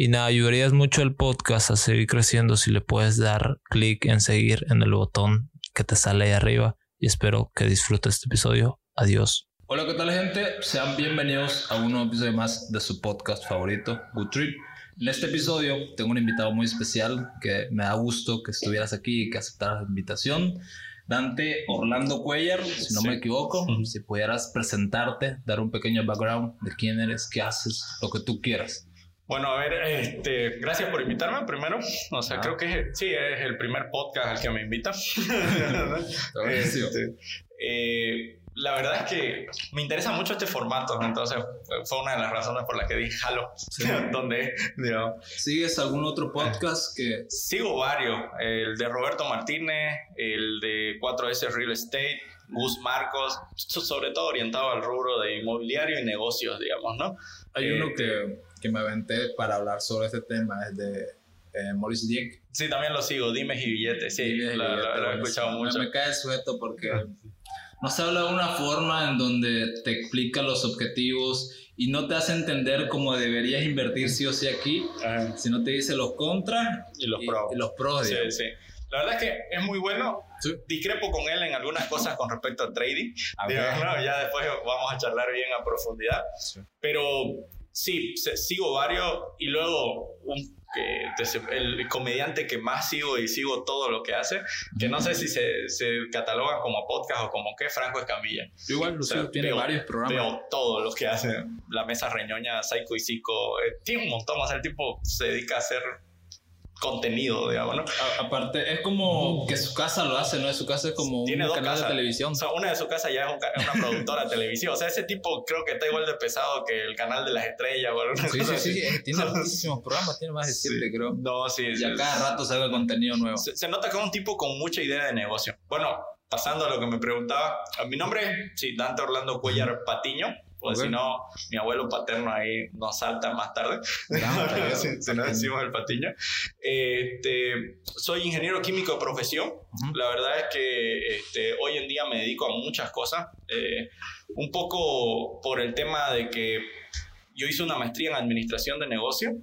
y nada, ayudarías mucho al podcast a seguir creciendo si le puedes dar clic en seguir en el botón que te sale ahí arriba. Y espero que disfrutes este episodio. Adiós. Hola, ¿qué tal gente? Sean bienvenidos a un nuevo episodio más de su podcast favorito, Good Trip. En este episodio tengo un invitado muy especial que me da gusto que estuvieras aquí y que aceptaras la invitación. Dante Orlando Cuellar, si no me equivoco, si pudieras presentarte, dar un pequeño background de quién eres, qué haces, lo que tú quieras. Bueno, a ver, este, gracias por invitarme primero. O sea, ah. creo que sí, es el primer podcast al que me invita. este, eh, la verdad es que me interesa mucho este formato, entonces fue una de las razones por las que dije Halo, donde, digamos, ¿Sigues algún otro podcast que...? Sigo varios, el de Roberto Martínez, el de 4S Real Estate, Gus Marcos, sobre todo orientado al rubro de inmobiliario y negocios, digamos, ¿no? Hay uno que que me aventé para hablar sobre este tema es de eh, Maurice Dick. Sí, también lo sigo, Dimes y Billetes, sí, lo, he escuchado mucho. Me, cae sueto porque no se habla de una forma en donde te explica los objetivos y no te hace entender cómo deberías invertir sí o sí aquí, sino te dice los contras y los pros. Y los pros sí, sí. La verdad es que es muy bueno. Discrepo con él en algunas cosas con respecto al trading. ya después vamos a charlar bien a profundidad. Pero Sí, sigo varios y luego un, el comediante que más sigo y sigo todo lo que hace, que no sé si se, se cataloga como podcast o como qué, Franco Escamilla. Igual, tiene varios programas. Veo todo lo que hace. La Mesa Reñoña, Psycho y Psico, eh, tiene un montón. O sea, el tipo se dedica a hacer contenido, digamos, ¿no? aparte, es como que su casa lo hace, ¿no? Su casa es como un canal de televisión. O sea, una de su casas ya es, una productora de televisión. O sea, ese tipo creo que está igual de pesado que el canal de las estrellas o alguna sí, sí, sí, tiene muchísimos programas, tiene más de siete, creo. No, sí. Y a cada rato sale contenido nuevo. Se, nota que es un tipo con mucha idea de negocio. Bueno, pasando a lo que me preguntaba, mi nombre es, sí, Dante Orlando Cuellar Patiño. O si no, mi abuelo paterno ahí nos salta más tarde. si, no decimos el patiño. Este, soy ingeniero químico de profesión. La verdad es que este, hoy en día me dedico a muchas cosas. Eh, un poco por el tema de que yo hice una maestría en administración de negocio.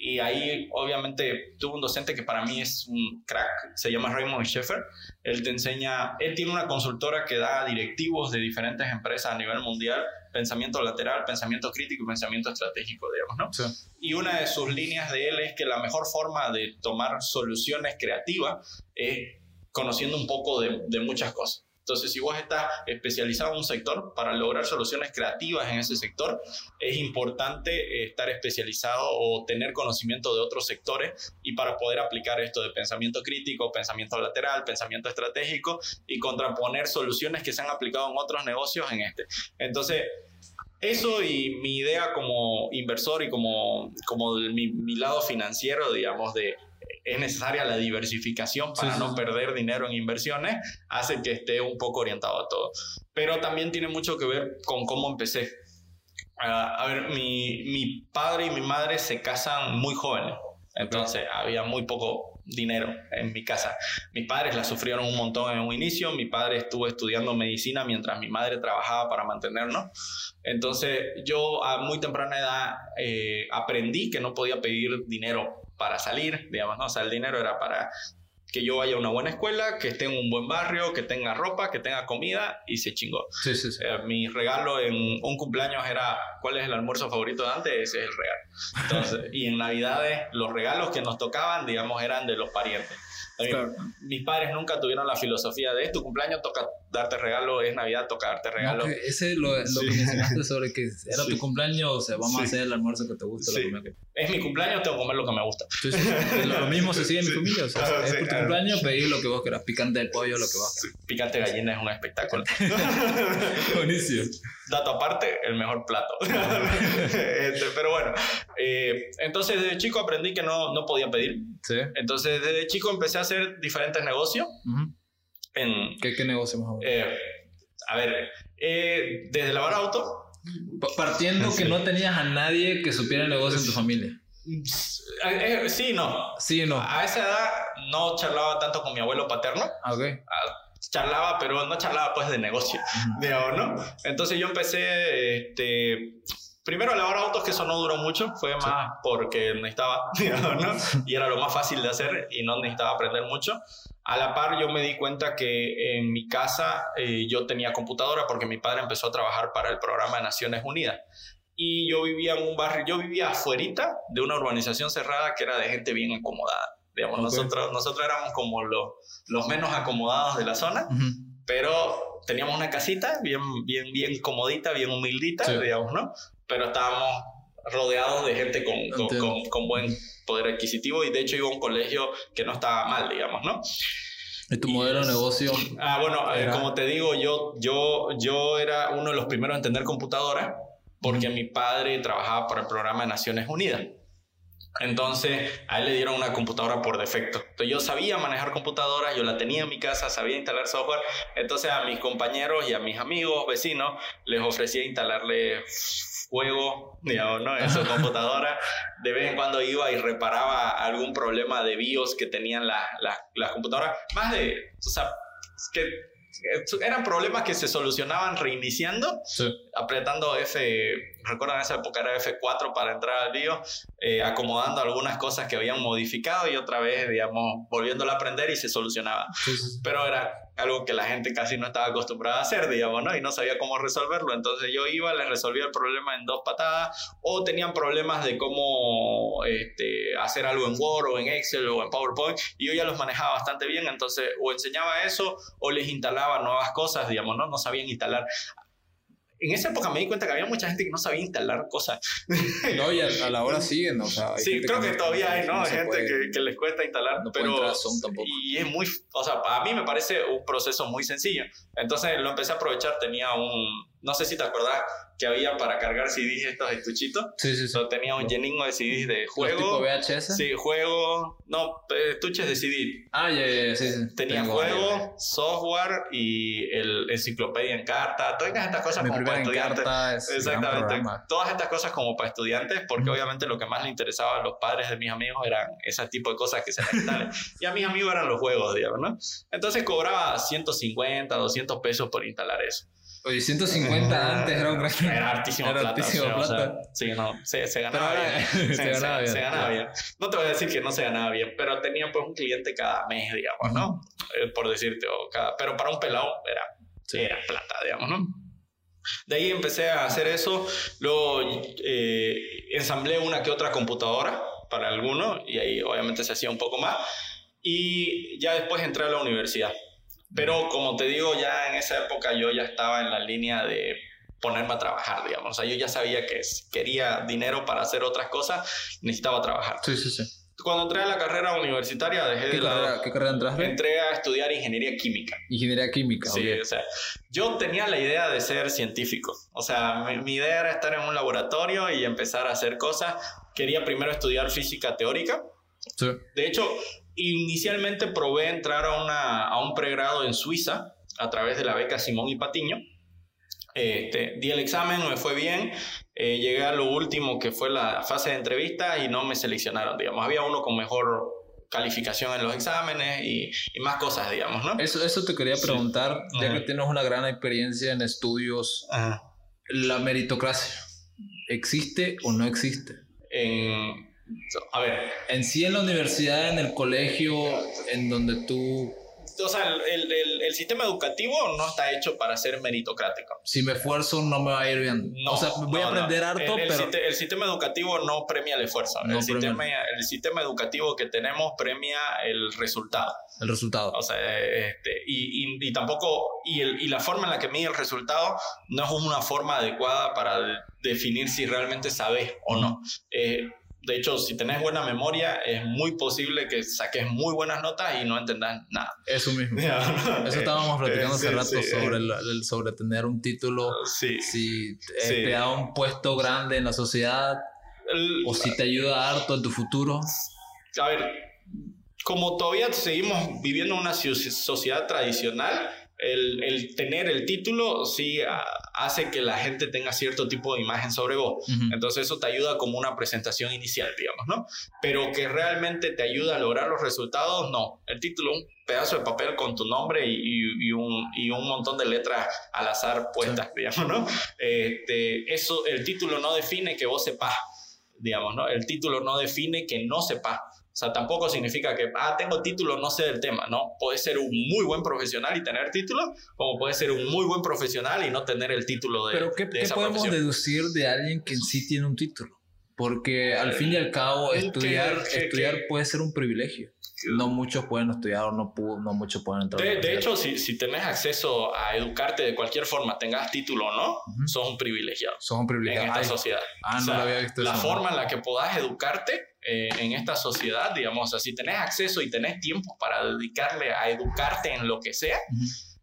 Y ahí, obviamente, tuve un docente que para mí es un crack, se llama Raymond Schaeffer. Él te enseña, él tiene una consultora que da directivos de diferentes empresas a nivel mundial, pensamiento lateral, pensamiento crítico y pensamiento estratégico, digamos, ¿no? Sí. Y una de sus líneas de él es que la mejor forma de tomar soluciones creativas es conociendo un poco de, de muchas cosas. Entonces, si vos estás especializado en un sector, para lograr soluciones creativas en ese sector, es importante estar especializado o tener conocimiento de otros sectores y para poder aplicar esto de pensamiento crítico, pensamiento lateral, pensamiento estratégico y contraponer soluciones que se han aplicado en otros negocios en este. Entonces, eso y mi idea como inversor y como, como mi, mi lado financiero, digamos, de es necesaria la diversificación para no perder dinero en inversiones, hace que esté un poco orientado a todo. Pero también tiene mucho que ver con cómo empecé. Ah, a ver, mi, mi, padre y mi madre se casan muy jóvenes, entonces había muy poco dinero en mi casa. Mis padres la sufrieron un montón en un inicio, mi padre estuvo estudiando medicina mientras mi madre trabajaba para mantenernos. Entonces yo a muy temprana edad eh, aprendí que no podía pedir dinero para salir, digamos, ¿no? O sea, el dinero era para que yo vaya a una buena escuela, que esté en un buen barrio, que tenga ropa, que tenga comida y se chingó. Sí, sí, sí. Eh, mi regalo en un cumpleaños era ¿cuál es el almuerzo favorito de antes? Ese es el regalo. Entonces, y en Navidades los regalos que nos tocaban, digamos, eran de los parientes. Mis padres nunca tuvieron la filosofía de tu cumpleaños, toca darte regalo, es Navidad, toca darte regalo. ese es lo, lo que mencionaste sobre que era tu cumpleaños, o sea, vamos a hacer el almuerzo que te gusta. Es mi cumpleaños, tengo que comer lo que me gusta. lo, mismo se sigue en mi familia, o sea, es por tu cumpleaños, pedir lo que vos quieras, picante de pollo, lo que vos Picante de gallina es un espectáculo. Buenísimo. Dato aparte, el mejor plato. Este, pero bueno, eh, entonces desde chico aprendí que no, no podía pedir. Sí. Entonces desde chico empecé a hacer diferentes negocios. En, ¿Qué, ¿Qué negocio más eh, a ver, eh, desde lavar auto. Partiendo que no tenías a nadie que supiera el negocio en tu familia. Eh, sí, no. Sí, no. A esa edad no charlaba tanto con mi abuelo paterno. Ah, ok. Ah, charlaba, pero no charlaba pues de negocio, ¿no? Entonces yo empecé, este, primero a lavar autos, que eso no duró mucho, fue más porque necesitaba, ¿no? Y era lo más fácil de hacer y no necesitaba aprender mucho. A la par yo me di cuenta que en mi casa eh, yo tenía computadora porque mi padre empezó a trabajar para el programa de Naciones Unidas. Y yo vivía en un barrio, yo vivía afuera de una urbanización cerrada que era de gente bien acomodada. Digamos, nosotros, nosotros éramos como los, los menos acomodados de la zona, pero teníamos una casita bien, bien, bien comodita, bien humildita, digamos, ¿no? Pero estábamos rodeados de gente con, con, con, buen poder adquisitivo y de hecho iba a un colegio que no estaba mal, digamos, ¿no? ¿Y tu modelo de negocio? Ah, bueno, eh, como te digo, yo, yo, yo era uno de los primeros en tener computadora porque mi padre trabajaba para el programa de Naciones Unidas. Entonces, a él le dieron una computadora por defecto. Entonces, yo sabía manejar computadoras, yo la tenía en mi casa, sabía instalar software. Entonces, a mis compañeros y a mis amigos, vecinos, les ofrecía instalarle juego, digamos, ¿no? En su computadora. De vez en cuando iba y reparaba algún problema de BIOS que tenían las computadoras. Más de, o sea, que eran problemas que se solucionaban reiniciando, apretando F, recuerdan esa época era F4 para entrar al BIOS, eh, acomodando algunas cosas que habían modificado y otra vez, digamos, volviéndolo a aprender y se solucionaba. Pero era algo que la gente casi no estaba acostumbrada a hacer, digamos, ¿no? Y no sabía cómo resolverlo. Entonces yo iba, les resolvía el problema en dos patadas o tenían problemas de cómo este, hacer algo en Word o en Excel o en PowerPoint y yo ya los manejaba bastante bien. Entonces o enseñaba eso o les instalaba nuevas cosas, digamos, ¿no? No sabían instalar en esa época me di cuenta que había mucha gente que no sabía instalar cosas. No, y a, la hora siguen, o sea, Sí, creo que, todavía hay, ¿no? gente que, que, les cuesta instalar, no pero... Y es muy, o sea, a mí me parece un proceso muy sencillo. Entonces lo empecé a aprovechar, tenía un, no sé si te acordás que había para cargar CDs estos estuchitos. Sí, sí, sí. tenía un lleningo de CDs de juego. tipo VHS? Sí, juego. No, estuches de CD. Ah, ya, ya, sí, sí. Tenía juego, software y el enciclopedia en carta. Todas estas cosas como para estudiantes. Exactamente. Todas estas cosas como para estudiantes, porque obviamente lo que más le interesaba a los padres de mis amigos eran ese tipo de cosas que se necesitaban. y a mis amigos eran los juegos, digamos, ¿no? Entonces cobraba 150, 200 pesos por instalar eso. Oye, 150 antes era un gran... Era hartísimo era plata. plata. sí, no, se, se ganaba bien. se, ganaba bien. Se ganaba bien. No te voy a decir que no se ganaba bien, pero tenía pues un cliente cada mes, digamos, ¿no? Eh, por decirte, o cada... pero para un pelado era, era plata, digamos, ¿no? De ahí empecé a hacer eso, luego eh, ensamblé una que otra computadora para alguno y ahí obviamente se hacía un poco más y ya después entré a la universidad. Pero como te digo, ya en esa época yo ya estaba en la línea de ponerme a trabajar, digamos. O sea, yo ya sabía que si quería dinero para hacer otras cosas, necesitaba trabajar. Sí, sí, sí. Cuando entré a la carrera universitaria, dejé ¿Qué de carrera, ¿Qué carrera entraste? Entré a estudiar ingeniería química. Ingeniería química, Sí, o sea, yo tenía la idea de ser científico. O sea, mi, mi, idea era estar en un laboratorio y empezar a hacer cosas. Quería primero estudiar física teórica. Sí. De hecho, Inicialmente probé entrar a, una, a un pregrado en Suiza a través de la beca Simón y Patiño. Este, di el examen, me fue bien, eh, llegué a lo último que fue la fase de entrevista y no me seleccionaron, digamos, había uno con mejor calificación en los exámenes y, y más cosas, digamos, ¿no? Eso, eso te quería preguntar, ya Ajá. que tienes una gran experiencia en estudios, Ajá. ¿la meritocracia existe o no existe? En, A ver. En sí, en la universidad, en el colegio, en donde tú o sea, el, el, el, sistema educativo no está hecho para ser meritocrático. Si me esfuerzo, no me va a ir bien. o sea, voy a aprender harto, el, pero... El sistema educativo no premia el esfuerzo. el, sistema, el sistema educativo que tenemos premia el resultado. El resultado. O sea, este, y, y, y tampoco... Y, el, y la forma en la que mide el resultado no es una forma adecuada para definir si realmente sabes o no. Eh, de hecho, si tenés buena memoria, es muy posible que saques muy buenas notas y no entendas nada. Eso mismo. Eso estábamos platicando hace rato sobre, el, sobre tener un título. Sí. Si te da un puesto grande en la sociedad o si te ayuda harto en tu futuro. A ver, como todavía seguimos viviendo en una sociedad tradicional, el, el, tener el título sí hace que la gente tenga cierto tipo de imagen sobre vos. Entonces eso te ayuda como una presentación inicial, digamos, ¿no? Pero que realmente te ayuda a lograr los resultados, no. El título, un pedazo de papel con tu nombre y, y, un, y un, montón de letras al azar puestas, digamos, ¿no? Este, eso, el título no define que vos sepas, digamos, ¿no? El título no define que no sepas. O sea, tampoco significa que, ah, tengo título, no sé del tema, ¿no? Puedes ser un muy buen profesional y tener título, como puedes ser un muy buen profesional y no tener el título de Pero ¿qué, ¿qué podemos deducir de alguien que sí tiene un título? Porque al fin y al cabo, estudiar, estudiar puede ser un privilegio. No muchos pueden estudiar o no, no muchos pueden entrar. De, de hecho, si, si tenés acceso a educarte de cualquier forma, tengas título o no, sos un privilegiado. Sos un privilegiado. En esta sociedad. Ah, no lo había visto. La forma en la que puedas educarte eh, en esta sociedad, digamos, o si tenés acceso y tenés tiempo para dedicarle a educarte en lo que sea,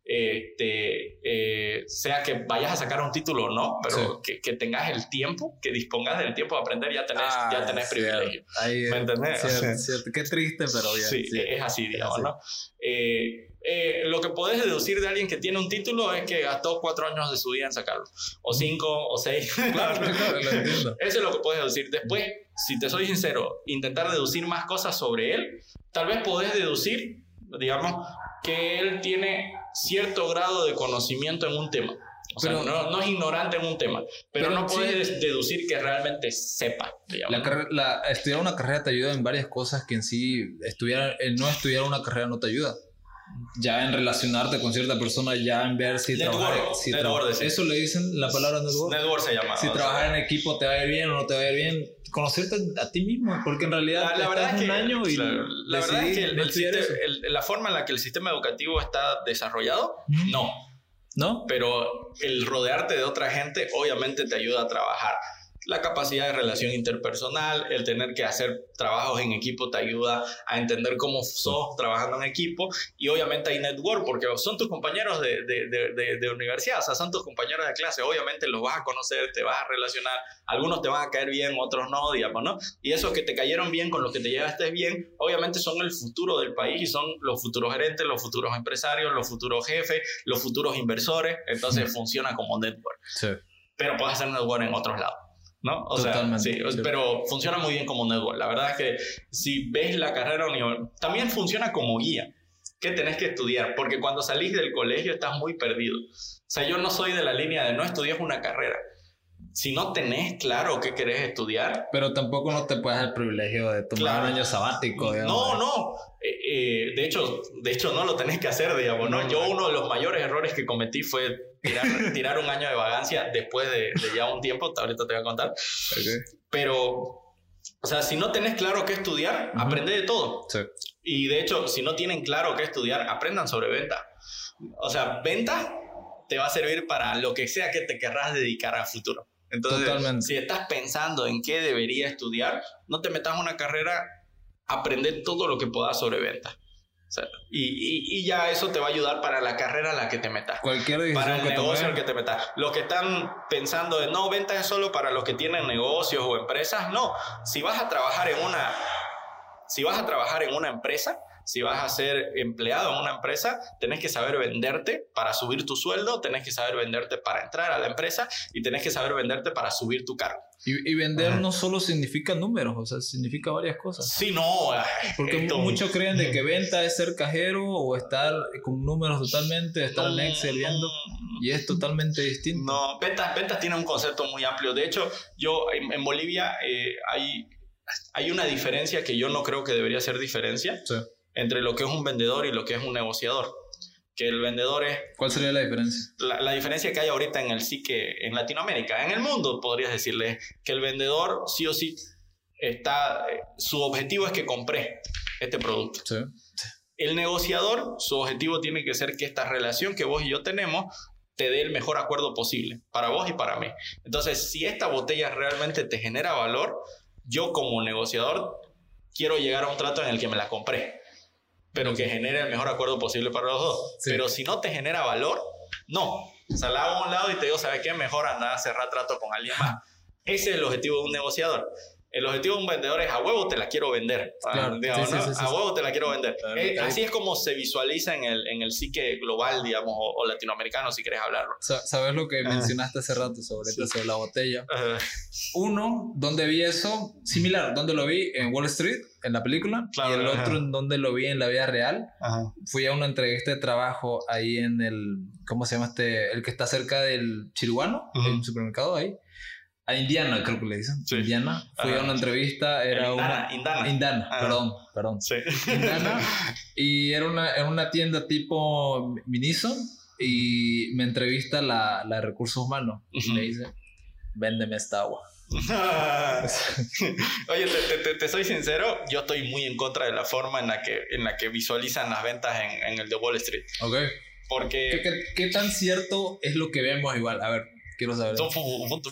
este, eh, sea que vayas a sacar un título o no, pero que, que, tengas el tiempo, que dispongas del tiempo de aprender, ya tenés, ya ah, tenés privilegio. ¿Me entendés? Cierto, Qué triste, pero bien. Sí, es así, digamos, ¿no? Eh, eh, lo que puedes deducir de alguien que tiene un título es que gastó cuatro años de su vida en sacarlo, o cinco, o seis. Claro, claro, lo entiendo. Eso es lo que puedes deducir. Después, si te soy sincero, intentar deducir más cosas sobre él, tal vez podés deducir, digamos, que él tiene cierto grado de conocimiento en un tema. O sea, no, no, es ignorante en un tema, pero, no puedes deducir que realmente sepa. La, la, estudiar una carrera te ayuda en varias cosas que en sí estudiar, el no estudiar una carrera no te ayuda ya en relacionarte con cierta persona, ya en ver si trabajar. Si Eso le dicen la palabra network. Network se llama. Si trabajar en equipo te va a ir bien o no te va a ir bien. Conocerte a ti mismo, porque en realidad la, verdad es que, un año y la, verdad es que la forma en la que el sistema educativo está desarrollado, no. ¿No? Pero el rodearte de otra gente obviamente te ayuda a trabajar la capacidad de relación interpersonal, el tener que hacer trabajos en equipo te ayuda a entender cómo sos trabajando en equipo y obviamente hay network porque son tus compañeros de, de, de, de, universidad, o sea, son tus compañeros de clase, obviamente los vas a conocer, te vas a relacionar, algunos te van a caer bien, otros no, digamos, ¿no? Y esos que te cayeron bien, con los que te llevaste bien, obviamente son el futuro del país y son los futuros gerentes, los futuros empresarios, los futuros jefes, los futuros inversores, entonces funciona como network. Sí. Pero puedes hacer network en otros lados. ¿No? O sea, sí, pero funciona muy bien como network. La verdad es que si ves la carrera universitaria, también funciona como guía. ¿Qué tenés que estudiar? Porque cuando salís del colegio estás muy perdido. O sea, yo no soy de la línea de no estudias una carrera. Si no tenés claro qué querés estudiar. Pero tampoco no te puedes dar el privilegio de tomar un año sabático. No, no. Eh, eh, de, hecho, de hecho, no lo tenés que hacer, digamos, ¿no? Yo uno de los mayores errores que cometí fue tirar, un año de vagancia después de, ya un tiempo, ahorita te voy a contar. Pero, o sea, si no tenés claro qué estudiar, aprende de todo. Y de hecho, si no tienen claro qué estudiar, aprendan sobre venta. O sea, venta te va a servir para lo que sea que te querrás dedicar a futuro. Entonces, si estás pensando en qué debería estudiar, no te metas en una carrera, aprende todo lo que puedas sobre venta y, y, ya eso te va a ayudar para la carrera a la que te metas. Cualquier Para el negocio al que te metas. Los que están pensando de no, venta es solo para los que tienen negocios o empresas. No, si vas a trabajar en una, si vas a trabajar en una empresa, si vas a ser empleado en una empresa, tenés que saber venderte para subir tu sueldo, tenés que saber venderte para entrar a la empresa y tenés que saber venderte para subir tu cargo. Y, vender no solo significa números, o sea, significa varias cosas. Sí, no. Porque muchos creen de que venta es ser cajero o estar con números totalmente, estar en Excel viendo, y es totalmente distinto. No, ventas, ventas tiene un concepto muy amplio. De hecho, yo en, Bolivia eh, hay hay una diferencia que yo no creo que debería ser diferencia entre lo que es un vendedor y lo que es un negociador. Que el vendedor es... ¿Cuál sería la diferencia? La, diferencia que hay ahorita en el psique en Latinoamérica, en el mundo, podrías decirle, que el vendedor sí o sí está... Eh, su objetivo es que compré este producto. Sí. El negociador, su objetivo tiene que ser que esta relación que vos y yo tenemos te dé el mejor acuerdo posible para vos y para mí. Entonces, si esta botella realmente te genera valor, yo como negociador quiero llegar a un trato en el que me la compré, pero que genere el mejor acuerdo posible para los dos. Pero si no te genera valor, no. O sea, la hago a un lado y te digo, ¿sabes qué? Mejor andar a cerrar trato con alguien más. Ese es el objetivo de un negociador el objetivo de un vendedor es a huevo te la quiero vender. Ah, a huevo te la quiero vender. Eh, así es como se visualiza en el, en el psique global, digamos, o, latinoamericano, si quieres hablarlo. ¿Sabes lo que mencionaste hace rato sobre, sobre la botella? Uno, ¿dónde vi eso? Similar, ¿dónde lo vi? En Wall Street, en la película. y el otro, ¿en dónde lo vi en la vida real? Fui a una entrevista de trabajo ahí en el, ¿cómo se llama este? El que está cerca del Chiruano, el supermercado ahí a Indiana, creo que le dicen. Indiana. Fui a una entrevista, era una... Indana. Indana, perdón, perdón. Sí. Indana. Y era una, era una tienda tipo Miniso y me entrevista la, la de recursos humanos y me dice, véndeme esta agua. Oye, te, te, te, soy sincero, yo estoy muy en contra de la forma en la que, en la que visualizan las ventas en, en el de Wall Street. Ok. Porque... ¿Qué, qué, tan cierto es lo que vemos igual? A ver, Quiero saber.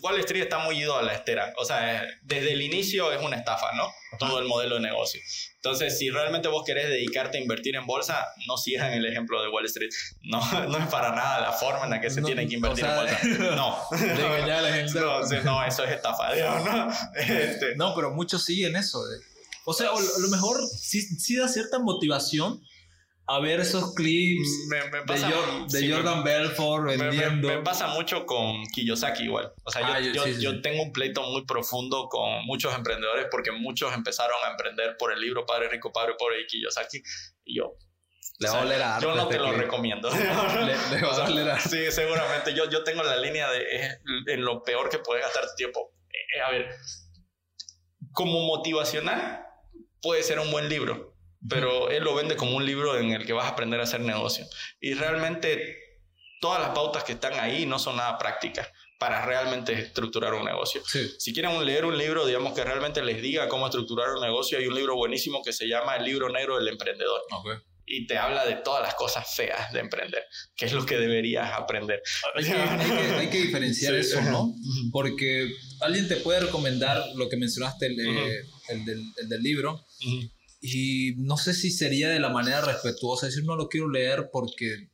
Wall Street está muy ido a la estera. O sea, desde el inicio es una estafa, ¿no? Todo el modelo de negocio. Entonces, si realmente vos querés dedicarte a invertir en bolsa, no sigan el ejemplo de Wall Street. No, no es para nada la forma en la que se tiene que invertir en bolsa. No. No, eso es estafa, ¿no? Este. No, pero muchos siguen eso. O sea, a lo mejor sí, sí da cierta motivación a ver esos clips de, Jordan Belfort vendiendo. Me, pasa mucho con Kiyosaki igual. O sea, yo, ah, tengo un pleito muy profundo con muchos emprendedores porque muchos empezaron a emprender por el libro Padre Rico, Padre Pobre de Kiyosaki y yo... Le va a oler a Yo no te lo recomiendo. Le, va a oler Sí, seguramente. Yo, yo tengo la línea de en lo peor que puedes gastar tu tiempo. Eh, a ver, como motivacional puede ser un buen libro pero él lo vende como un libro en el que vas a aprender a hacer negocio. Y realmente todas las pautas que están ahí no son nada prácticas para realmente estructurar un negocio. Si quieren leer un libro, digamos que realmente les diga cómo estructurar un negocio, hay un libro buenísimo que se llama El libro negro del emprendedor. Y te habla de todas las cosas feas de emprender, que es lo que deberías aprender. Hay que, diferenciar eso, ¿no? Porque alguien te puede recomendar lo que mencionaste, el, el, del, el del, libro, y no sé si sería de la manera respetuosa, decir, no lo quiero leer porque...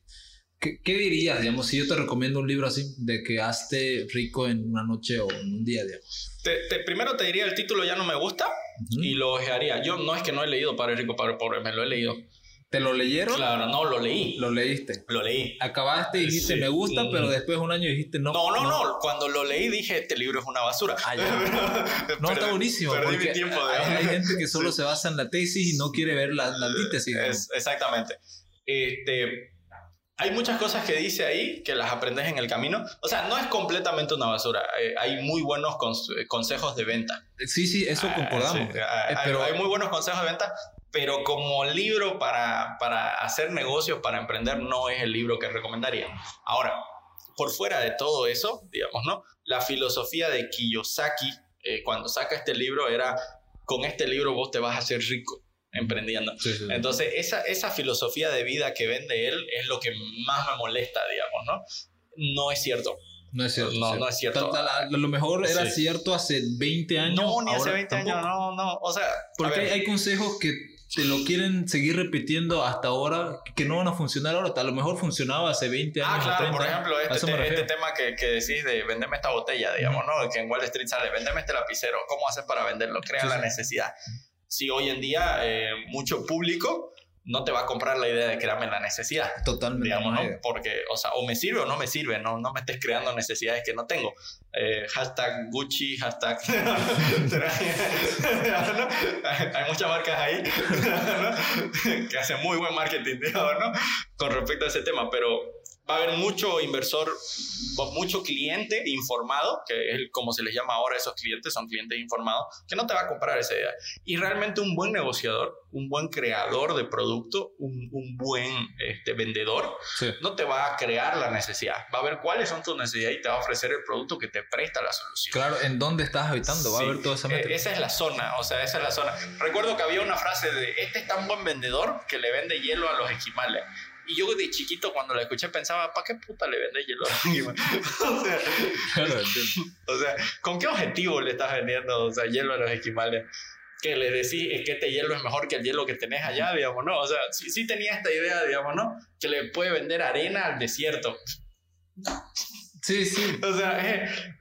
¿Qué, ¿Qué, dirías, digamos, si yo te recomiendo un libro así, de que hazte rico en una noche o en un día, digamos? Te, primero te diría, el título ya no me gusta y lo ojearía. Yo no es que no he leído Padre Rico, Padre Pobre, me lo he leído. ¿Te lo leyeron? Claro, no, lo leí. ¿Lo leíste? Lo leí. Acabaste y dijiste, me gusta, pero después de un año dijiste, no. No, no, no, Cuando lo leí dije, este libro es una basura. Ah, no, está buenísimo. Perdí mi tiempo. hay, gente que solo se basa en la tesis y no quiere ver la, antítesis. exactamente. Este, hay muchas cosas que dice ahí que las aprendes en el camino. O sea, no es completamente una basura. Eh, hay muy buenos consejos de venta. Sí, sí, eso ah, concordamos. Eh, pero hay muy buenos consejos de venta, pero como libro para, para hacer negocios, para emprender, no es el libro que recomendaría. Ahora, por fuera de todo eso, digamos, ¿no? La filosofía de Kiyosaki, eh, cuando saca este libro, era, con este libro vos te vas a hacer rico emprendiendo. Entonces, esa, esa filosofía de vida que vende él es lo que más me molesta, digamos, ¿no? No es cierto. No es cierto. No, no es cierto. A lo mejor era cierto hace 20 años. No, ni hace 20 años, no, no. O sea, porque hay consejos que te lo quieren seguir repitiendo hasta ahora, que no van a funcionar ahora. A lo mejor funcionaba hace 20 años. Ah, claro, por ejemplo, este, este tema que, que, decís de venderme esta botella, digamos, ¿no? Que en Wall Street sale, venderme este lapicero. ¿Cómo haces para venderlo? Crea la necesidad. Si hoy en día eh, mucho público no te va a comprar la idea de crearme la necesidad. Totalmente. Digamos, ¿no? Porque, o sea, o me sirve o no me sirve, no, no me estés creando necesidades que no tengo. Eh, hashtag Gucci, hashtag... Hay muchas marcas ahí que hacen muy buen marketing, digamos, ¿no? Con respecto a ese tema, pero va a haber mucho inversor, mucho cliente informado, que es como se les llama ahora a esos clientes, son clientes informados, que no te va a comprar esa idea. Y realmente un buen negociador, un buen creador de producto, un, un buen este, vendedor, no te va a crear la necesidad. Va a ver cuáles son tus necesidades y te va a ofrecer el producto que te presta la solución. Claro, ¿en dónde estás habitando? Va a haber toda esa e, Esa es la zona, o sea, esa es la zona. Recuerdo que había una frase de, este es tan buen vendedor que le vende hielo a los esquimales. Y yo de chiquito cuando la escuché pensaba, ¿para qué puta le vende hielo a los esquimales? o, sea, ¿con qué objetivo le estás vendiendo o sea, hielo a los esquimales? que le decís que este hielo es mejor que el hielo que tenés allá, digamos, ¿no? O sea, sí, sí tenía esta idea, digamos, ¿no? Que le puede vender arena al desierto. Sí, sí. O sea, eh,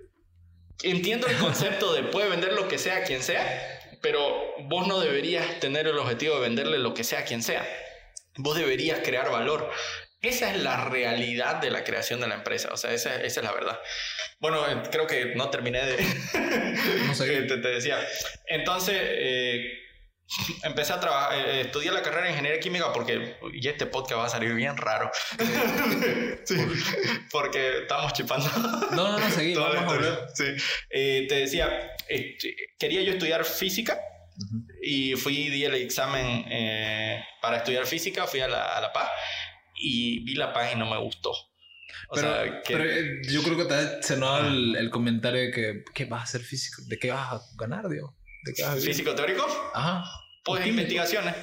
entiendo el concepto de puede vender lo que sea a quien sea, pero vos no deberías tener el objetivo de venderle lo que sea a quien sea. Vos deberías crear valor. Esa es la realidad de la creación de la empresa. O sea, esa, esa es la verdad. Bueno, eh, creo que no terminé de... no sé. te, te, decía. Entonces, eh, empecé a trabajar, eh, estudié la carrera de ingeniería química porque, y este podcast va a salir bien raro, sí, porque estamos chipando. No, no, no, seguí, vamos a Sí. Eh, te decía, este, quería yo estudiar física y fui, di el examen eh, para estudiar física, fui a la, a la PA y vi la PA y no me gustó. O pero, sea, que... pero yo creo que te se nota el, el, comentario de que, ¿qué vas a hacer físico? ¿De qué vas a ganar, Dios? ¿Físico teórico? Ajá. Pues investigaciones.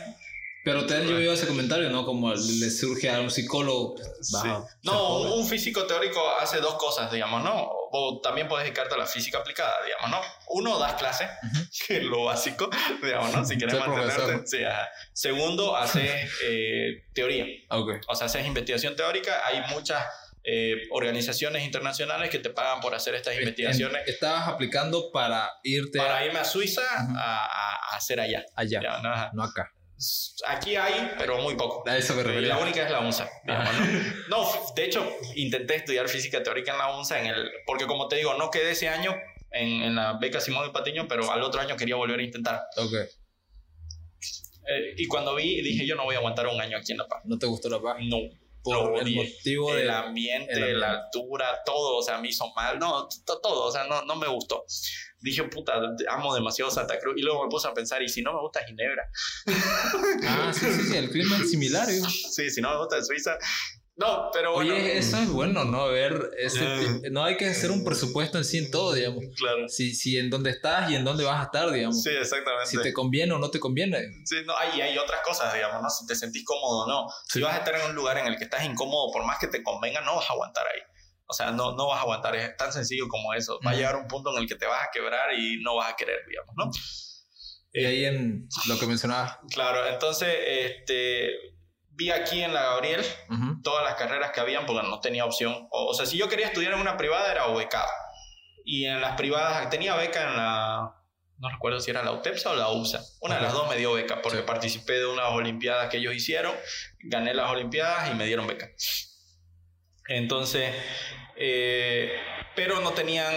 Pero te han llevado ese comentario, ¿no? Como le surge a un psicólogo. No, un físico teórico hace dos cosas, digamos, ¿no? O también puedes dedicarte a la física aplicada, digamos, ¿no? Uno, das clases, que es lo básico, digamos, ¿no? Si quieres mantenerte. Sí, Segundo, haces eh, teoría. Okay. O sea, haces investigación teórica. Hay muchas eh, organizaciones internacionales que te pagan por hacer estas investigaciones. estabas aplicando para irte... Para irme a Suiza a, hacer allá. Allá, no, acá. Aquí hay, pero muy poco. A eso me La única es la UNSA. ¿no? de hecho, intenté estudiar física teórica en la UNSA, en el, porque como te digo, no quedé ese año en, en la beca Simón y Patiño, pero al otro año quería volver a intentar. Ok. Eh, y cuando vi, dije, yo no voy a aguantar un año aquí en La Paz. ¿No te gustó La Paz? No por el motivo del ambiente, la altura, todo, o sea, me hizo mal, no, todo, o sea, no, no me gustó. Dije, puta, amo demasiado Santa Cruz. Y luego me puse a pensar, ¿y si no me gusta Ginebra? Ah, sí, sí, sí, el clima es similar. ¿eh? Sí, si no me gusta Suiza, no, pero bueno. Oye, eso es bueno, ¿no? Ver, ese, no hay que hacer un presupuesto en sí en todo, digamos. Claro. Si, si en dónde estás y en dónde vas a estar, digamos. Sí, exactamente. Si te conviene o no te conviene. Sí, no, hay, hay otras cosas, digamos, ¿no? Si te sentís cómodo o no. Si vas a estar en un lugar en el que estás incómodo, por más que te convenga, no vas a aguantar ahí. O sea, no, no vas a aguantar, es tan sencillo como eso. Va a llegar un punto en el que te vas a quebrar y no vas a querer, digamos, ¿no? Y ahí en lo que mencionabas. Claro, entonces, este, vi aquí en la Gabriel todas las carreras que habían porque no tenía opción. O, sea, si yo quería estudiar en una privada era o becado. Y en las privadas tenía beca en la... No recuerdo si era la UTEPSA o la USA. Una de las dos me dio beca porque participé de unas olimpiadas que ellos hicieron, gané las olimpiadas y me dieron beca. Entonces, eh, pero no tenían,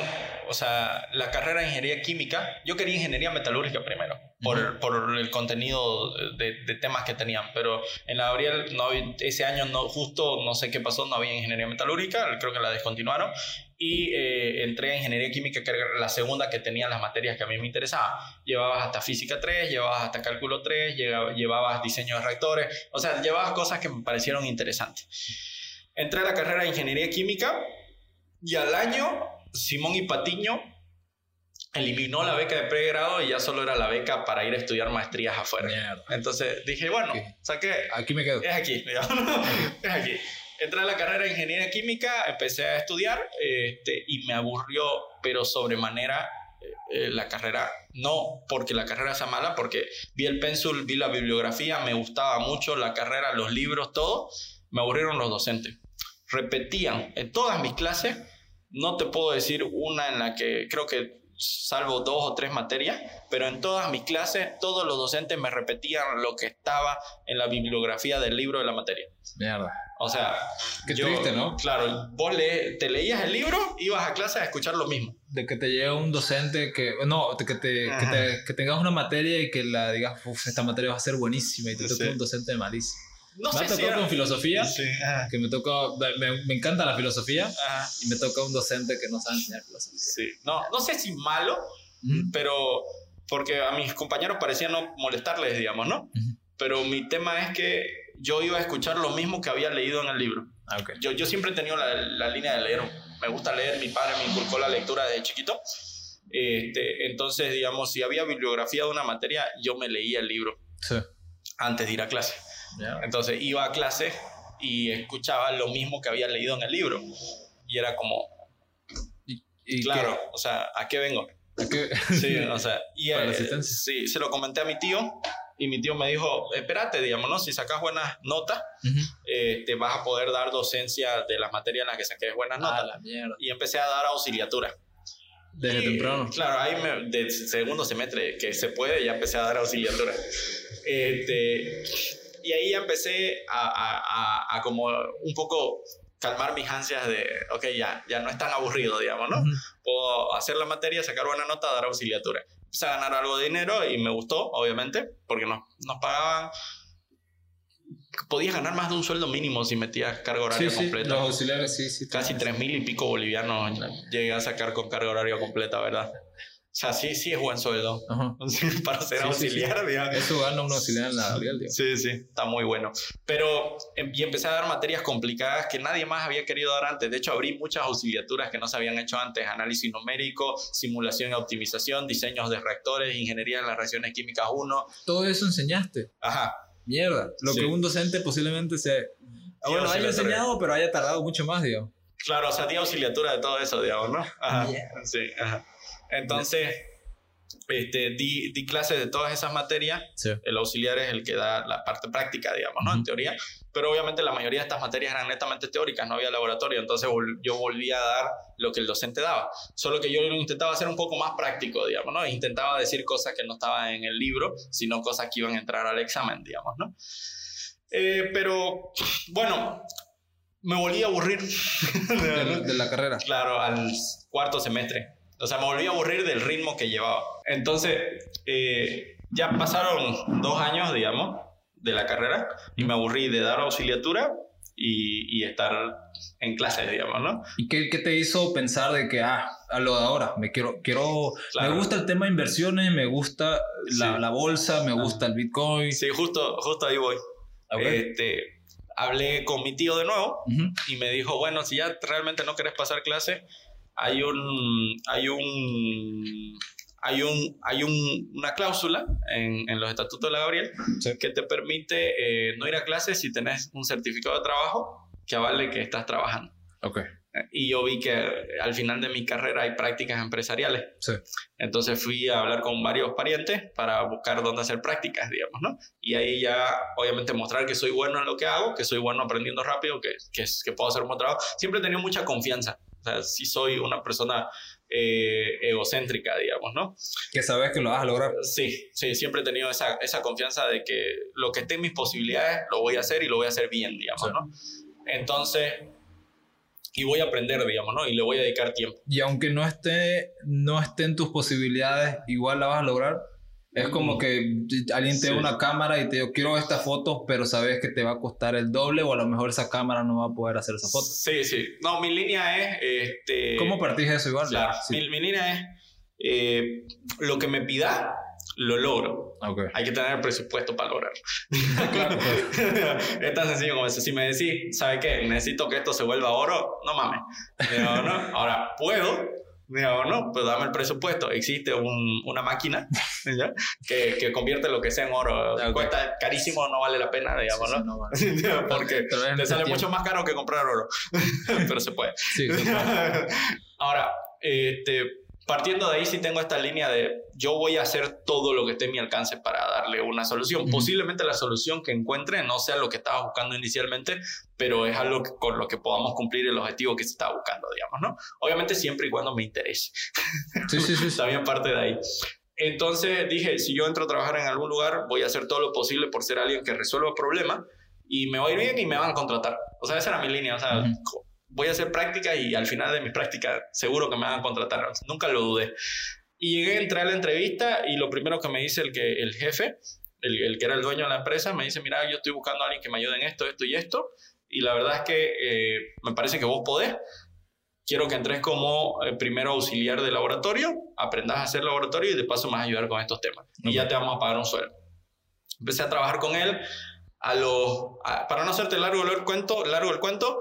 o sea, la carrera de ingeniería química, yo quería ingeniería metalúrgica primero, por, por el contenido de, de, temas que tenían, pero en la Gabriel no, ese año no, justo no sé qué pasó, no había ingeniería metalúrgica, creo que la descontinuaron, y eh, entré a ingeniería química, que era la segunda que tenía las materias que a mí me interesaban. Llevabas hasta física 3, llevabas hasta cálculo 3, llevabas diseño de reactores, o sea, llevabas cosas que me parecieron interesantes. Entré a la carrera de ingeniería química y al año, Simón y Patiño eliminó la beca de pregrado y ya solo era la beca para ir a estudiar maestrías afuera. Entonces dije, bueno, saqué. Aquí me quedo. Es aquí, es aquí. Entré a la carrera de ingeniería química, empecé a estudiar este, y me aburrió, pero sobremanera eh, eh, la carrera, no porque la carrera sea mala, porque vi el pencil, vi la bibliografía, me gustaba mucho la carrera, los libros, todo, me aburrieron los docentes. Repetían en todas mis clases no te puedo decir una en la que creo que salvo dos o tres materias, pero en todas mis clases todos los docentes me repetían lo que estaba en la bibliografía del libro de la materia. Mierda. O sea, qué triste, ¿no? Claro, vos le, te leías el libro, ibas a clase a escuchar lo mismo. De que te llegue un docente que, no, que, te, que, tengas una materia y que la digas, esta materia va a ser buenísima y te toque un docente malísimo. No me ha tocado con filosofía, que me tocó, me, me, encanta la filosofía, y me toca un docente que no sabe enseñar filosofía. Sí, no, no sé si malo, pero porque a mis compañeros parecía no molestarles, digamos, ¿no? Pero mi tema es que yo iba a escuchar lo mismo que había leído en el libro. Ah, okay. yo, yo siempre he tenido la, la, línea de leer. Me gusta leer, mi padre me inculcó la lectura desde chiquito. Este, entonces, digamos, si había bibliografía de una materia, yo me leía el libro sí. antes de ir a clase. Entonces iba a clase y escuchaba lo mismo que había leído en el libro. Y era como, ¿Y, claro, o sea, ¿a qué vengo? Sí, o sea, y eh, sí, se lo comenté a mi tío y mi tío me dijo, espérate, digamos, ¿no? Si sacas buenas notas, eh, te vas a poder dar docencia de las materias en las que saques buenas notas. Y empecé a dar auxiliatura. Desde temprano. Claro, ahí me, de segundo semestre que se puede, ya empecé a dar auxiliatura. Este, y ahí empecé a, a, a, como un poco calmar mis ansias de, ok, ya, ya no es tan aburrido, digamos, ¿no? Puedo hacer la materia, sacar buena nota, dar auxiliatura. Empecé a ganar algo de dinero y me gustó, obviamente, porque nos, nos pagaban podías ganar más de un sueldo mínimo si metías carga horaria completa. Los auxiliares, sí, sí. Casi tres mil y pico bolivianos llegué a sacar con carga horaria completa, ¿verdad? O sea, sí, sí es buen sueldo. Para ser auxiliar, digamos. Eso gana un auxiliar en la digamos. Sí, sí, está muy bueno. Pero, em, y empecé a dar materias complicadas que nadie más había querido dar antes. De hecho, abrí muchas auxiliaturas que no se habían hecho antes. Análisis numérico, simulación y optimización, diseños de reactores, ingeniería en las reacciones químicas 1. Todo eso enseñaste. Ajá. Mierda. Lo que un docente posiblemente se... Ah, bueno, haya enseñado, pero haya tardado mucho más, digamos. Claro, o sea, di auxiliatura de todo eso, digamos, ¿no? Ajá. Sí, ajá. Entonces, este, di, di, clases de todas esas materias. El auxiliar es el que da la parte práctica, digamos, ¿no? En teoría. Pero obviamente la mayoría de estas materias eran netamente teóricas, no había laboratorio. Entonces yo volví a dar lo que el docente daba. Solo que yo lo intentaba hacer un poco más práctico, digamos, ¿no? Intentaba decir cosas que no estaban en el libro, sino cosas que iban a entrar al examen, digamos, ¿no? Eh, pero, bueno, me volví a aburrir. de la carrera. Claro, al cuarto semestre. O sea, me volví a aburrir del ritmo que llevaba. Entonces, eh, ya pasaron dos años, digamos, de la carrera y me aburrí de dar auxiliatura y, y estar en clases, digamos, ¿no? ¿Y qué, qué, te hizo pensar de que, ah, a lo de ahora, me quiero, quiero, me gusta el tema de inversiones, me gusta la, la bolsa, me gusta el Bitcoin? Sí, justo, justo ahí voy. Este, hablé con mi tío de nuevo y me dijo, bueno, si ya realmente no querés pasar clase, hay un, hay un, hay un, hay un, una cláusula en, en, los estatutos de la Gabriel que te permite eh, no ir a clases si tenés un certificado de trabajo que avale que estás trabajando. Okay. Y yo vi que al final de mi carrera hay prácticas empresariales. Sí. Entonces fui a hablar con varios parientes para buscar dónde hacer prácticas, digamos, ¿no? Y ahí ya, obviamente, mostrar que soy bueno en lo que hago, que soy bueno aprendiendo rápido, que, que, que puedo hacer un buen trabajo. Siempre he tenido mucha confianza o sea, sí soy una persona eh, egocéntrica, digamos, ¿no? Que sabes que lo vas a lograr. Sí, sí, siempre he tenido esa, esa confianza de que lo que esté en mis posibilidades lo voy a hacer y lo voy a hacer bien, digamos, ¿no? Entonces, y voy a aprender, digamos, ¿no? Y le voy a dedicar tiempo. Y aunque no esté, no esté en tus posibilidades, igual la vas a lograr. Es como que alguien te da una cámara y te digo, quiero estas fotos, pero sabes que te va a costar el doble o a lo mejor esa cámara no va a poder hacer esa foto. Sí, sí. No, mi línea es... Este, ¿Cómo partís eso igual? Claro, mi, línea es eh, lo que me pida, lo logro. Okay. Hay que tener el presupuesto para lograrlo. es tan sencillo como eso. Si me decís, ¿sabe qué? Necesito que esto se vuelva oro, no mames. ¿no? Ahora, puedo, Digo, no, pues dame el presupuesto. Existe un, una máquina ¿ya? Que, que, convierte lo que sea en oro. Cuesta carísimo, no vale la pena, digamos, ¿no? no vale. Porque te sale mucho más caro que comprar oro. Pero se puede. Sí, se puede. Ahora, este partiendo de ahí sí tengo esta línea de yo voy a hacer todo lo que esté en mi alcance para darle una solución. Posiblemente la solución que encuentre no sea lo que estaba buscando inicialmente, pero es algo con lo que podamos cumplir el objetivo que se estaba buscando, digamos, ¿no? Obviamente siempre y cuando me interese. Sí, sí, sí. También parte de ahí. Entonces dije, si yo entro a trabajar en algún lugar, voy a hacer todo lo posible por ser alguien que resuelva problemas y me va a ir bien y me van a contratar. O sea, esa era mi línea. O sea, voy a hacer práctica y al final de mi práctica seguro que me van a contratar. Nunca lo dudé. Y llegué, entré a la entrevista y lo primero que me dice el, que, el jefe el, el, que era el dueño de la empresa, me dice, mira, yo estoy buscando a alguien que me ayude en esto, esto y esto, y la verdad es que eh, me parece que vos podés. Quiero que entres como eh, primero auxiliar de laboratorio, aprendas a hacer laboratorio y de paso a ayudar con estos temas. Y ya te vamos a pagar un sueldo. Empecé a trabajar con él. A los, para no hacerte largo el cuento, largo el cuento,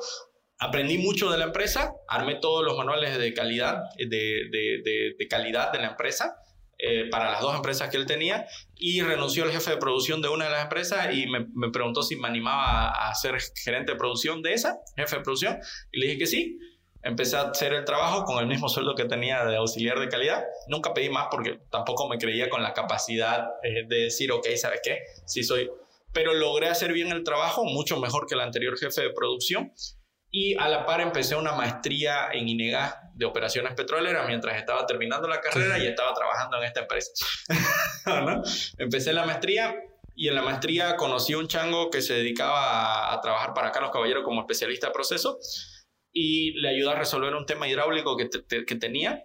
aprendí mucho de la empresa, armé todos los manuales de calidad, de, de, de, de calidad de la empresa eh, para las dos empresas que él tenía y renunció el jefe de producción de una de las empresas y me, me preguntó si me animaba a, a, ser gerente de producción de esa, jefe de producción, y le dije que sí. Empecé a hacer el trabajo con el mismo sueldo que tenía de auxiliar de calidad. Nunca pedí más porque tampoco me creía con la capacidad eh, de decir, ok, ¿sabes qué? Sí soy... Pero logré hacer bien el trabajo, mucho mejor que el anterior jefe de producción y a la par empecé una maestría en INEGA de operaciones petroleras mientras estaba terminando la carrera y estaba trabajando en esta empresa. ¿No? Empecé la maestría y en la maestría conocí a un chango que se dedicaba a, a, trabajar para Carlos Caballero como especialista de proceso y le ayudó a resolver un tema hidráulico que, te, que tenía.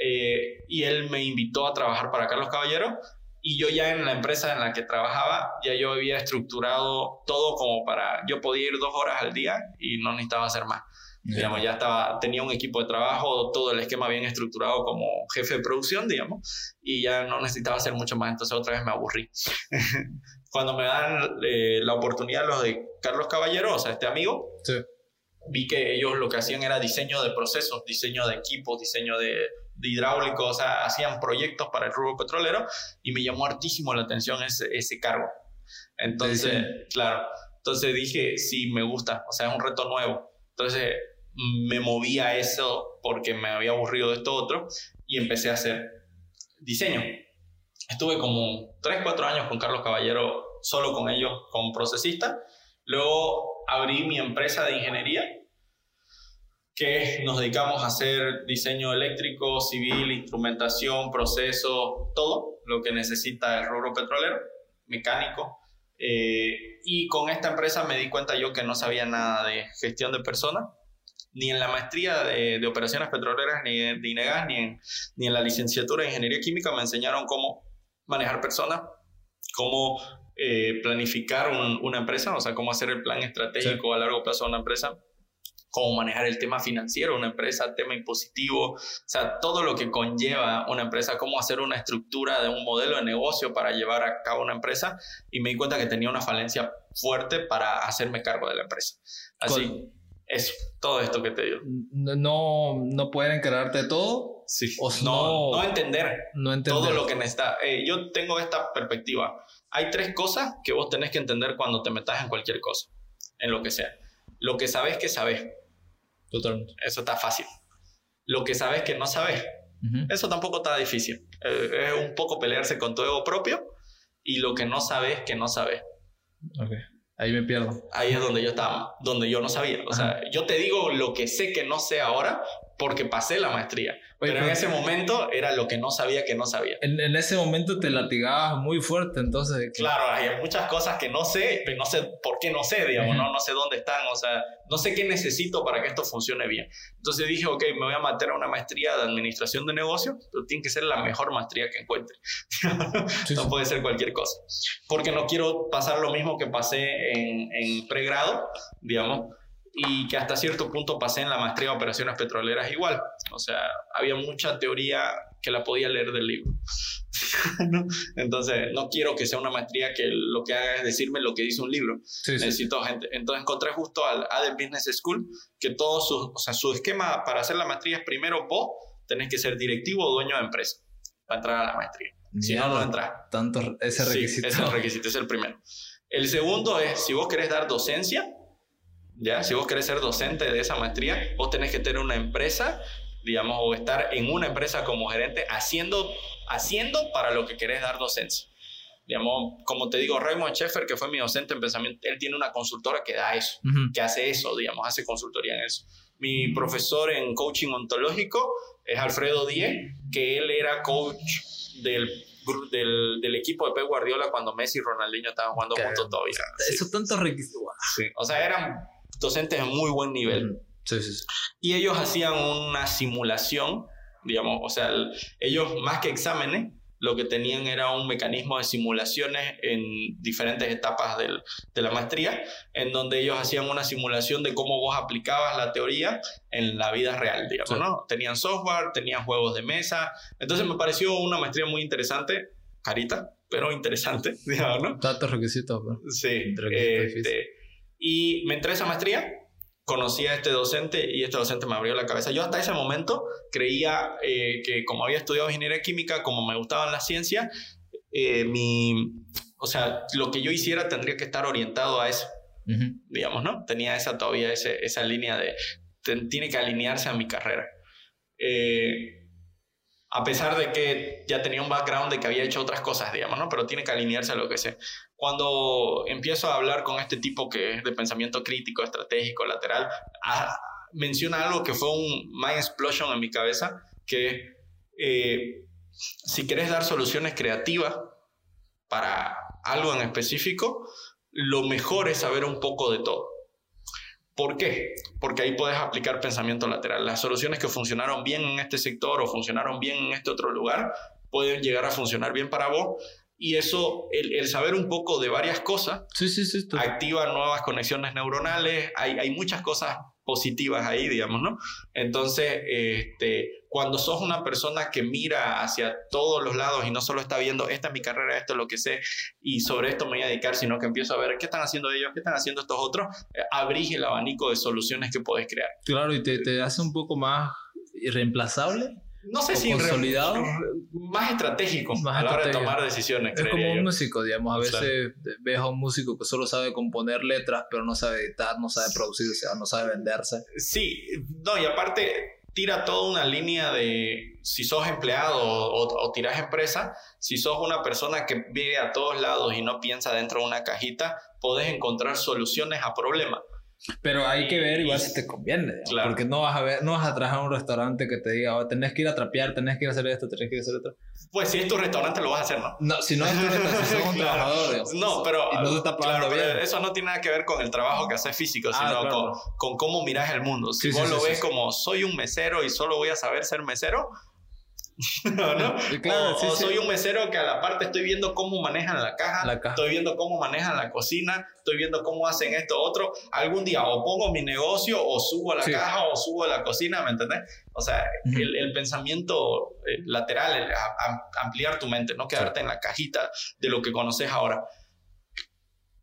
Eh, y él me invitó a trabajar para Carlos Caballero y yo ya en la empresa en la que trabajaba, ya yo había estructurado todo como para, yo podía ir dos horas al día y no necesitaba hacer más. Digamos, ya estaba, tenía un equipo de trabajo, todo el esquema bien estructurado como jefe de producción, digamos, y ya no necesitaba hacer mucho más, entonces otra vez me aburrí. Cuando me dan eh, la oportunidad los de Carlos Caballero, o sea, este amigo, sí. vi que ellos lo que hacían era diseño de procesos, diseño de equipos, diseño de, de hidráulico, o sea, hacían proyectos para el rubro petrolero y me llamó hartísimo la atención ese, ese cargo. Entonces, sí, claro, entonces dije, sí, me gusta, o sea, es un reto nuevo. Entonces me moví a eso porque me había aburrido de esto otro y empecé a hacer diseño. Estuve como 3, 4 años con Carlos Caballero, solo con ellos como procesista. Luego abrí mi empresa de ingeniería que nos dedicamos a hacer diseño eléctrico, civil, instrumentación, proceso, todo lo que necesita el rubro petrolero, mecánico. Eh, y con esta empresa me di cuenta yo que no sabía nada de gestión de personas, ni en la maestría de, de operaciones petroleras, ni de, de INEGAS, ni en, ni en la licenciatura de ingeniería química me enseñaron cómo manejar personas, cómo eh, planificar un, una empresa, o sea, cómo hacer el plan estratégico sí. a largo plazo de una empresa cómo manejar el tema financiero de una empresa, tema impositivo, o sea, todo lo que conlleva una empresa, cómo hacer una estructura de un modelo de negocio para llevar a cabo una empresa y me di cuenta que tenía una falencia fuerte para hacerme cargo de la empresa. Así, ¿Cuál? eso, todo esto que te digo. No, no pueden encargarte de todo. Sí. O no, no, no entender, no entender todo lo que necesita. Eh, yo tengo esta perspectiva. Hay tres cosas que vos tenés que entender cuando te metas en cualquier cosa, en lo que sea. Lo que sabes que sabes. Totalmente. Eso está fácil. Lo que sabes que no sabes. Uh -huh. Eso tampoco está difícil. Eh, es un poco pelearse con tu ego propio y lo que no sabes que no sabes. Ok. Ahí me pierdo. Ahí es donde yo estaba, donde yo no sabía. O sea, yo te digo lo que sé que no sé ahora porque pasé la maestría. Oye, pero en ese momento era lo que no sabía que no sabía. En, en ese momento te latigabas muy fuerte, entonces. Claro, hay muchas cosas que no sé, pero no sé por qué no sé, digamos, uh -huh. ¿no? no sé dónde están, o sea, no sé qué necesito para que esto funcione bien. Entonces dije, ok, me voy a meter a una maestría de administración de negocios, pero tiene que ser la mejor maestría que encuentre. sí, no sí. puede ser cualquier cosa. Porque no quiero pasar lo mismo que pasé en, en pregrado, digamos y que hasta cierto punto pasé en la maestría de operaciones petroleras igual. O sea, había mucha teoría que la podía leer del libro. ¿no? Entonces, no quiero que sea una maestría que lo que haga es decirme lo que dice un libro. Sí, Necesito sí. gente. Entonces, encontré justo al ADE Business School que todo su, o sea, su esquema para hacer la maestría es primero vos tenés que ser directivo o dueño de empresa para entrar a la maestría. Si no, no entras. Tanto ese requisito. Sí, ese requisito es el primero. El segundo es, si vos querés dar docencia, ¿ya? Si vos querés ser docente de esa maestría, vos tenés que tener una empresa, digamos, o estar en una empresa como gerente haciendo, haciendo para lo que querés dar docencia. Digamos, como te digo, Raymond Sheffer, que fue mi docente en pensamiento, él tiene una consultora que da eso, uh -huh. que hace eso, digamos, hace consultoría en eso. Mi profesor en coaching ontológico es Alfredo Díez, que él era coach del del, del, equipo de Pep Guardiola cuando Messi y Ronaldinho estaban jugando juntos todavía. Eso sí. tanto requisito. Sí. O sea, eran docentes de muy buen nivel. Sí, sí, sí. Y ellos hacían una simulación, digamos, o sea, el, ellos más que exámenes, lo que tenían era un mecanismo de simulaciones en diferentes etapas del, de la maestría, en donde ellos hacían una simulación de cómo vos aplicabas la teoría en la vida real, digamos, ¿no? Tenían software, tenían juegos de mesa, entonces me pareció una maestría muy interesante, carita, pero interesante, digamos, ¿no? Tantos requisitos. Sí. Este, y me entré a esa maestría, conocí a este docente y este docente me abrió la cabeza. Yo hasta ese momento creía eh, que como había estudiado ingeniería química, como me gustaban las ciencias, eh, mi, o sea, lo que yo hiciera tendría que estar orientado a eso, digamos, ¿no? Tenía esa todavía ese, esa línea de, tiene que alinearse a mi carrera. Eh, a pesar de que ya tenía un background de que había hecho otras cosas, digamos, ¿no? Pero tiene que alinearse a lo que sé. Cuando empiezo a hablar con este tipo que es de pensamiento crítico, estratégico, lateral, menciona algo que fue un mind explosion en mi cabeza, que eh, si quieres dar soluciones creativas para algo en específico, lo mejor es saber un poco de todo. ¿Por qué? Porque ahí puedes aplicar pensamiento lateral. Las soluciones que funcionaron bien en este sector o funcionaron bien en este otro lugar pueden llegar a funcionar bien para vos. Y eso, el, saber un poco de varias cosas, sí, sí, sí, activa nuevas conexiones neuronales. Hay, hay muchas cosas positivas ahí, digamos, ¿no? Entonces, este, cuando sos una persona que mira hacia todos los lados y no solo está viendo, esta es mi carrera, esto es lo que sé y sobre esto me voy a dedicar, sino que empiezo a ver qué están haciendo ellos, qué están haciendo estos otros, eh, abrís el abanico de soluciones que puedes crear. Claro, y te, te hace un poco más irreemplazable no sé si consolidado, más estratégico a la hora de tomar decisiones. Es como un músico, digamos. A veces ves a un músico que solo sabe componer letras, pero no sabe editar, no sabe producir, o sea, no sabe venderse. Sí, no, y aparte tira toda una línea de si sos empleado o, o tirás empresa, si sos una persona que vive a todos lados y no piensa dentro de una cajita, podés encontrar soluciones a problemas. Pero hay que ver igual si te conviene, porque no vas a ver, no vas a trabajar a un restaurante que te diga, oh, tenés que ir a trapear, tenés que ir a hacer esto, tenés que ir a hacer esto. Pues si es tu restaurante lo vas a hacer, ¿no? No, si no es tu restaurante, si sos un trabajador, No, pero, y no te está pagando bien. eso no tiene nada que ver con el trabajo que haces físico, ah, sino con, con, cómo miras el mundo. Si vos lo ves como soy un mesero y solo voy a saber ser mesero, no, ¿no? Claro, o, soy un mesero que a la parte estoy viendo cómo manejan la caja, estoy viendo cómo manejan la cocina, estoy viendo cómo hacen esto otro. Algún día o pongo mi negocio o subo a la caja o subo a la cocina, ¿me entendés? O sea, el, pensamiento eh, lateral, ampliar tu mente, no quedarte en la cajita de lo que conoces ahora.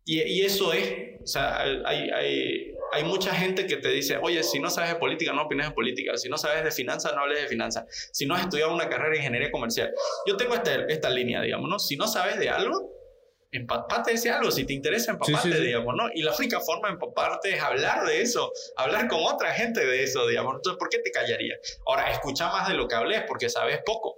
Y, y, eso es, o sea, hay, hay, hay mucha gente que te dice, oye, si no sabes de política, no opines de política. Si no sabes de finanzas, no hables de finanzas. Si no has estudiado una carrera de ingeniería comercial. Yo tengo esta, esta línea, digamos, ¿no? Si no sabes de algo, empapate de ese algo. Si te interesa, empapate, digamos, ¿no? Y la única forma de empaparte es hablar de eso, hablar con otra gente de eso, digamos. Entonces, ¿por qué te callarías? Ahora, escucha más de lo que hables porque sabes poco.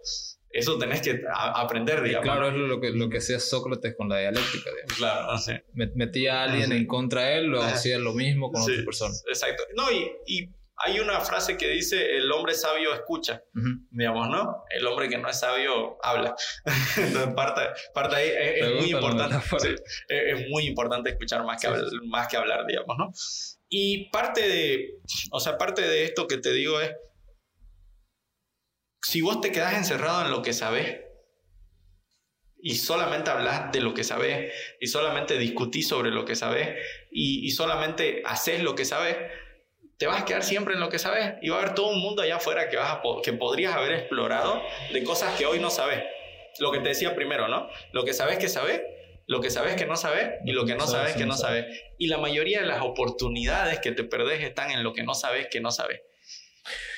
Eso tenés que aprender, digamos. Claro, es lo que, lo que hacía Sócrates con la dialéctica, digamos. Claro, no Metía a alguien en contra de él, lo hacía lo mismo con otra persona. Exacto. No, y, y, hay una frase que dice, el hombre sabio escucha, digamos, ¿no? El hombre que no es sabio habla. Entonces, parte, parte ahí es, muy importante. es, muy importante escuchar más que, hablar, más que hablar, digamos, ¿no? Y parte de, o sea, parte de esto que te digo es, si vos te quedas encerrado en lo que sabes y solamente hablas de lo que sabes y solamente discutís sobre lo que sabes y, solamente haces lo que sabes, te vas a quedar siempre en lo que sabes y va a haber todo un mundo allá afuera que, vas que podrías haber explorado de cosas que hoy no sabes. Lo que te decía primero, ¿no? Lo que sabes que sabes, lo que sabes que no sabes y lo que no sabes que no sabes. Y la mayoría de las oportunidades que te perdés están en lo que no sabes que no sabes.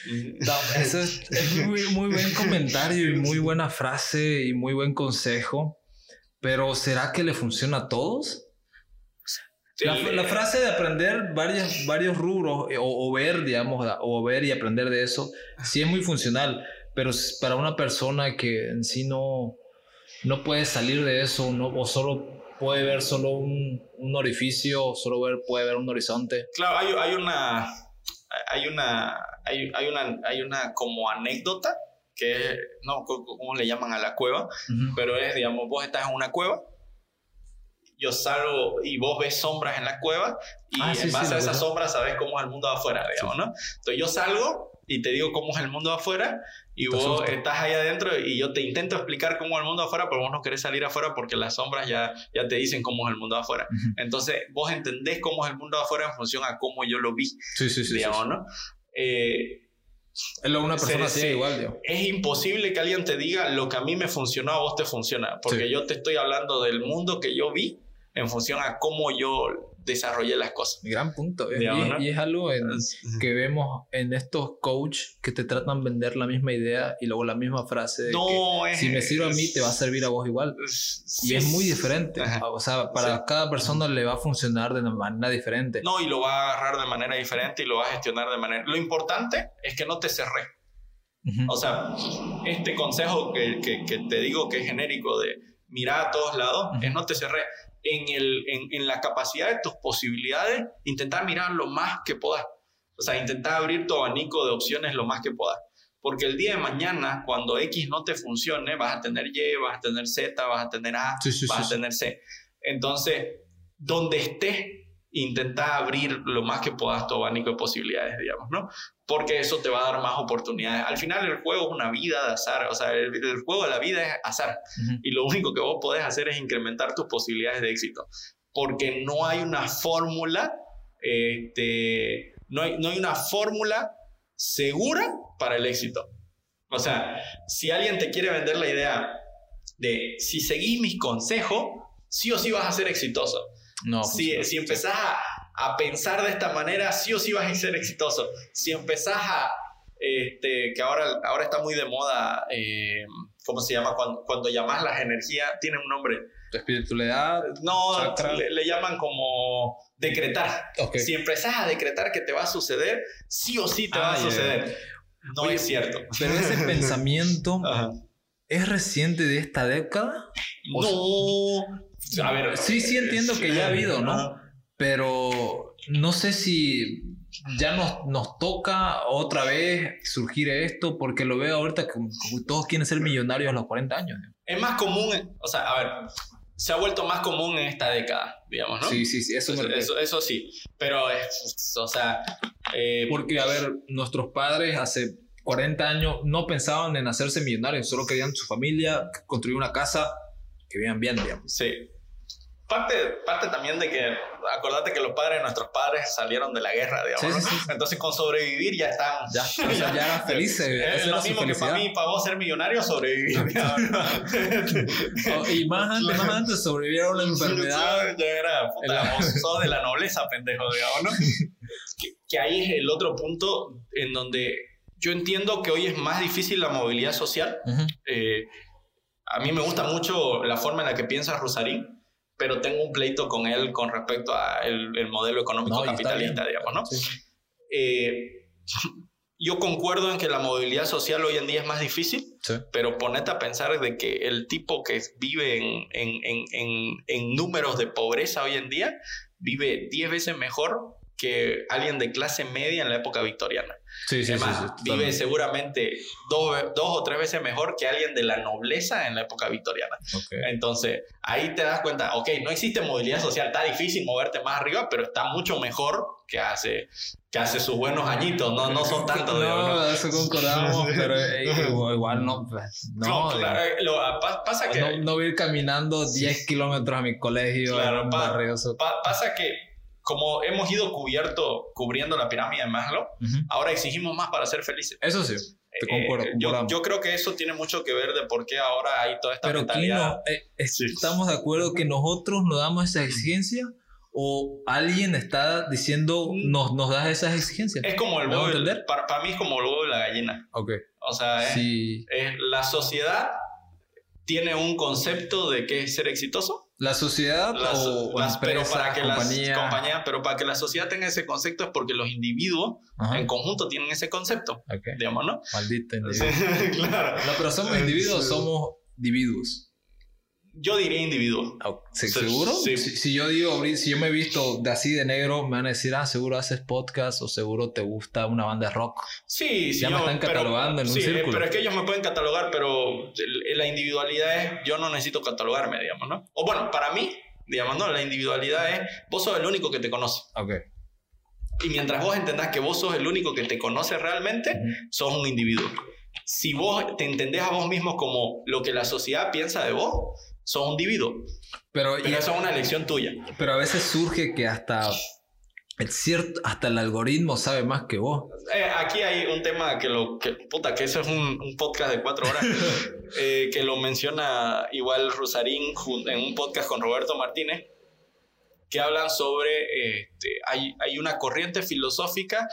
No, eso es, muy, muy buen comentario y muy buena frase y muy buen consejo. Pero ¿será que le funciona a todos? La, frase de aprender varios, varios rubros eh, o, ver, digamos, o ver y aprender de eso, sí es muy funcional, pero para una persona que en sí no, no puede salir de eso no, o solo puede ver solo un, un orificio, solo ver, puede ver un horizonte. Claro, hay, hay una hay una, hay, hay, una, hay una como anécdota que no, ¿cómo le llaman a la cueva? Pero es, digamos, vos estás en una cueva yo salgo y vos ves sombras en la cueva y Ah, sí, en sí, base a esas sombras sabes cómo es el mundo de afuera, digamos, ¿no? Entonces yo salgo y te digo cómo es el mundo de afuera y Te vos asusta. estás ahí adentro y yo te intento explicar cómo es el mundo de afuera, pero vos no querés salir afuera porque las sombras ya, ya te dicen cómo es el mundo de afuera. Entonces vos entendés cómo es el mundo de afuera en función a cómo yo lo vi, Sí, sí, sí. sí. digamos, ¿no? Eh, Es lo una persona se- igual, es imposible que alguien te diga lo que a mí me funcionó, a vos te funciona, porque Sí. yo te estoy hablando del mundo que yo vi en función a cómo yo desarrollé las cosas. Gran punto. eh. Y, y es algo en- que vemos en estos coach que te tratan de vender la misma idea y luego la misma frase de No, que es, si me sirve a mí te va a servir a vos igual. Y es muy diferente. Ajá. O sea, para Sí. cada persona le va a funcionar de una manera diferente. No, y lo va a agarrar de manera diferente y lo va a gestionar de manera... Lo importante es que no te cerré. Ujú. O sea, este consejo que, que- que te digo que es genérico de mirar a todos lados, es no te cerré. En, el, en, en la capacidad de tus posibilidades, intentar mirar lo más que puedas. O sea, intentar abrir tu abanico de opciones lo más que puedas. Porque el día de mañana, cuando X no te funcione, vas a tener Y, vas a tener Z, vas a tener A, Sí, sí, vas sí, a tener C. Entonces, donde estés, intenta abrir lo más que puedas tu abanico de posibilidades, digamos, ¿no? Porque eso te va a dar más oportunidades. Al final el juego es una vida de azar, o sea, el, el juego de la vida es azar. Y lo único que vos podés hacer es incrementar tus posibilidades de éxito. Porque no hay una fórmula, este, no, hay, no hay una fórmula segura para el éxito. O sea, si alguien te quiere vender la idea de si seguís mis consejos, sí o sí vas a ser exitoso. No, Si, si empezás a, a pensar de esta manera, sí o sí vas a ser exitoso. Si empezás a, este, que ahora, ahora está muy de moda, eh, ¿cómo se llama? Cuando, cuando llamas las energías, tiene un nombre. Tu espiritualidad. No, le, le llaman como decretar. Ok. Si empezás a decretar que te va a suceder, sí o sí te Ah, va a ya, suceder. No Oye, es cierto. Pero ese pensamiento Ajá. es reciente de esta década. No. A ver. Sí, sí entiendo que ya ha habido, ¿no? Pero no sé si ya nos, nos toca otra vez surgir esto, porque lo veo ahorita que todos quieren ser millonarios a los 40 años. Es más común, o sea, a ver, se ha vuelto más común en esta década, digamos, ¿no? Sí, sí, sí, eso refiero. eso, eso sí, pero, es, o sea, eh, Porque, a ver, nuestros padres hace 40 años no pensaban en hacerse millonarios, solo querían su familia, construir una casa, que vivan bien, digamos. sí. Parte, parte también de que, acordate que los padres de nuestros padres salieron de la guerra, digamos, Sí, sí, sí. Entonces con sobrevivir ya están... Ya, o sea, ya eran felices, Es esa lo mismo que para mí, para vos ser millonario, sobrevivir. Oh, y más antes, más antes sobrevivieron a una enfermedad. Ya era, puta, vos sos de la nobleza, pendejo, digamos, ¿no? que, que ahí es el otro punto en donde yo entiendo que hoy es más difícil la movilidad social. Ujú. Eh, a mí me gusta mucho la forma en la que piensa Rosarín, pero tengo un pleito con él con respecto al el modelo económico No, capitalista, digamos, ¿no? Sí. Eh, yo concuerdo en que la movilidad social hoy en día es más difícil, Sí. pero ponete a pensar de que el tipo que vive en, en, en, en, en números de pobreza hoy en día vive 10 veces mejor que alguien de clase media en la época victoriana. Sí, sí, Es sí, sí, vive seguramente dos, dos o tres veces mejor que alguien de la nobleza en la época victoriana. Ok. Entonces, ahí te das cuenta, ok, no existe movilidad social, está difícil moverte más arriba, pero está mucho mejor que hace, que hace sus buenos añitos, no, no son tantos. digamos, ¿no? No, eso concordamos, pero eh, igual, igual no. pues, No, No, claro, eh, lo- pa- pasa que... no, no voy a ir caminando 10 kilómetros a mi colegio Claro, pa- barrio. pa- pasa que como hemos ido cubierto, cubriendo la pirámide de Maslow, Ujú. ahora exigimos más para ser felices. Eso sí, te concuerdo. Eh, yo, yo creo que eso tiene mucho que ver de por qué ahora hay toda esta Pero mentalidad. Kino, eh, es- Sí. ¿estamos de acuerdo que nosotros nos damos esa exigencia? ¿O alguien está diciendo Mm. nos, nos das esas exigencias? Es como el ¿Me huevo, entender? para, para mí es como el huevo y la gallina. Ok. O sea, es- Sí. es la sociedad tiene un concepto de qué es ser exitoso. ¿La sociedad Las- o, las- pero empresa, para que compañía? las compañías, pero para que la sociedad tenga ese concepto es porque los individuos Ajá. en conjunto tienen ese concepto, Ok. digamos, ¿no? Maldito Sí, individuo. claro. No, pero somos individuos, somos individuos. Yo diría individuo. ¿Se- Sí, ¿Seguro? sí. Si, si yo digo, si yo me he visto de así de negro, me van a decir, ah, seguro haces podcast o seguro te gusta una banda de rock. Sí, sí. Ya me yo- están pero- catalogando en un sí, círculo. Pero es que ellos me pueden catalogar, pero la individualidad es, yo no necesito catalogarme, digamos, ¿no? O bueno, para mí, digamos, no, la individualidad es, vos sos el único que te conoce. Ok. Y mientras vos entendás que vos sos el único que te conoce realmente, sos un individuo. Si vos te entendés a vos mismo como lo que la sociedad piensa de vos, sos un individuo. Pero, Pero eso es una elección tuya. pero a veces surge que hasta el cierto, hasta el algoritmo sabe más que vos. Eh, aquí hay un tema que lo que puta que eso es un, un podcast de cuatro horas eh, que lo menciona igual Rosarín en un podcast con Roberto Martínez que hablan sobre este, hay, hay una corriente filosófica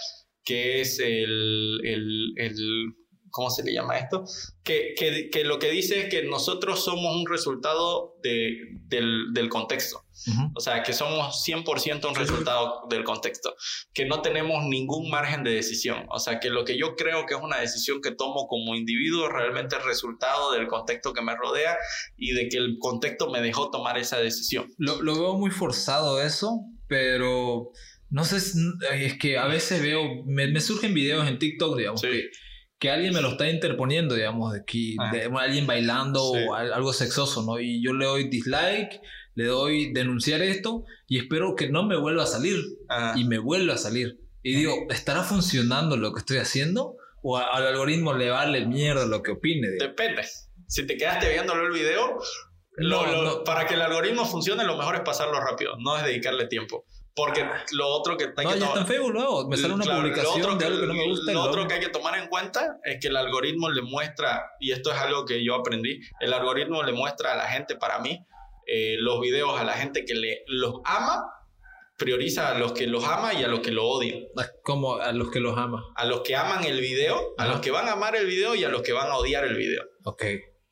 que es el, el, el- ¿cómo se le llama esto? Que, que, que lo que dice es que nosotros somos un resultado de, del, del contexto. O sea, que somos 100% un resultado del contexto, que no tenemos ningún margen de decisión. O sea, que lo que yo creo que es una decisión que tomo como individuo realmente es resultado del contexto que me rodea y de que el contexto me dejó tomar esa decisión. Lo, lo veo muy forzado eso, pero no sé, es que a veces veo, me, me surgen videos en TikTok, digamos, Sí. que, que alguien me lo está interponiendo, digamos, de, que, Ah. de alguien bailando Sí. o al- algo sexoso, ¿no? Y yo le doy dislike, le doy denunciar esto y espero que no me vuelva a salir Ajá. y me vuelva a salir. Y digo, ¿estará funcionando lo que estoy haciendo? ¿O a- al algoritmo le vale mierda lo que opine? Depende. Si te quedaste viéndolo el video, lo- No, lo- no. para que el algoritmo funcione, lo mejor es pasarlo rápido, no es dedicarle tiempo. Porque lo otro que hay No, que ya está en Facebook luego. Me sale una Claro, lo publicación otro de algo que no me gusta. Lo lo- otro que hay que tomar en cuenta es que el algoritmo le muestra, y esto es algo que yo aprendí, el algoritmo le muestra a la gente, para mí, eh, los videos a la gente que le, los ama, prioriza a los que los ama y a los que lo odian. Como a los que los ama. A los que aman el video, a los que van a amar el video y a los que van a odiar el video. Ok.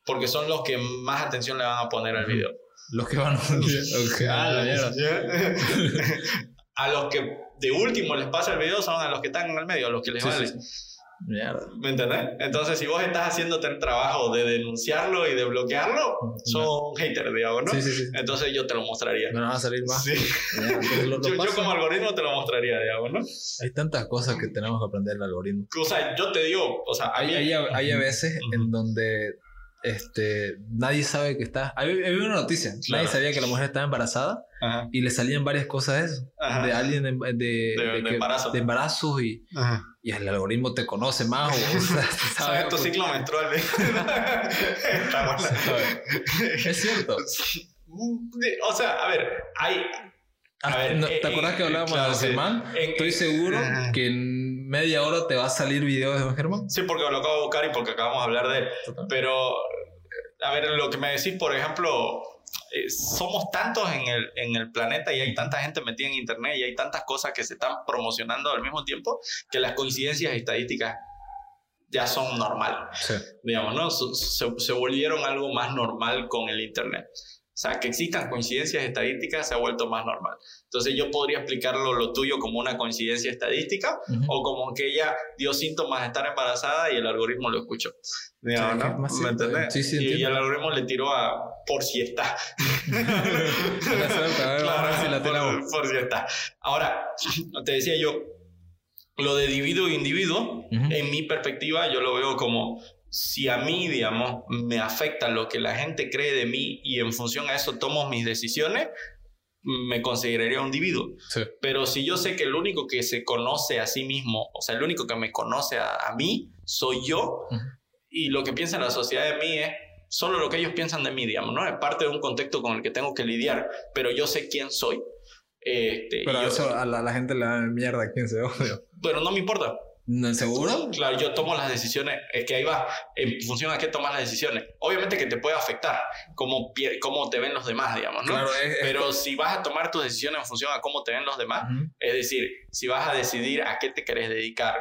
Porque son los que más atención le van a poner al video. Los que van a... Ok. Ah, la mierda. a los que de último les pasa el video son a los que están en el medio, a los que les Sí, vale. sí, Mierda. ¿Me entendés? Entonces, si vos estás haciéndote el trabajo de denunciarlo y de bloquearlo, sos un hater, digamos, ¿no? Sí, sí, sí. Entonces yo te lo mostraría. Me van a salir más. Sí. Mierda, Yo, yo como algoritmo te lo mostraría, digamos, ¿no? Hay tantas cosas que tenemos que aprender del algoritmo. O sea, yo te digo, o sea, Hay, mí- hay, hay a veces Ujú. en donde este, nadie sabe que está... Había, había una noticia. Claro. Nadie sabía que la mujer estaba embarazada Ajá, y le salían varias cosas de eso. ajá, De alguien de, de, de que- embarazo. de embarazos y, ajá. y el algoritmo te conoce más. O, o sea, sabe- ¿Sabes tu ciclo menstrual? ¿eh? Está bueno. Es cierto. O sea, a ver, hay... A ver, No, eh, ¿Te acuerdas que eh, hablábamos claro, de. Germán? Estoy seguro Ajá. que media hora te va a salir video de Don Germán. Sí, porque lo acabo de buscar y porque acabamos de hablar de él. Pero, a ver, lo que me decís, por ejemplo, eh, somos tantos en el, en el planeta y hay tanta gente metida en Internet y hay tantas cosas que se están promocionando al mismo tiempo que las coincidencias estadísticas ya son normal, Sí. digamos, ¿no? Se- se volvieron algo más normal con el Internet. O sea, que existan coincidencias estadísticas se ha vuelto más normal. Entonces yo podría explicarlo lo tuyo como una coincidencia estadística o como que ella dio síntomas de estar embarazada y el algoritmo lo escuchó. ¿Me simple. entendés? Sí, sí, y, el algoritmo le tiró a por si está. Tenemos. por, por si está. Ahora, te decía yo, lo de individuo e individuo, en mi perspectiva, yo lo veo como si a mí, digamos, me afecta lo que la gente cree de mí y en función a eso tomo mis decisiones, me consideraría un individuo. Sí. Pero si yo sé que el único que se conoce a sí mismo, o sea, el único que me conoce a, a mí, soy yo, y lo que piensa la sociedad de mí es solo lo que ellos piensan de mí, digamos, ¿no? Es parte de un contexto con el que tengo que lidiar, pero yo sé quién soy. Este, Pero yo- eso a la, la gente le da mierda quién se odia. pero no me importa. ¿No, ¿Seguro? Claro, yo tomo las decisiones, es que ahí va, en función a qué tomas las decisiones. Obviamente que te puede afectar cómo, cómo te ven los demás, digamos, ¿no? Claro, es, es- Pero si vas a tomar tus decisiones en función a cómo te ven los demás, es decir, si vas a decidir a qué te querés dedicar,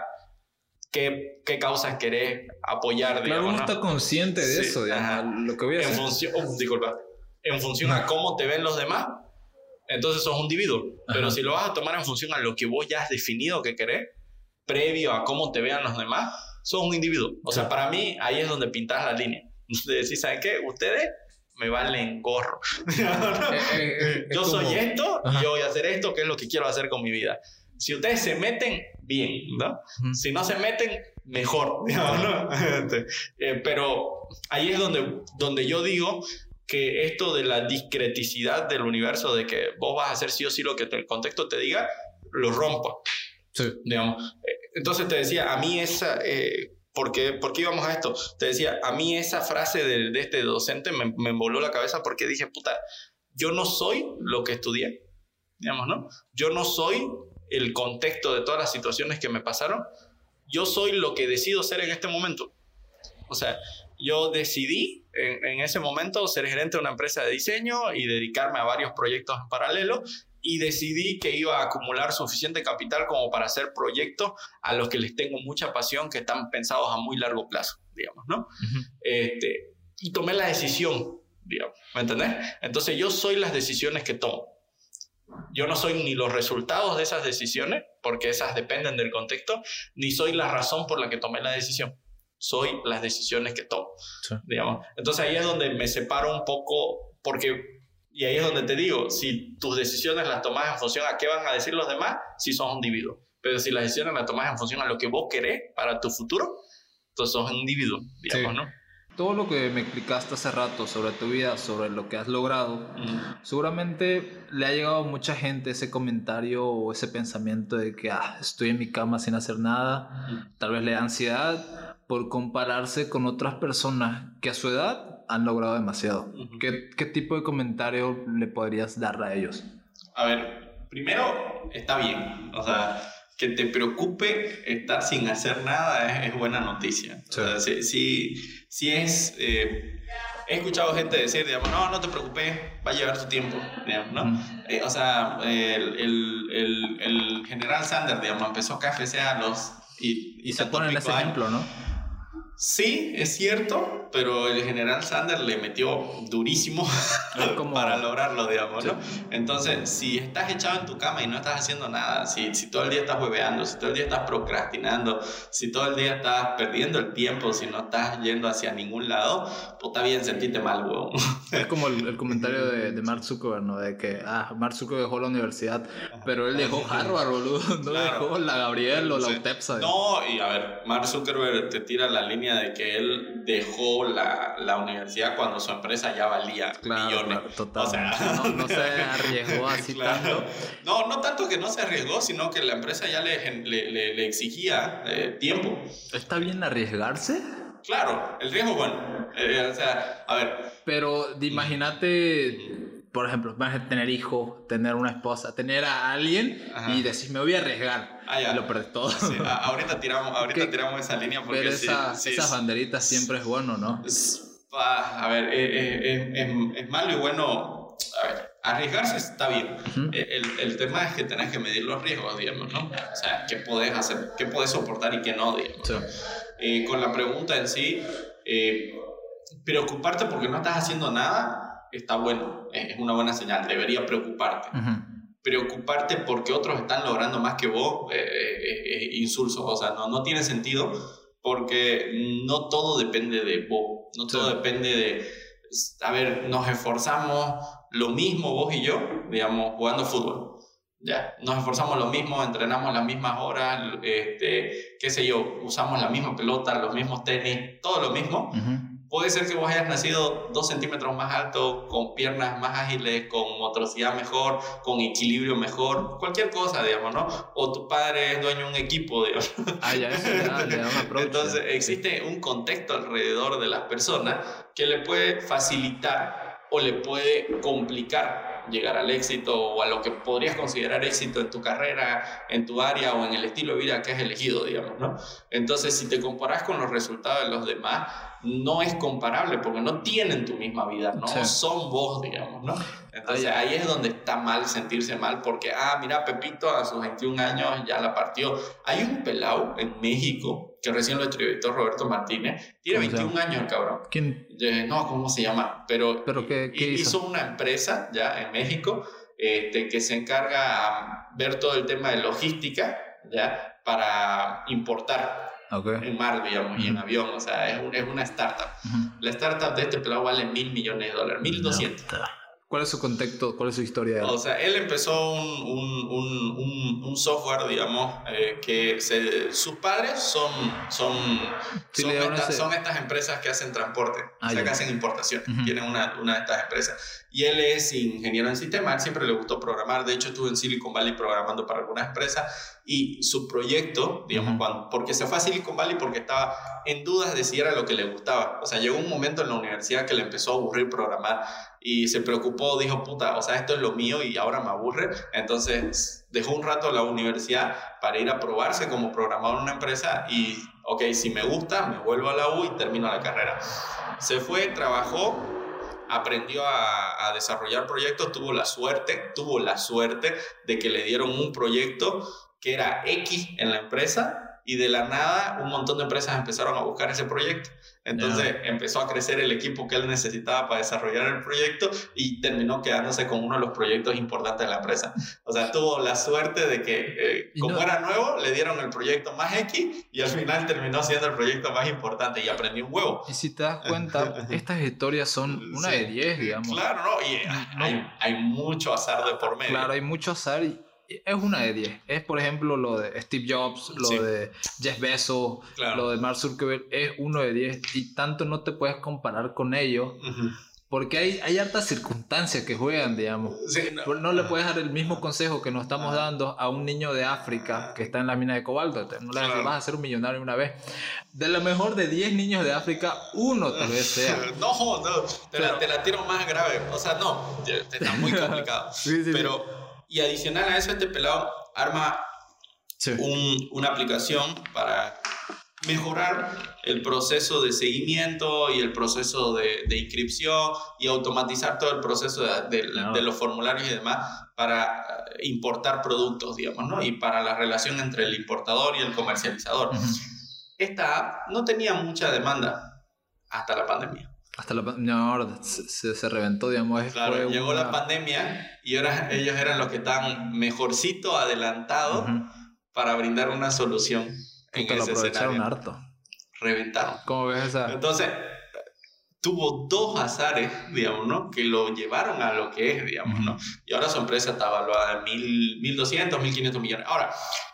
qué, qué causas querés apoyar, Claro, digamos, uno ¿no? está consciente de Sí, eso, digamos. ajá. Lo que voy a en hacer. función, oh, disculpa, en función a No. cómo te ven los demás, entonces sos un individuo. Pero si lo vas a tomar en función a lo que vos ya has definido que querés, previo a cómo te vean los demás, sos un individuo. O sea, para mí ahí es donde pintas la línea. De decir, ¿saben qué? Ustedes me valen gorro. Eh, eh, eh, es yo como- soy esto Ajá. y yo voy a hacer esto, que es lo que quiero hacer con mi vida. Si ustedes se meten, bien, ¿no? Si no se meten, mejor, digamos, ¿no? Este, pero ahí es donde, donde yo digo que esto de la discreticidad del universo, de que vos vas a hacer sí o sí lo que el contexto te diga, lo rompa. Sí. Digamos. Entonces te decía, a mí esa... Eh, ¿Por qué, íbamos a esto? Te decía, a mí esa frase de, de este docente me, me voló la cabeza porque dije, puta, yo no soy lo que estudié, digamos, ¿no? Yo no soy el contexto de todas las situaciones que me pasaron, yo soy lo que decido ser en este momento. O sea, yo decidí en, ese momento ser gerente de una empresa de diseño y dedicarme a varios proyectos en paralelo y decidí que iba a acumular suficiente capital como para hacer proyectos a los que les tengo mucha pasión, que están pensados a muy largo plazo, digamos, ¿no? este, y tomé la decisión, digamos, ¿me entendés? Entonces yo soy las decisiones que tomo. Yo no soy ni los resultados de esas decisiones, porque esas dependen del contexto, ni soy la razón por la que tomé la decisión. Soy las decisiones que tomo, digamos. Entonces ahí es donde me separo un poco, porque, y ahí es donde te digo, si tus decisiones las tomas en función a qué van a decir los demás, si sos un individuo. Pero si las decisiones las tomas en función a lo que vos querés para tu futuro, entonces sos un individuo, digamos, ¿no? Todo lo que me explicaste hace rato sobre tu vida, sobre lo que has logrado, seguramente le ha llegado a mucha gente ese comentario o ese pensamiento de que ah, estoy en mi cama sin hacer nada. Tal vez le da ansiedad por compararse con otras personas que a su edad han logrado demasiado. ¿Qué, ¿Qué tipo de comentario le podrías dar a ellos? A ver, primero está bien. O sea, que te preocupe estar sin hacer nada es, buena noticia. si, si, es... Eh, he escuchado gente decir, digamos, no, no te preocupes, va a llevar su tiempo, digamos, ¿no? Eh, o sea, el, el, el, general Sanders, digamos, empezó KFC a los... Y, y se pone ese ejemplo, ¿no? Sí, es cierto, pero el general Sander le metió durísimo para lograrlo, digamos, ¿no? Entonces, si estás echado en tu cama y no estás haciendo nada, si, si todo el día estás hueveando, si todo el día estás procrastinando, si todo el día estás perdiendo el tiempo, si no estás yendo hacia ningún lado, pues está bien sentirte mal, huevón. Es como el, comentario de, de, Mark Zuckerberg, ¿no? De que, ah, Mark Zuckerberg dejó la universidad, pero él dejó Harvard, boludo, no dejó la Gabriel o la UTEPSA. No, y a ver, Mark Zuckerberg te tira la línea de que él dejó la, la universidad cuando su empresa ya valía millones. o sea, no, se arriesgó así tanto. No, no tanto que no se arriesgó, sino que la empresa ya le, le, le, exigía eh, tiempo. ¿Está bien arriesgarse? Claro, el riesgo, bueno, eh, o sea, a ver. Pero imagínate por ejemplo, tener hijo, tener una esposa, tener a alguien y decir, me voy a arriesgar. Ah, y lo perdés todo. ahorita tiramos, ahorita tiramos esa línea porque esas banderitas siempre es bueno, ¿no? a ver, eh, eh, eh, es, malo y bueno. A ver, arriesgarse está bien. el, el, tema es que tenés que medir los riesgos, digamos, ¿no? O sea, qué podés hacer, qué podés soportar y qué no, digamos. con la pregunta en sí, preocuparte porque no estás haciendo nada está bueno, es una buena señal, debería preocuparte. Preocuparte porque otros están logrando más que vos es eh, eh, insulso, o sea, no, no tiene sentido porque no todo depende de vos, no todo depende de, a ver, nos esforzamos lo mismo vos y yo, digamos, jugando fútbol. Ya, nos esforzamos lo mismo, entrenamos las mismas horas, este, qué sé yo, usamos la misma pelota, los mismos tenis, todo lo mismo. Puede ser que vos hayas nacido dos centímetros más alto, con piernas más ágiles, con motricidad mejor, con equilibrio mejor, cualquier cosa, digamos, ¿no? O tu padre es dueño de un equipo, digamos. Ah, ya, ya, ya Entonces, existe un contexto alrededor de las personas que le puede facilitar o le puede complicar llegar al éxito o a lo que podrías considerar éxito en tu carrera, en tu área o en el estilo de vida que has elegido, digamos, ¿no? Entonces, si te comparas con los resultados de los demás, no es comparable porque no tienen tu misma vida, no son vos, digamos, ¿no? Entonces ahí es donde está mal sentirse mal porque, ah, mira, Pepito a sus 21 años ya la partió. Hay un pelao en México que recién lo entrevistó Roberto Martínez, tiene 21 años el cabrón. ¿Quién? no, ¿cómo se llama? Pero, ¿Pero qué, hizo? una empresa ya en México este, que se encarga de ver todo el tema de logística, ya, para importar en mar, digamos, y en avión. O sea, es, es una startup. La startup de este pelado vale mil millones de dólares, mil doscientos. ¿Cuál es su contexto? ¿Cuál es su historia? O sea, él empezó un, un, un, un software, digamos, eh, que se, sus padres son, son, son, estas, empresas que hacen transporte, o sea, que hacen importación. Tienen una, una de estas empresas. Y él es ingeniero en sistemas, él siempre le gustó programar, de hecho estuvo en Silicon Valley programando para algunas empresas y su proyecto, digamos, cuando, porque se fue a Silicon Valley porque estaba en dudas de si era lo que le gustaba. O sea, llegó un momento en la universidad que le empezó a aburrir programar y se preocupó, dijo, puta, o sea, esto es lo mío y ahora me aburre. Entonces dejó un rato la universidad para ir a probarse como programador en una empresa y, ok, si me gusta, me vuelvo a la U y termino la carrera. Se fue, trabajó aprendió a, desarrollar proyectos, tuvo la suerte, tuvo la suerte de que le dieron un proyecto que era X en la empresa y de la nada un montón de empresas empezaron a buscar ese proyecto. Entonces empezó a crecer el equipo que él necesitaba para desarrollar el proyecto y terminó quedándose con uno de los proyectos importantes de la empresa. O sea, tuvo la suerte de que eh, como era nuevo, le dieron el proyecto más X y al final terminó siendo el proyecto más importante y aprendió un huevo. Y si te das cuenta, estas historias son una de 10, digamos. Claro, no, y hay, hay mucho azar de por medio. Claro, hay mucho azar y es una de 10. Es, por ejemplo, lo de Steve Jobs, lo de Jeff Bezos, lo de Mark Zuckerberg, es uno de 10 y tanto no te puedes comparar con ellos. Porque hay, hay hartas circunstancias que juegan, digamos. no. le puedes dar el mismo consejo que nos estamos dando a un niño de África que está en la mina de cobalto. No le vas a ser un millonario una vez. De lo mejor de 10 niños de África, uno tal vez sea. No, no, te, la, te la tiro más grave. O sea, no, está muy complicado. Pero y adicional a eso, este pelado arma una aplicación para mejorar el proceso de seguimiento y el proceso de, inscripción y automatizar todo el proceso de, los formularios y demás para importar productos, digamos, ¿no? Y para la relación entre el importador y el comercializador. Esta app no tenía mucha demanda hasta la pandemia. Hasta la no, se, se, reventó, digamos. Claro, llegó la pandemia y ahora ellos eran los que estaban mejorcito adelantados para brindar una solución en ese lo aprovecharon harto. Reventaron. ¿Cómo ves esa? Entonces, tuvo dos azares, digamos, ¿no? Que lo llevaron a lo que es, digamos, ¿no? Y ahora su empresa está evaluada en 1.200, 1.500 millones. Ahora,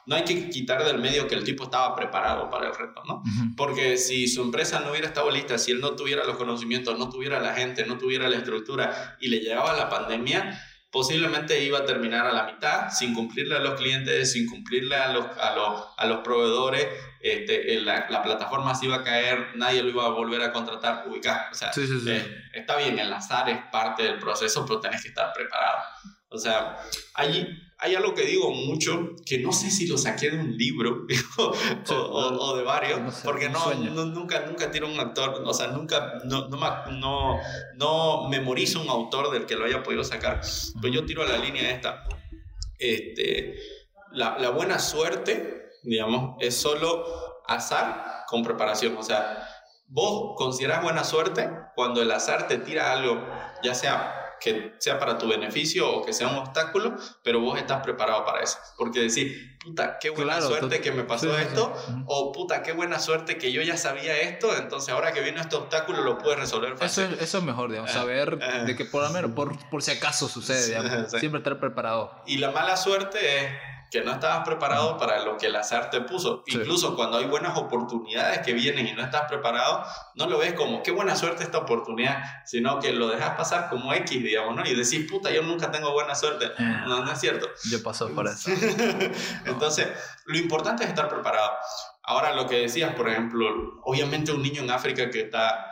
no hay que quitar del medio que el tipo estaba preparado para el reto, ¿no? Porque si su empresa no hubiera estado lista, si él no tuviera los conocimientos, no tuviera la gente, no tuviera la estructura y le llegaba la pandemia, posiblemente iba a terminar a la mitad, sin cumplirle a los clientes, sin cumplirle a los, a los, a los proveedores, este, la, la, plataforma se iba a caer, nadie lo iba a volver a contratar, ubicar. O sea, eh, está bien, el azar es parte del proceso, pero tenés que estar preparado. O sea, allí hay algo que digo mucho, que no sé si lo saqué de un libro o, o, de varios, porque no, nunca, nunca tiro un actor, o sea, nunca, no, no, no, memorizo un autor del que lo haya podido sacar. Pues yo tiro a la línea esta. Este, la, la buena suerte, digamos, es solo azar con preparación. O sea, vos consideras buena suerte cuando el azar te tira algo, ya sea que sea para tu beneficio o que sea un obstáculo, pero vos estás preparado para eso. Porque decir, puta, qué buena suerte que me pasó esto, o puta, qué buena suerte que yo ya sabía esto, entonces ahora que viene este obstáculo lo puedes resolver fácil. Eso es, eso es mejor, digamos, saber de que por lo menos, por, por si acaso sucede, digamos, siempre estar preparado. Y la mala suerte es que no estabas preparado para lo que el azar te puso. Incluso cuando hay buenas oportunidades que vienen y no estás preparado, no lo ves como qué buena suerte esta oportunidad, sino que lo dejas pasar como X, digamos, ¿no? Y decís, puta, yo nunca tengo buena suerte. Eh. No, no es cierto. Yo paso por eso. Entonces, lo importante es estar preparado. Ahora, lo que decías, por ejemplo, obviamente un niño en África que está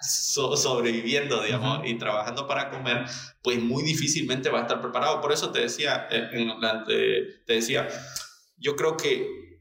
sobreviviendo, digamos, y trabajando para comer, pues muy difícilmente va a estar preparado. Por eso te decía, eh, te decía, yo creo que,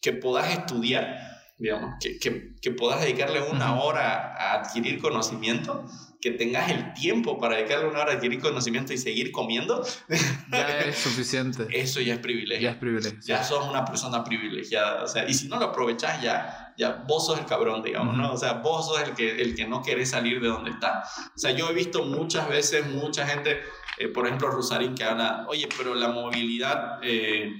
que puedas estudiar, digamos, que, que, que puedas dedicarle una hora a adquirir conocimiento, que tengas el tiempo para dedicarle una hora a adquirir conocimiento y seguir comiendo, ya es suficiente. Eso ya es privilegio. Ya es privilegio. Ya sos una persona privilegiada. O sea, y si no lo aprovechas, ya, ya vos sos el cabrón, digamos, ¿no? O sea, vos sos el que, el que no quiere salir de donde está. O sea, yo he visto muchas veces, mucha gente, eh, por ejemplo, Rosarín, que habla, oye, pero la movilidad... Eh,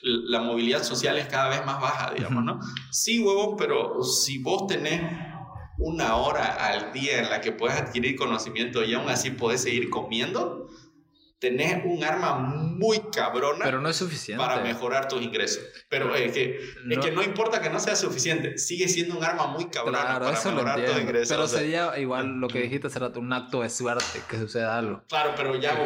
la movilidad social es cada vez más baja, digamos, ¿no? Sí, huevo, pero si vos tenés una hora al día en la que puedes adquirir conocimiento y aún así puedes seguir comiendo, tenés un arma muy cabrona pero no es suficiente. para mejorar tus ingresos. Pero es que, no, es que no importa que no sea suficiente, sigue siendo un arma muy cabrona claro, para mejorar tus ingresos. Pero sería igual lo que dijiste hace rato, un acto de suerte, que suceda algo. Claro, pero ya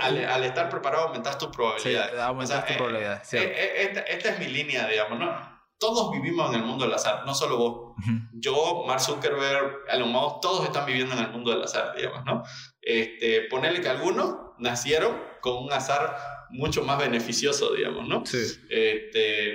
al, al, estar preparado aumentas tu probabilidad. Sí, aumentas o sea, tu probabilidad. Eh, eh, esta, esta es mi línea, digamos, ¿no? todos vivimos en el mundo del azar, no solo vos. Uh -huh. Yo, Mark Zuckerberg, Elon Musk, todos están viviendo en el mundo del azar, digamos, ¿no? Este, ponerle que algunos nacieron con un azar mucho más beneficioso, digamos, ¿no? Sí. Este,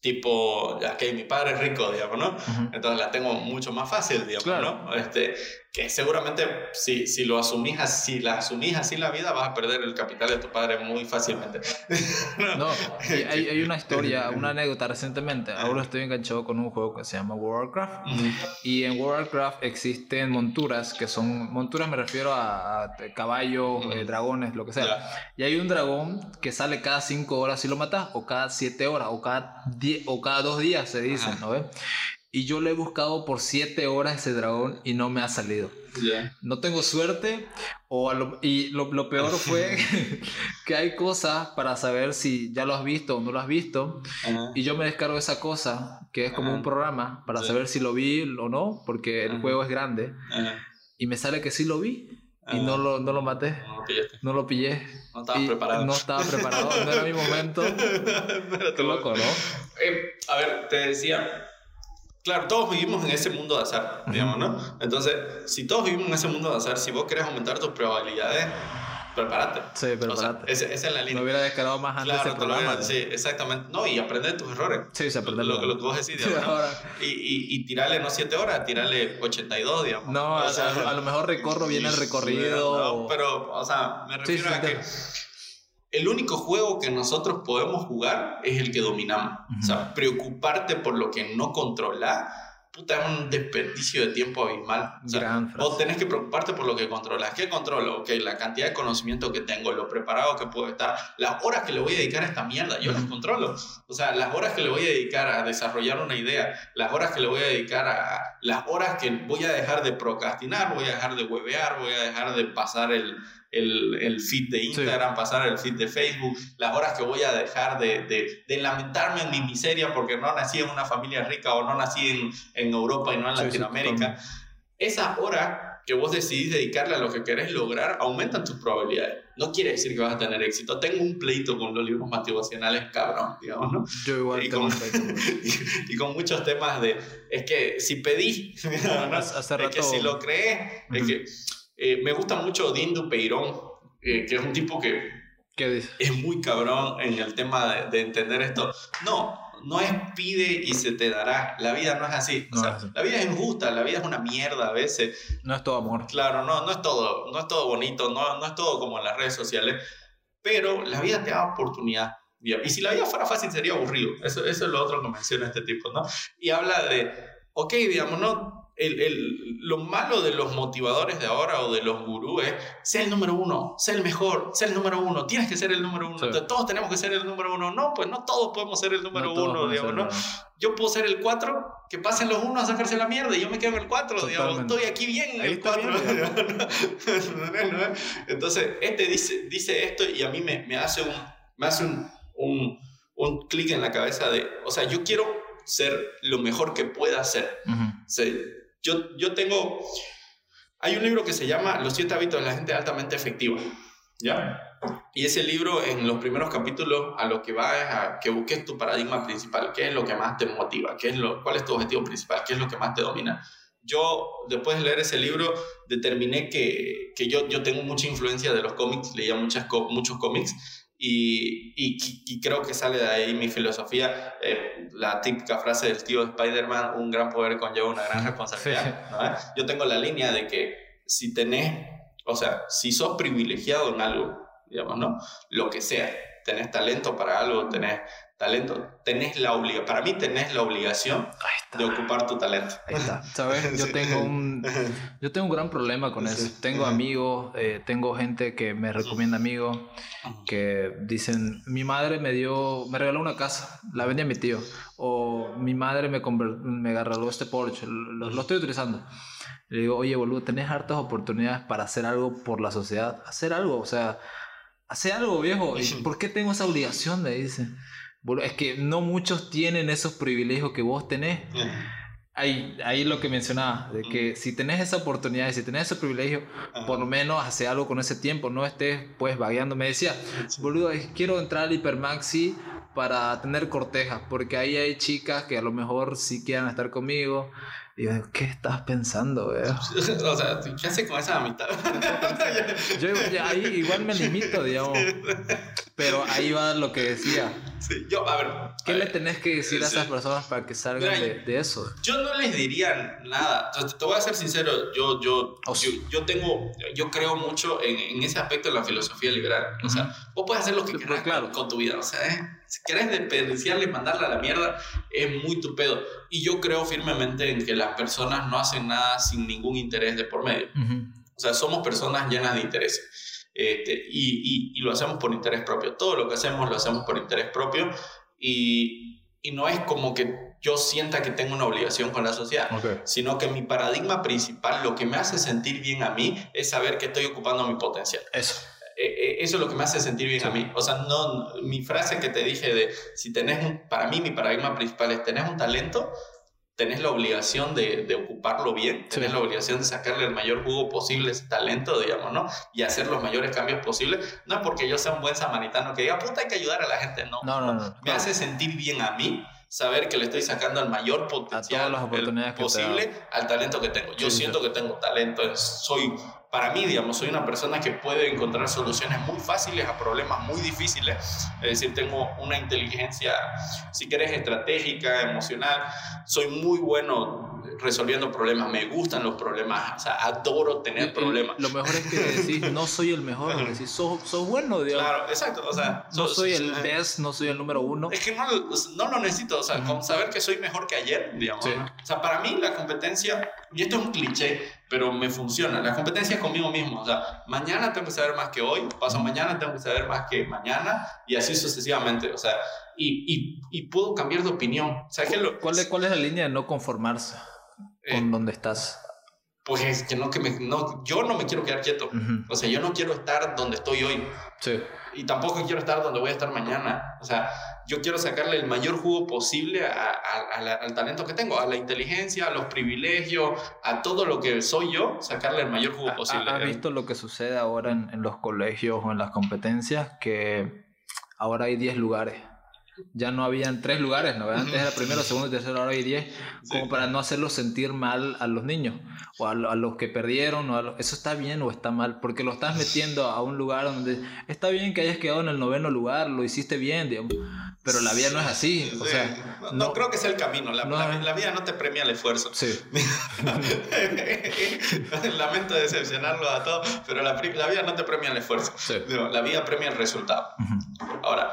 tipo, ya que mi padre es rico, digamos, ¿no? Uh -huh. Entonces la tengo mucho más fácil, digamos, Claro. ¿no? Este, que seguramente si, si lo asumís así, la asumís así la vida, vas a perder el capital de tu padre muy fácilmente. No, hay, hay una historia, una anécdota recientemente. Ahora estoy enganchado con un juego que se llama Warcraft. Y en World of Warcraft existen monturas que son. Monturas me refiero a, a caballos, eh, dragones, lo que sea. Y hay un dragón que sale cada 5 horas si lo matas, o cada 7 horas, o cada, 10, o cada 2 días, se dice. ¿no ves? Y yo lo he buscado por 7 horas ese dragón y no me ha salido. Yeah. No tengo suerte. O a lo- y lo, lo peor fue que hay cosas para saber si ya lo has visto o no lo has visto. Ajá. Y yo me descargo esa cosa, que es como Ajá. un programa, para Sí. saber si lo vi o no, porque el Ajá. juego es grande. Y me sale que sí lo vi. Y no lo, no lo maté. No. No lo pillé. No estabas preparado. No estaba preparado. No era mi momento. Espérate, Qué loco, ¿no? Eh, a ver, te decía, claro, todos vivimos en ese mundo de azar, digamos, ¿no? Entonces, si todos vivimos en ese mundo de azar, si vos querés aumentar tus probabilidades, prepárate. Sí, O sea, prepárate. esa, esa es la línea. hubiera descargado más antes Claro, ese lo programa. sí, exactamente. No, y aprender tus errores. Sí, se aprende Lo, lo que vos decís, digamos, Y, y, y tirarle no 7 horas, tirarle 82, digamos. no, O sea, a lo mejor recorro bien el recorrido. No, pero, o sea, me refiero sí, a que el único juego que nosotros podemos jugar es el que dominamos. O sea, preocuparte por lo que no controlas, puta, es un desperdicio de tiempo abismal. O sea. Vos tenés que preocuparte por lo que controlas. ¿Qué controlo? Ok, la cantidad de conocimiento que tengo, lo preparado que puedo estar, las horas que le voy a dedicar a esta mierda, yo las controlo. O sea, las horas que le voy a dedicar a desarrollar una idea, las horas que le voy a dedicar a... Las horas que voy a dejar de procrastinar, voy a dejar de huevear, voy a dejar de pasar el, el, el feed de Instagram, pasar el feed de Facebook, las horas que voy a dejar de, de, de lamentarme en mi miseria porque no nací en una familia rica o no nací en, en Europa y no en Sí, sí, Latinoamérica. Esas horas que vos decidís dedicarle a lo que querés lograr aumentan tus probabilidades. No quiere decir que vas a tener éxito. Tengo un pleito con los libros motivacionales, cabrón, digamos, ¿no? Yo igual Y con, y, y con muchos temas de, es que si pedí, ¿no? Hace- hace es que rato- si lo crees, es Ujú. que eh, me gusta mucho Dindo Peirón, eh, que es un tipo que ¿Qué dices? es muy cabrón en el tema de, de entender esto. No, no es pide y se te dará. La vida no es así. O No sea, es así. La vida es injusta, la vida es una mierda a veces. No es todo amor. Claro, no, no es todo, no es todo bonito, no, no es todo como en las redes sociales, pero la vida te da oportunidad. Y y si la vida fuera fácil sería aburrido. Eso, eso es lo otro que menciona este tipo, ¿no? Y habla de, ok, digamos, ¿no? El, el, lo malo de los motivadores de ahora o de los gurús es ser el número uno, ser el mejor, ser el número uno, tienes que ser el número uno, Sí. Todos tenemos que ser el número uno. No, pues no todos podemos ser el número No uno, digamos, ¿no? Yo puedo ser el 4, que pasen los unos a sacarse la mierda y yo me quedo en el 4, digamos, estoy aquí bien en el 4. bien, Entonces, este dice, dice esto y a mí me, me hace un, me hace un, un, un clic en la cabeza de, o sea, yo quiero ser lo mejor que pueda ser. Ujú. O sea, yo, yo tengo, hay un libro que se llama Los siete hábitos de la gente altamente efectiva, ¿ya? Y ese libro, en los primeros capítulos, a lo que va es a que busques tu paradigma principal, qué es lo que más te motiva, qué es lo, cuál es tu objetivo principal, qué es lo que más te domina. Yo, después de leer ese libro, determiné que, que yo, yo tengo mucha influencia de los cómics, leía muchas, muchos cómics, y, y, y creo que sale de ahí mi filosofía, eh, la típica frase del tío Spider-Man, un gran poder conlleva una gran responsabilidad. ¿no? Yo tengo la línea de que si tenés, o sea, si sos privilegiado en algo, digamos, ¿no? Lo que sea, tenés talento para algo, tenés talento, tenés la obligación, para mí tenés la obligación de ocupar tu talento. Ahí está, ¿sabes? Yo tengo un, yo tengo un gran problema con eso. Tengo amigos, eh, tengo gente que me recomienda amigos, que dicen, mi madre me dio, me regaló una casa, la vendí a mi tío, o mi madre me, me regaló este Porsche, lo, lo estoy utilizando. Le digo, oye, boludo, tenés hartas oportunidades para hacer algo por la sociedad, hacer algo, o sea, hacer algo, viejo. ¿Y por qué tengo esa obligación? Me dice es que no muchos tienen esos privilegios que vos tenés. Ahí, ahí lo que mencionaba, de que si tenés esa oportunidad, si tenés ese privilegio, por lo menos hace algo con ese tiempo, no estés pues vagueando. Me decía, boludo, quiero entrar al Hipermaxi para tener cortejas, porque ahí hay chicas que a lo mejor sí quieran estar conmigo, y yo ¿qué estás pensando, o sea, ¿qué haces con esa mitad? yo ahí igual me limito, digamos. Pero ahí va lo que decía. Sí, yo, a ver. ¿Qué le tenés que decir a esas personas para que salgan de, eso? Yo no les diría nada. te voy a ser sincero, yo, yo, oh, yo, tengo, yo creo mucho en, en, ese aspecto de la filosofía liberal. O sea, vos puedes hacer lo que quieras claro. con, tu vida. O sea, ¿eh? Si querés desperdiciarle y mandarla a la mierda, es muy tu pedo. Y yo creo firmemente en que las personas no hacen nada sin ningún interés de por medio. O sea, somos personas llenas de intereses. Este, y, y, lo hacemos por interés propio. Todo lo que hacemos lo hacemos por interés propio. Y, y no es como que yo sienta que tengo una obligación con la sociedad, sino que mi paradigma principal, lo que me hace sentir bien a mí, es saber que estoy ocupando mi potencial. Eso. Eh, eh, eso es lo que me hace sentir bien a mí. O sea, no, mi frase que te dije de, si tenés un, para mí mi paradigma principal es, tenés un talento, tenés la obligación de, de ocuparlo bien, tenés la obligación de sacarle el mayor jugo posible a ese talento, digamos, ¿no? Y hacer los mayores cambios posibles. No es porque yo sea un buen samaritano que diga, puta, hay que ayudar a la gente, no. No, no, no. Me hace sentir bien a mí saber que le estoy sacando el mayor potencial posible al talento que tengo. Yo siento que tengo talento, soy para mí, digamos, soy una persona que puede encontrar soluciones muy fáciles a problemas muy difíciles. Es decir, tengo una inteligencia, si quieres, estratégica, emocional. Soy muy bueno resolviendo problemas. Me gustan los problemas. O sea, adoro tener problemas. Lo mejor es que decís, no soy el mejor. Decís, sos, sos bueno, digamos. Claro, exacto. O sea, no soy el best, no soy el número uno. Es que no, no lo necesito. O sea, con saber que soy mejor que ayer, digamos. O sea, para mí la competencia, y esto es un cliché, pero me funciona. La competencia es conmigo mismo. O sea, mañana tengo que saber más que hoy, paso mañana tengo que saber más que mañana y así sucesivamente. O sea, y, y, y puedo cambiar de opinión. O sea, lo, ¿Cuál, es, ¿Cuál es la línea de no conformarse con eh, donde estás? Pues es que no, que me, no, yo no me quiero quedar quieto. O sea, yo no quiero estar donde estoy hoy. Sí. Y tampoco quiero estar donde voy a estar mañana. O sea, yo quiero sacarle el mayor jugo posible al talento que tengo, a la inteligencia, a los privilegios, a todo lo que soy yo, sacarle el mayor jugo posible. ¿Has visto lo que sucede ahora en, en los colegios o en las competencias? Que ahora hay 10 lugares ya no habían tres lugares, ¿no? Antes era primero, segundo tercero, ahora hay diez, como para no hacerlos sentir mal a los niños o a, los que perdieron, o eso está bien o está mal, porque lo estás metiendo a un lugar donde está bien que hayas quedado en el noveno lugar, lo hiciste bien, digamos, pero la vida no es así, o sea, no, creo que sea el camino, la, la, vida no te premia el esfuerzo. Sí. Lamento decepcionarlo a todos, pero la, vida no te premia el esfuerzo, la vida premia el resultado. Ahora,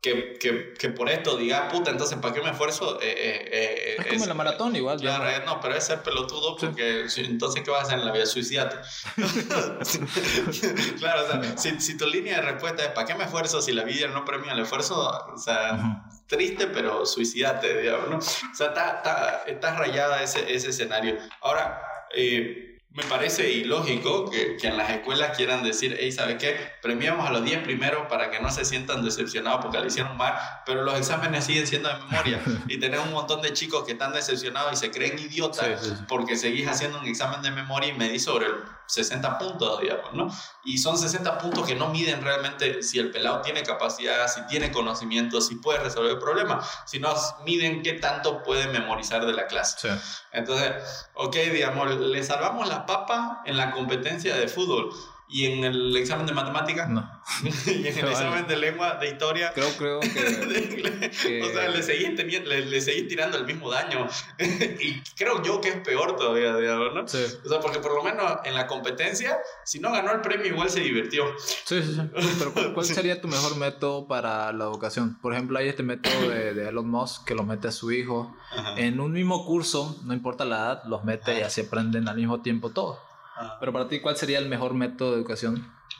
que, que, que, por esto digas, puta, entonces, ¿para qué me esfuerzo? Eh, eh, eh es como la maratón igual. Claro, no, pero es ser pelotudo porque entonces, ¿qué vas a hacer en la vida? Suicidate. claro, o sea, si, si, tu línea de respuesta es ¿para qué me esfuerzo si la vida no premia el esfuerzo? O sea, triste, pero suicidate, digamos, ¿no? O sea, está, está, está rayada ese, ese escenario. Ahora, eh, me parece ilógico que, que, en las escuelas quieran decir, hey, ¿sabe qué? Premiamos a los 10 primeros para que no se sientan decepcionados porque le hicieron mal, pero los exámenes siguen siendo de memoria. y tenemos un montón de chicos que están decepcionados y se creen idiotas porque seguís haciendo un examen de memoria y medís sobre el 60 puntos, digamos, ¿no? Y son 60 puntos que no miden realmente si el pelado tiene capacidad, si tiene conocimiento, si puede resolver el problema, sino miden qué tanto puede memorizar de la clase. Entonces, ok, digamos, le salvamos la papa en la competencia de fútbol ¿Y en el examen de matemáticas? No. ¿Y en el examen de lengua, de historia? Creo, creo que... O sea, le seguí, le, le seguí tirando el mismo daño. y creo yo que es peor todavía, digamos, ¿no? Sí. O sea, porque por lo menos en la competencia, si no ganó el premio, igual se divirtió. Sí, sí, sí. Pero ¿cuál, sería tu mejor método para la educación? Por ejemplo, hay este método de, de Elon Musk que lo mete a su hijo. En un mismo curso, no importa la edad, los mete y así aprenden al mismo tiempo todo. Pero para ti, ¿cuál sería el mejor método de educación?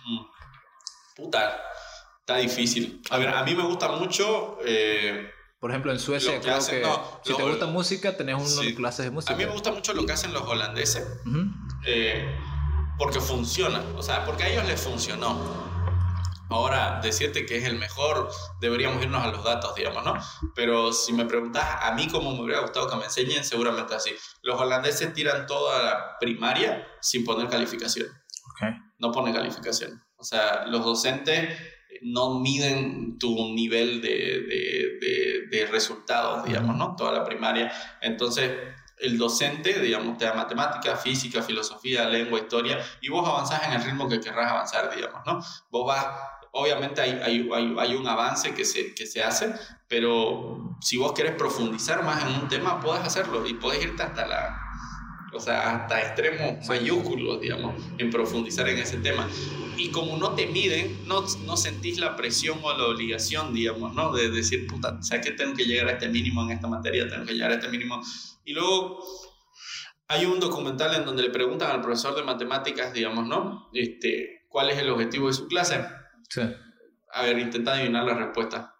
Mm. Puta, está difícil. A ver, a mí me gusta mucho... Eh, por ejemplo, en Suecia creo que si te gusta música, tenés unas clases de música. A mí me gusta mucho lo que hacen los holandeses. Eh, porque funciona. O sea, porque a ellos les funcionó. Ahora, decirte que es el mejor, deberíamos irnos a los datos, digamos, ¿no? Pero si me preguntas a mí cómo me hubiera gustado que me enseñen, seguramente así. Los holandeses tiran toda la primaria sin poner calificación. Okay. No ponen calificación. O sea, los docentes no miden tu nivel de, de, de, resultados, digamos, ¿no? Toda la primaria. Entonces, el docente, digamos, te da matemática, física, filosofía, lengua, historia, y vos avanzás en el ritmo que querrás avanzar, digamos, ¿no? Vos vas obviamente hay, hay, hay, un avance que se, que se hace, pero si vos querés profundizar más en un tema, puedes hacerlo y puedes irte hasta la... O sea, hasta extremos mayúsculos, digamos, en profundizar en ese tema. Y como no te miden, no, no sentís la presión o la obligación, digamos, ¿no? De decir, puta, o sea, que tengo que llegar a este mínimo en esta materia, tengo que llegar a este mínimo. Y luego hay un documental en donde le preguntan al profesor de matemáticas, digamos, ¿no? Este, ¿Cuál es el objetivo de su clase? Sí. A ver, intenta adivinar la respuesta.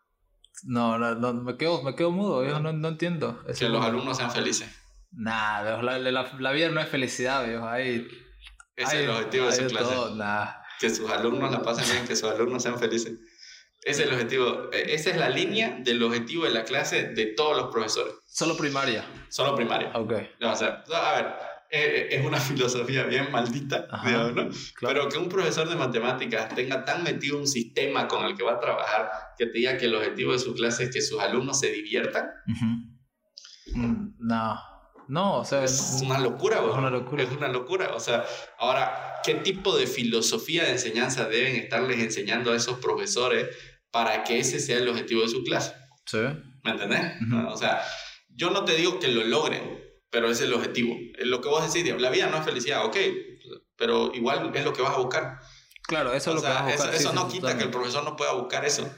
No, no, me, quedo, me quedo mudo, viejo, no, no entiendo. que los alumnos sean felices. Nah, la, la, vida no es felicidad, viejo. Hay, Ese es el objetivo de su clase. Que sus alumnos la pasen bien, que sus alumnos sean felices. Ese es el objetivo, e, esa es la línea del objetivo de la clase de todos los profesores. Solo primaria. Solo primaria. Ok. O sea, a ver, eh, es una filosofía bien maldita, ¿no? Pero que un profesor de matemáticas tenga tan metido un sistema con el que va a trabajar que te diga que el objetivo de su clase es que sus alumnos se diviertan. Mm, no. No, o sea, es una locura, Es una locura. Es una locura. O sea, ahora, ¿qué tipo de filosofía de enseñanza deben estarles enseñando a esos profesores para que ese sea el objetivo de su clase? Sí. ¿Me entendés? O sea, yo no te digo que lo logren, pero ese es el objetivo. Lo que vos decís, la vida no es felicidad, ok, pero igual es lo que vas a buscar. Claro, eso es lo que vas a buscar. Eso, no quita que el profesor no pueda buscar eso.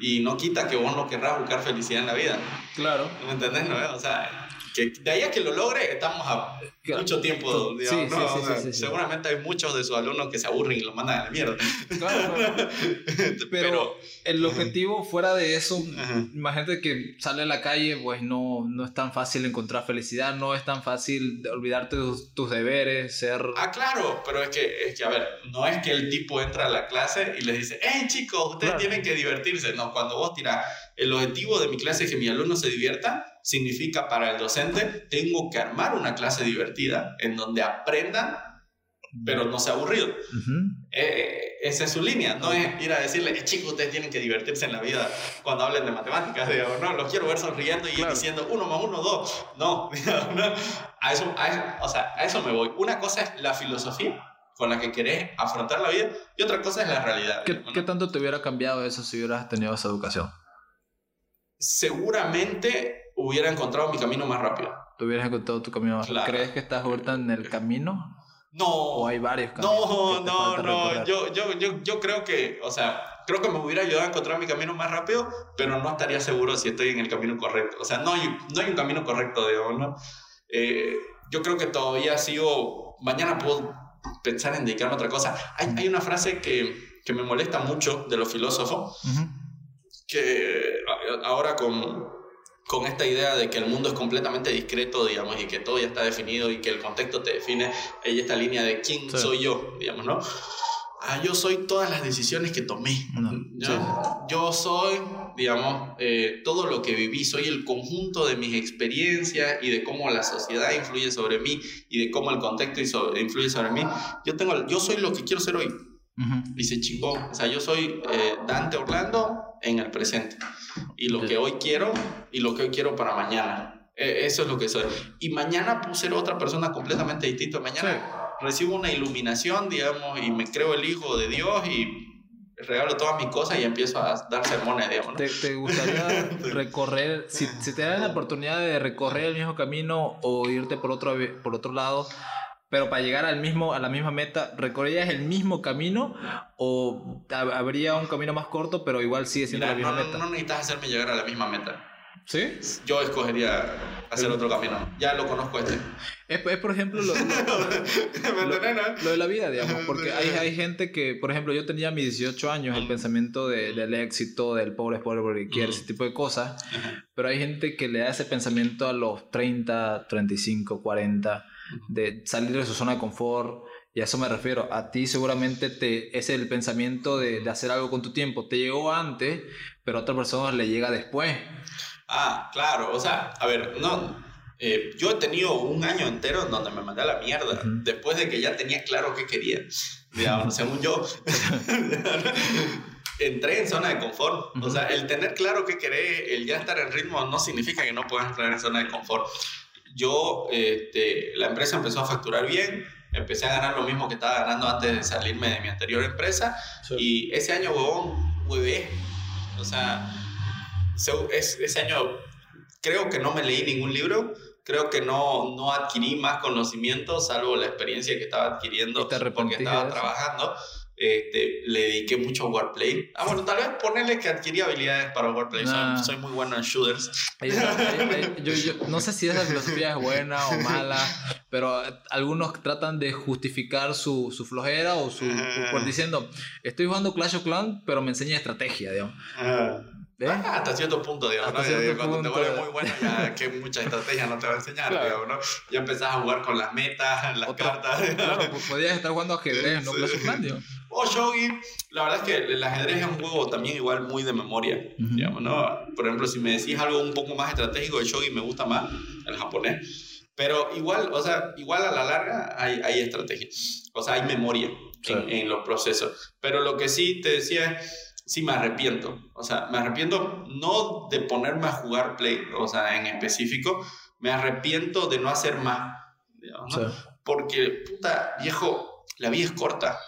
Y no quita que vos no querrás buscar felicidad en la vida. Claro. ¿Me entendés? No? O sea, que de ahí a que lo logre, estamos a mucho tiempo. Digamos, seguramente hay muchos de sus alumnos que se aburren y lo mandan a la mierda. Claro, pero, el objetivo fuera de eso, imagínate que sale a la calle, pues no, no es tan fácil encontrar felicidad, no es tan fácil olvidarte de tus, deberes, ser... Ah, claro, pero es que, es que, a ver, no es que el tipo entra a la clase y les dice, hey chicos, ustedes tienen que divertirse. No, cuando vos tiras, el objetivo de mi clase es que mi alumno se divierta, significa para el docente, tengo que armar una clase divertida en donde aprendan, pero no sea aburrido. Eh, esa es su línea, no es ir a decirle, eh, chicos, ustedes tienen que divertirse en la vida cuando hablen de matemáticas, digamos, no, los quiero ver sonriendo y diciendo uno más uno, dos, no, A, eso, o sea, a eso me voy. Una cosa es la filosofía con la que querés afrontar la vida y otra cosa es la realidad. ¿Qué, ¿qué tanto te hubiera cambiado eso si hubieras tenido esa educación? Seguramente hubiera encontrado mi camino más rápido. ¿Tú hubieras encontrado tu camino más rápido? ¿Crees que estás ahorita en el camino? No. ¿O hay varios caminos? No, no, no. Yo, yo, yo, yo creo que, o sea, creo que me hubiera ayudado a encontrar mi camino más rápido, pero no estaría seguro si estoy en el camino correcto. O sea, no hay, no hay un camino correcto, digamos, ¿no? Eh, yo creo que todavía sigo, mañana puedo pensar en dedicarme a otra cosa. Hay, hay una frase que, que, me molesta mucho de los filósofos, que ahora con con esta idea de que el mundo es completamente discreto, digamos, y que todo ya está definido y que el contexto te define, hay esta línea de quién soy yo, digamos, ¿no? Ah, yo soy todas las decisiones que tomé. Yo soy, digamos, eh, todo lo que viví, soy el conjunto de mis experiencias y de cómo la sociedad influye sobre mí y de cómo el contexto influye sobre mí. Yo, tengo, yo soy lo que quiero ser hoy. Y se chingó. O sea, yo soy eh, Dante Orlando en el presente y lo que hoy quiero y lo que hoy quiero para mañana. E, eso es lo que soy. Y mañana puedo ser otra persona completamente distinta. Mañana, recibo una iluminación, digamos, y me creo el hijo de Dios y regalo todas mis cosas y empiezo a dar sermones, digamos. ¿Te, ¿Te, gustaría recorrer, si, si, te dan la oportunidad de recorrer el mismo camino o irte por otro, por otro lado, pero para llegar al mismo, a la misma meta, ¿recorrerías el mismo camino o habría un camino más corto, pero igual sigue siendo la misma no, meta? No necesitas hacerme llegar a la misma meta. ¿Sí? Yo escogería hacer otro camino. Ya lo conozco este. Es, es por ejemplo lo, lo, lo, de la vida, digamos. Porque hay, hay gente que, por ejemplo, yo tenía mis 18 años, el pensamiento de, del éxito, del pobre es pobre porque quiere, ese tipo de cosas. Pero hay gente que le da ese pensamiento a los 30, 35, 40, de salir de su zona de confort. Y a eso me refiero. A ti seguramente te, es el pensamiento de, de hacer algo con tu tiempo. Te llegó antes, pero a otra persona le llega después. Ah, claro, o sea, a ver, no, eh, yo he tenido un año entero en donde me mandé a la mierda, después de que ya tenía claro qué quería, digamos, según yo. Entré en zona de confort, o sea, el tener claro qué querés, el ya estar en ritmo, no significa que no puedas entrar en zona de confort. Yo, este, la empresa empezó a facturar bien, empecé a ganar lo mismo que estaba ganando antes de salirme de mi anterior empresa, sí. y ese año, huevón, huevé, o sea ese año creo que no me leí ningún libro, creo que no, no adquirí más conocimiento, salvo la experiencia que estaba adquiriendo porque estaba trabajando. Este, le dediqué mucho a Warplay. Ah, bueno, tal vez ponerle que adquirí habilidades para Warplay. Nah. Soy, soy, muy bueno en shooters. yo, yo, no sé si esa filosofía es buena o mala, pero algunos tratan de justificar su, su flojera o su. Por diciendo, estoy jugando Clash of Clans, pero me enseña estrategia, digamos. ¿Eh? Ah, hasta cierto punto, digamos, ¿no? Cierto Cuando punto. te vuelves muy bueno, ya que mucha estrategia no te va a enseñar, claro. digamos, ¿no? Ya empezás a jugar con las metas, las Otra, cartas. Claro, pues podías estar jugando ajedrez, no Clans, O Shogi, la verdad es que el ajedrez es un juego también igual muy de memoria, uh -huh. digamos, ¿no? Por ejemplo, si me decís algo un poco más estratégico, el Shogi me gusta más, el japonés. Pero igual, o sea, igual a la larga hay, hay estrategia. O sea, hay memoria sí. en, en los procesos. Pero lo que sí te decía es sí me arrepiento. O sea, me arrepiento no de ponerme a jugar Play, o sea, en específico, me arrepiento de no hacer más. Digamos, ¿no? sí. Porque, puta, viejo, la vida es corta.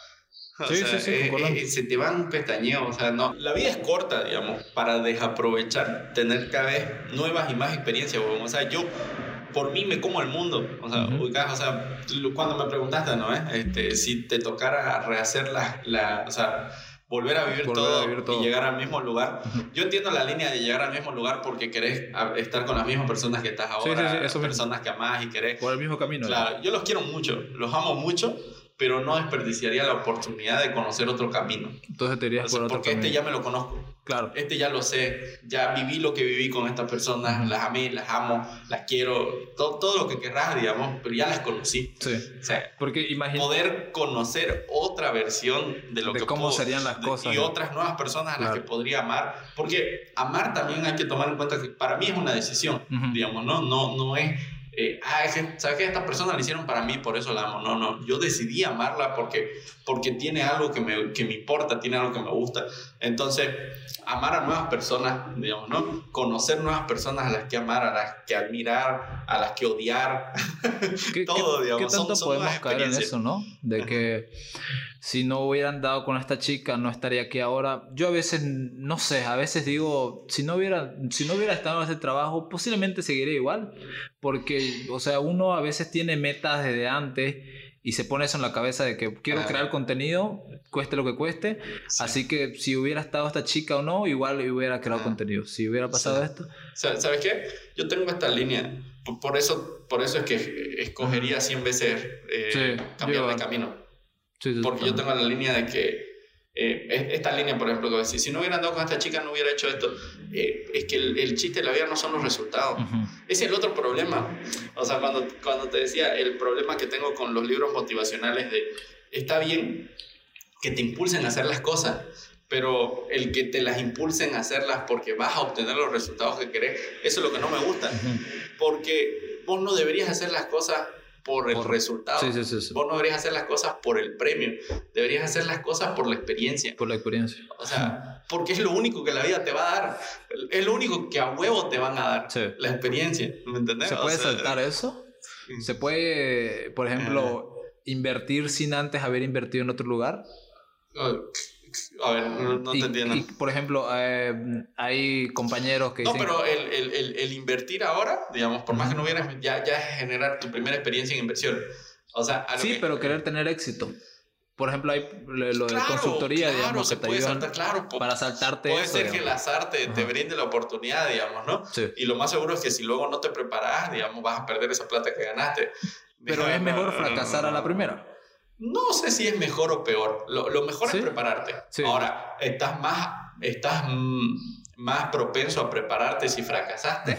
O sí, sea, sí, sí, eh, eh, se te van pestañeos, o sea, no. La vida es corta, digamos, para desaprovechar, tener cada vez nuevas y más experiencias, o sea, yo por mí me como el mundo. O sea, uh -huh. o sea cuando me preguntaste, ¿no? Eh? Este, si te tocara rehacer la, la o sea, volver a vivir, volver todo, a vivir todo, y llegar al mismo lugar. Yo entiendo la línea de llegar al mismo lugar porque querés estar con las mismas personas que estás ahora, sí, sí, sí, personas que amás y querés. Por el mismo camino. Claro, ¿no? yo los quiero mucho, los amo mucho, pero no desperdiciaría la oportunidad de conocer otro camino. Entonces te irías por otro Porque camino. este ya me lo conozco. Claro. Este ya lo sé, ya viví lo que viví con estas personas, uh -huh. las amé, las amo, las quiero, todo, todo lo que querrás, digamos, pero ya las conocí. Sí. O sea, porque imagínate poder conocer otra versión de lo de que cómo puedo, serían las cosas y ¿no? otras nuevas personas a las que podría amar, porque amar también hay que tomar en cuenta que para mí es una decisión, uh -huh. digamos, no, no, no es eh, ah, ¿sabes qué? Esta persona la hicieron para mí, por eso la amo. No, no, yo decidí amarla porque, porque tiene algo que me, que me importa, tiene algo que me gusta. Entonces, amar a nuevas personas, digamos, ¿no? Conocer nuevas personas a las que amar, a las que admirar, a las que odiar. ¿Qué, Todo, digamos. ¿Qué tanto son, son podemos caer en eso, no? De que si no hubieran dado con esta chica, no estaría aquí ahora. Yo a veces, no sé, a veces digo, si no hubiera, si no hubiera estado en ese trabajo, posiblemente seguiría igual. Porque, o sea, uno a veces tiene metas desde antes y se pone eso en la cabeza de que quiero ah. crear contenido, cueste lo que cueste. Sí. Así que si hubiera estado esta chica o no, igual hubiera creado ah. contenido. Si hubiera pasado sí. esto. ¿Sabes qué? Yo tengo esta línea. Por eso, por eso es que escogería 100 veces eh, sí. cambiar de camino. Porque yo tengo la línea de que eh, esta línea, por ejemplo, que decir, si no hubiera andado con esta chica, no hubiera hecho esto. Eh, es que el, el, chiste de la vida no son los resultados. Uh -huh. Es el otro problema. O sea, cuando, cuando te decía el problema que tengo con los libros motivacionales de, está bien que te impulsen a hacer las cosas, pero el que te las impulsen a hacerlas porque vas a obtener los resultados que querés, eso es lo que no me gusta. Uh -huh. Porque vos no deberías hacer las cosas por el por, resultado. Sí, sí, sí, Vos no deberías hacer las cosas por el premio, deberías hacer las cosas por la experiencia. Por la experiencia. O sea, porque es lo único que la vida te va a dar. Es lo único que a huevo te van a dar. Sí. La experiencia. ¿Me entendés? ¿Se puede o sea, saltar eso? ¿Se puede, por ejemplo, invertir sin antes haber invertido en otro lugar. A ver, no, te entiendo. Y, por ejemplo, eh, hay compañeros que... No, pero el, el, el, invertir ahora, digamos, por más que no hubieras, ya, ya es generar tu primera experiencia en inversión. O sea, sí, pero querer tener éxito. Por ejemplo, hay lo, de consultoría, digamos, que te ayudan claro, para saltarte. Puede ser que el azar te, te, brinde la oportunidad, digamos, ¿no? Sí. Y lo más seguro es que si luego no te preparas, digamos, vas a perder esa plata que ganaste. Pero es mejor fracasar a la primera. No sé si es mejor o peor. Lo, lo mejor es prepararte. Ahora, estás más, estás más propenso a prepararte si fracasaste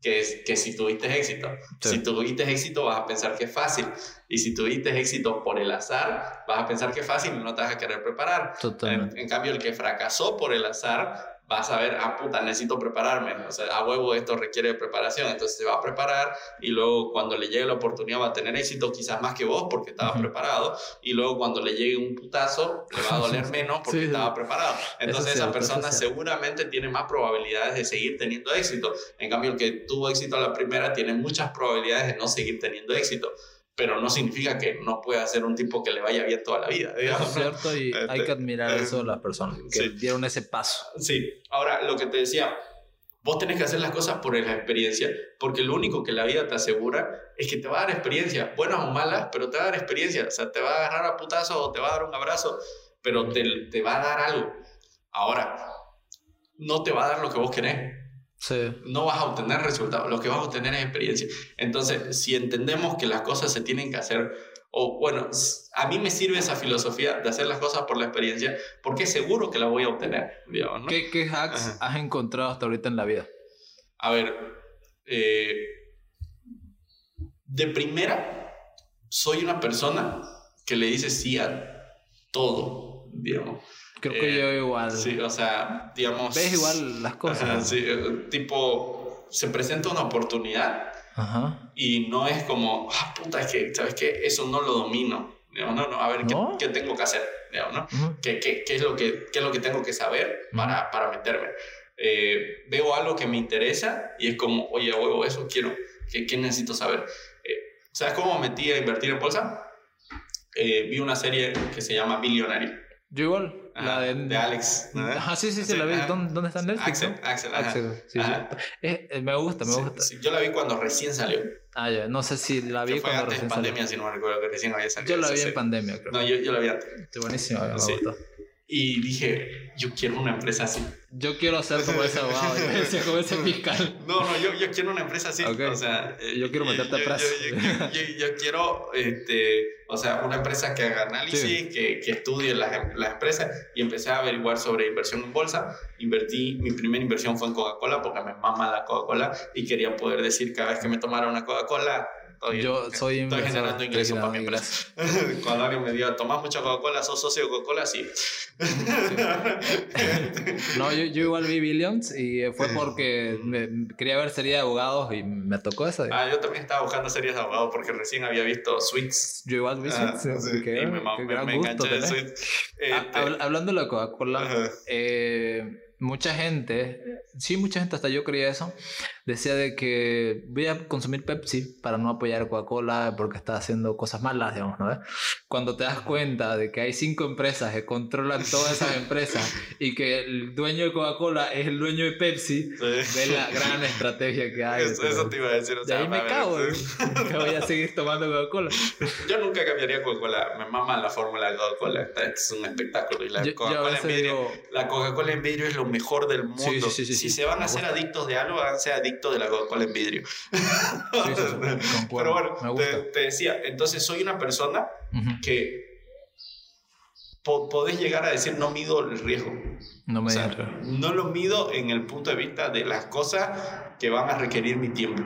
que, que si tuviste éxito. Si tuviste éxito vas a pensar que es fácil. Y si tuviste éxito por el azar, vas a pensar que es fácil y no te vas a querer preparar. En, en, cambio, el que fracasó por el azar vas a ver, ah, puta, necesito prepararme. O sea, a huevo esto requiere preparación. Entonces se va a preparar y luego cuando le llegue la oportunidad va a tener éxito, quizás más que vos porque estaba preparado. Y luego cuando le llegue un putazo, le va a doler menos porque estaba preparado. Entonces esa persona seguramente tiene más probabilidades de seguir teniendo éxito. En cambio, el que tuvo éxito a la primera tiene muchas probabilidades de no seguir teniendo éxito pero no significa que no pueda ser un tipo que le vaya bien toda la vida. Es cierto y hay que este, admirar eso de las personas que dieron ese paso. Sí, ahora lo que te decía, vos tenés que hacer las cosas por la experiencia, porque lo único que la vida te asegura es que te va a dar experiencia, buenas o malas, pero te va a dar experiencia, o sea, te va a agarrar a putazo o te va a dar un abrazo, pero te, te va a dar algo. Ahora, no te va a dar lo que vos querés no vas a obtener resultados, lo que vas a obtener es experiencia. Entonces, si entendemos que las cosas se tienen que hacer, o bueno, a mí me sirve esa filosofía de hacer las cosas por la experiencia, porque seguro que la voy a obtener. ¿Qué, hacks has encontrado hasta ahorita en la vida? A ver, eh, de primera, soy una persona que le dice sí a todo, digamos. Creo que yo eh, igual. Sí, o sea, digamos. Ves igual las cosas. sí, eh, tipo, se presenta una oportunidad Ajá. y no es como, ah, puta, es que, ¿sabes qué? Eso no lo domino. no, no, a ver, ¿qué, ¿qué, tengo que hacer? ¿no? ¿Qué, qué, qué, es lo que, ¿Qué es lo que tengo que saber para, para meterme? Eh, veo algo que me interesa y es como, oye, huevo, eso quiero. ¿Qué, qué necesito saber? ¿Sabes cómo me metí a invertir en bolsa? vi una serie que se llama Billionaire. Yo igual la de, Alex. Ajá, sí, sí, sí, la vi. ¿Dónde, ¿Dónde, está Netflix? Axel, Axel, Axel sí, eh, me gusta, me gusta. yo la vi cuando recién salió. Ah, ya, no sé si la vi cuando recién en pandemia, si no me recuerdo que recién había salido. Yo la vi en pandemia, creo. No, yo, yo la vi antes. Buenísimo, me gustó. Y dije, yo quiero una empresa así. Yo quiero ser como ese abogado, como ese fiscal. No, no, yo, yo quiero una empresa así. O sea, yo quiero meterte a preso. Yo, yo, quiero, este, o sea, una empresa que haga análisis, que, que, estudie las, las empresas. Y empecé a averiguar sobre inversión en bolsa. Invertí, mi primera inversión fue en Coca-Cola porque me mama la Coca-Cola y quería poder decir cada vez que me tomara una Coca-Cola, yo soy Estoy generando ingresos para mi empresa. Cuando alguien me diga, ¿tomas mucha Coca-Cola? ¿Sos socio de Coca-Cola? Sí. no, yo, yo, igual vi Billions y fue porque quería ver series de abogados y me tocó esa. Ah, yo también estaba buscando series de abogados porque recién había visto Suits. Yo igual vi Suits. Ah, sí. y me, me, me enganché de Suits. Este... Hablando de la Coca-Cola, eh mucha gente, sí, mucha gente, hasta yo creía eso, decía de que voy a consumir Pepsi para no apoyar Coca-Cola porque está haciendo cosas malas, digamos, ¿no? Cuando te das cuenta de que hay cinco empresas que controlan todas esas empresas y que el dueño de Coca-Cola es el dueño de Pepsi, ve la gran estrategia que hay. Eso, te iba a decir. O sea, ahí me cago, que voy a seguir tomando Coca-Cola. Yo nunca cambiaría Coca-Cola, me mama la fórmula de Coca-Cola, es un espectáculo. Y la Coca-Cola en vidrio, la Coca-Cola en vidrio es lo mejor del mundo. si se van a hacer adictos de algo, háganse adictos de la Coca-Cola en vidrio. Pero bueno, te, decía, entonces soy una persona que podés llegar a decir no mido el riesgo. No me No lo mido en el punto de vista de las cosas que van a requerir mi tiempo.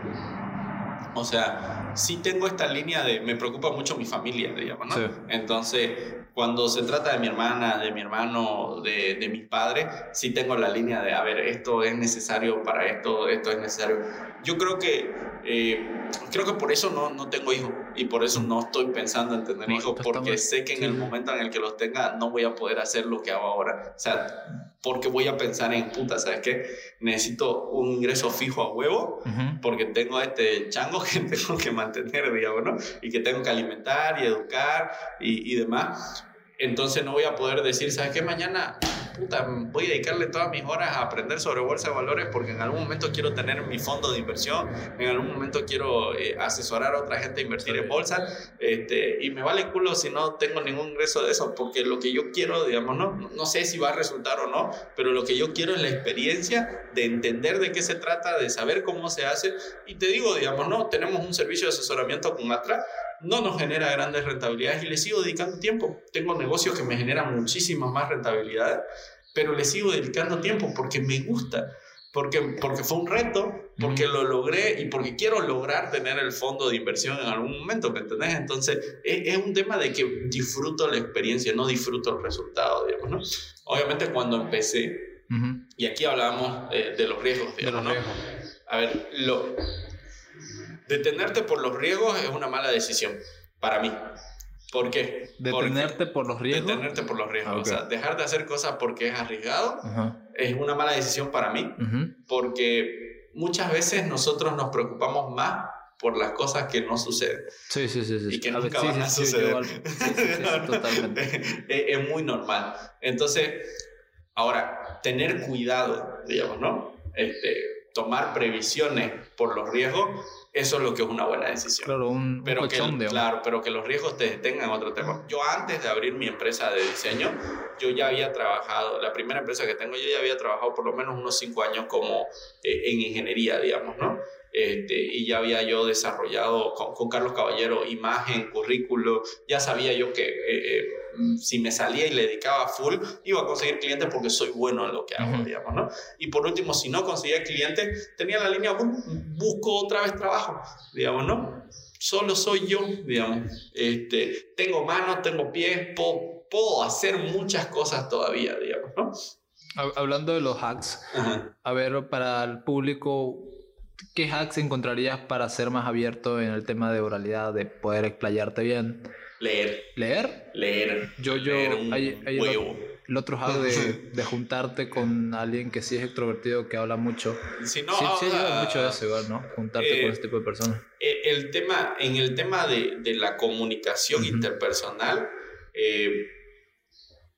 O sea, sí tengo esta línea de me preocupa mucho mi familia, digamos, ¿no? Entonces, cuando se trata de mi hermana, de mi hermano, de, de mis padres, sí tengo la línea de, a ver, esto es necesario para esto, esto es necesario. Yo creo que, eh, creo que por eso no, no tengo hijos y por eso no estoy pensando en tener hijos, porque sé que en el momento en el que los tenga no voy a poder hacer lo que hago ahora. O sea, porque voy a pensar en puta, ¿sabes qué? Necesito un ingreso fijo a huevo porque tengo este chango que tengo que mantener, digamos, ¿no? Y que tengo que alimentar y educar y, y demás. Entonces no voy a poder decir, ¿sabes qué? Mañana puta, voy a dedicarle todas mis horas a aprender sobre bolsa de valores porque en algún momento quiero tener mi fondo de inversión, en algún momento quiero eh, asesorar a otra gente a invertir en bolsa, este, y me vale culo si no tengo ningún ingreso de eso, porque lo que yo quiero, digamos, no, no sé si va a resultar o no, pero lo que yo quiero es la experiencia de entender de qué se trata, de saber cómo se hace, y te digo, digamos, no, tenemos un servicio de asesoramiento con Atra, no nos genera grandes rentabilidades y le sigo dedicando tiempo. Tengo negocios que me generan muchísimas más rentabilidades, pero le sigo dedicando tiempo porque me gusta, porque, porque fue un reto, porque lo logré y porque quiero lograr tener el fondo de inversión en algún momento, ¿me entendés? Entonces, es, un tema de que disfruto la experiencia, no disfruto el resultado, digamos, ¿no? Obviamente cuando empecé, y aquí hablábamos eh, de los riesgos, digamos, ¿no? A ver, lo, Detenerte por los riesgos es una mala decisión para mí. ¿Por qué? ¿Detenerte por los riesgos? Detenerte por los riesgos. O sea, dejar de hacer cosas porque es arriesgado es una mala decisión para mí. Porque muchas veces nosotros nos preocupamos más por las cosas que no suceden. Sí, sí, sí. Y que nunca van a suceder. totalmente. es muy normal. Entonces, ahora, tener cuidado, digamos, ¿no? Este, tomar previsiones por los riesgos eso es lo que es una buena decisión. Claro, un, pero que, Claro, pero que los riesgos te detengan otro tema. Yo antes de abrir mi empresa de diseño, yo ya había trabajado, la primera empresa que tengo, yo ya había trabajado por lo menos unos cinco años como eh, en ingeniería, digamos, ¿no? Este, y ya había yo desarrollado con, Carlos Caballero imagen, currículo, ya sabía yo que eh, eh, si me salía y le dedicaba full, iba a conseguir clientes porque soy bueno en lo que hago, digamos, ¿no? Y por último, si no conseguía clientes, tenía la línea, busco otra vez trabajo, digamos, ¿no? Solo soy yo, digamos. Este, tengo manos, tengo pies, puedo, puedo hacer muchas cosas todavía, digamos, ¿no? Hablando de los hacks, a ver, para el público, ¿qué hacks encontrarías para ser más abierto en el tema de oralidad, de poder explayarte bien? Leer. ¿Leer? Leer. Yo, yo, hay, El, otro hack de, de, juntarte con alguien que sí es extrovertido, que habla mucho. Sí, no, sí, sí ayuda mucho eso igual, ¿no? Juntarte con eh, este tipo de personas. Eh, el tema, en el tema de, de la comunicación interpersonal, eh,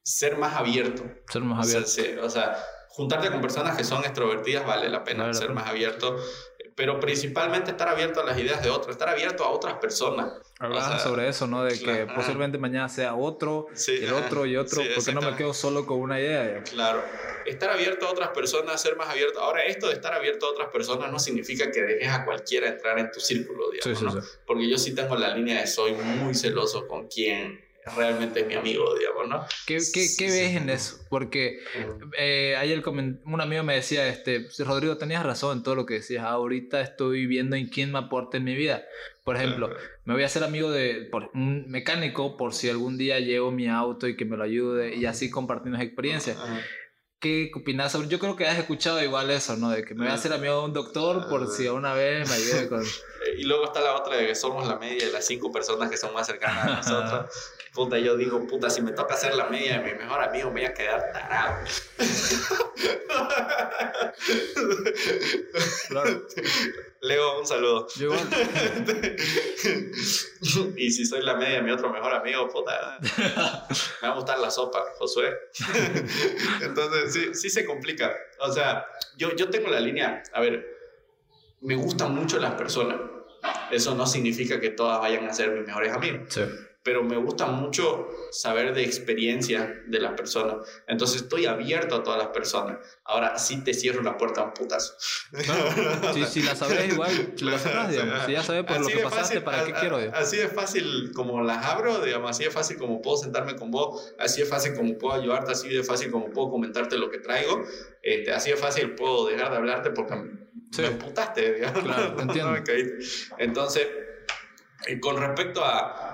ser más abierto. Ser más abierto. O sea, juntarte con personas que son extrovertidas vale la pena ser más abierto, pero principalmente estar abierto a las ideas de otros, estar abierto a otras personas. Hablaban sobre eso, ¿no? De que posiblemente mañana sea otro, el otro y otro, porque no me quedo solo con una idea. Claro, estar abierto a otras personas, ser más abierto. Ahora, esto de estar abierto a otras personas no significa que dejes a cualquiera entrar en tu círculo, digamos, ¿no? Porque yo sí tengo la línea de soy muy celoso con quien realmente es mi amigo, digamos, ¿no? ¿Qué, qué, qué ves en eso? Porque eh, ayer un amigo me decía, este, Rodrigo, tenías razón en todo lo que decías, ahorita estoy viendo en quién me aporta en mi vida. Por ejemplo, me voy a hacer amigo de un mecánico por si algún día llevo mi auto y que me lo ayude y así compartimos experiencias. ¿Qué opinas sobre? Yo creo que has escuchado igual eso, ¿no? De que me voy a hacer amigo de un doctor por si una vez me ayude con... Y luego está la otra de que somos la media de las cinco personas que son más cercanas a nosotros. Puta, yo digo, puta, si me toca hacer la media de mi mejor amigo, me voy a quedar tarado. Claro. Leo, un saludo. y si soy la media de mi otro mejor amigo, puta, me va a gustar la sopa, Josué. Entonces, sí, sí se complica. O sea, yo, yo tengo la línea, a ver, me gustan mucho las personas. Eso no significa que todas vayan a ser mis mejores amigos. Sí pero me gusta mucho saber de experiencia de las personas. Entonces estoy abierto a todas las personas. Ahora sí te cierro la puerta a un putazo. si, la sabes igual, la sabes, digamos. Si ya sabes por lo que pasaste, ¿para qué quiero? Así es fácil como las abro, digamos. Así es fácil como puedo sentarme con vos. Así es fácil como puedo ayudarte. Así de fácil como puedo comentarte lo que traigo. Este, así es fácil puedo dejar de hablarte porque me putaste, digamos. Claro, entiendo. Entonces, con respecto a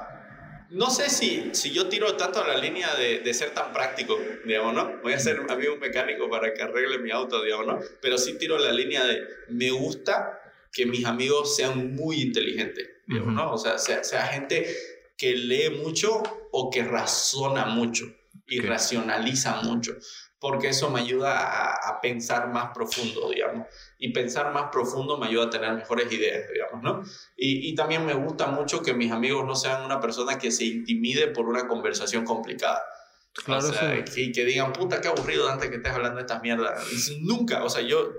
no sé si, si yo tiro tanto a la línea de, de, ser tan práctico, digamos, ¿no? Voy a ser amigo mecánico para que arregle mi auto, digamos, ¿no? Pero sí tiro la línea de me gusta que mis amigos sean muy inteligentes, digamos, ¿no? O sea, sea, sea, gente que lee mucho o que razona mucho y racionaliza mucho. Porque eso me ayuda a, pensar más profundo, digamos. Y pensar más profundo me ayuda a tener mejores ideas, digamos, ¿no? Y, y también me gusta mucho que mis amigos no sean una persona que se intimide por una conversación complicada. Claro, o sea, que, que, digan, puta, qué aburrido antes que estés hablando de estas mierdas. Nunca, o sea, yo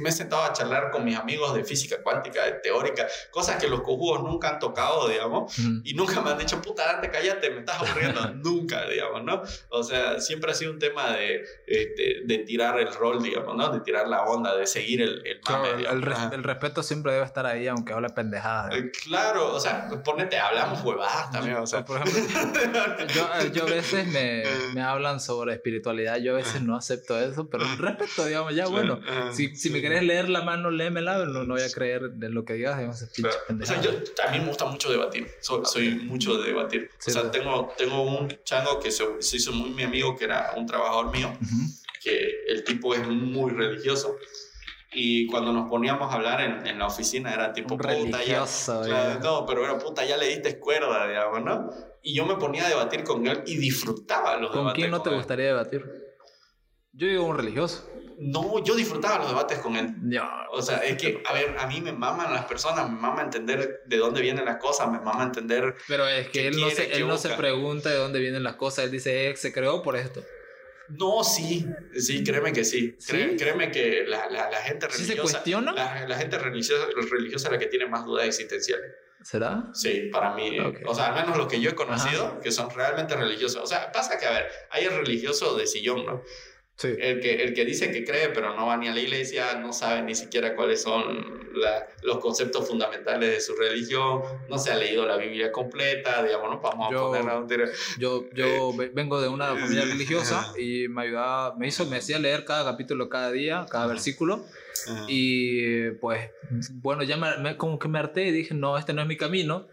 me he sentado a charlar con mis amigos de física cuántica, de teórica, cosas que los cojudos nunca han tocado, digamos, y nunca me han dicho, puta, Dante, cállate, me estás aburriendo. nunca, digamos, ¿no? O sea, siempre ha sido un tema de, este, de tirar el rol, digamos, ¿no? De tirar la onda, de seguir el, el mame. el, respeto siempre debe estar ahí, aunque hable pendejadas. Eh, claro, o sea, ponete, hablamos huevadas también, o sea. Por ejemplo, yo, eh, yo a veces me, me, hablan sobre espiritualidad, yo a veces no acepto eso, pero respeto, digamos, ya bueno, si si me querés leer la mano, léemela, no, no voy a creer de lo que digas, digamos, o sea, yo, a mí me gusta mucho debatir, soy, mucho de debatir. o sea, tengo, tengo un chango que se, hizo muy mi amigo, que era un trabajador mío, que el tipo es muy religioso. Y cuando nos poníamos a hablar en, en la oficina era tipo, puta, religioso, ya, no, pero era puta, ya le diste cuerda, digamos, ¿no? Y yo me ponía a debatir con él y disfrutaba los ¿Con debates. ¿Con quién no te gustaría debatir? Yo digo un religioso. No, yo disfrutaba los debates con él. O sea, es que, a ver, a mí me maman las personas, me mama entender de dónde vienen las cosas, me mama entender. Pero es que él, no se, él no se pregunta de dónde vienen las cosas, él dice, eh, se creó por esto. No, sí, sí, créeme que sí. Créeme que la, la, la gente religiosa. ¿Sí se cuestiona? La, gente religiosa, religiosa es la que tiene más dudas existenciales. ¿Será? Sí, para mí. O sea, al menos los que yo he conocido, que son realmente religiosos. O sea, pasa que, a ver, hay el religioso de sillón, ¿no? El, que, el que dice que cree, pero no va ni a la iglesia, no sabe ni siquiera cuáles son los conceptos fundamentales de su religión, no se ha leído la Biblia completa, digamos, no vamos yo, a poner Yo, yo eh, vengo de una familia religiosa y me ayudaba, me hizo, me hacía leer cada capítulo cada día, cada versículo. Y pues, bueno, ya me, como que me harté y dije, no, este no es mi camino.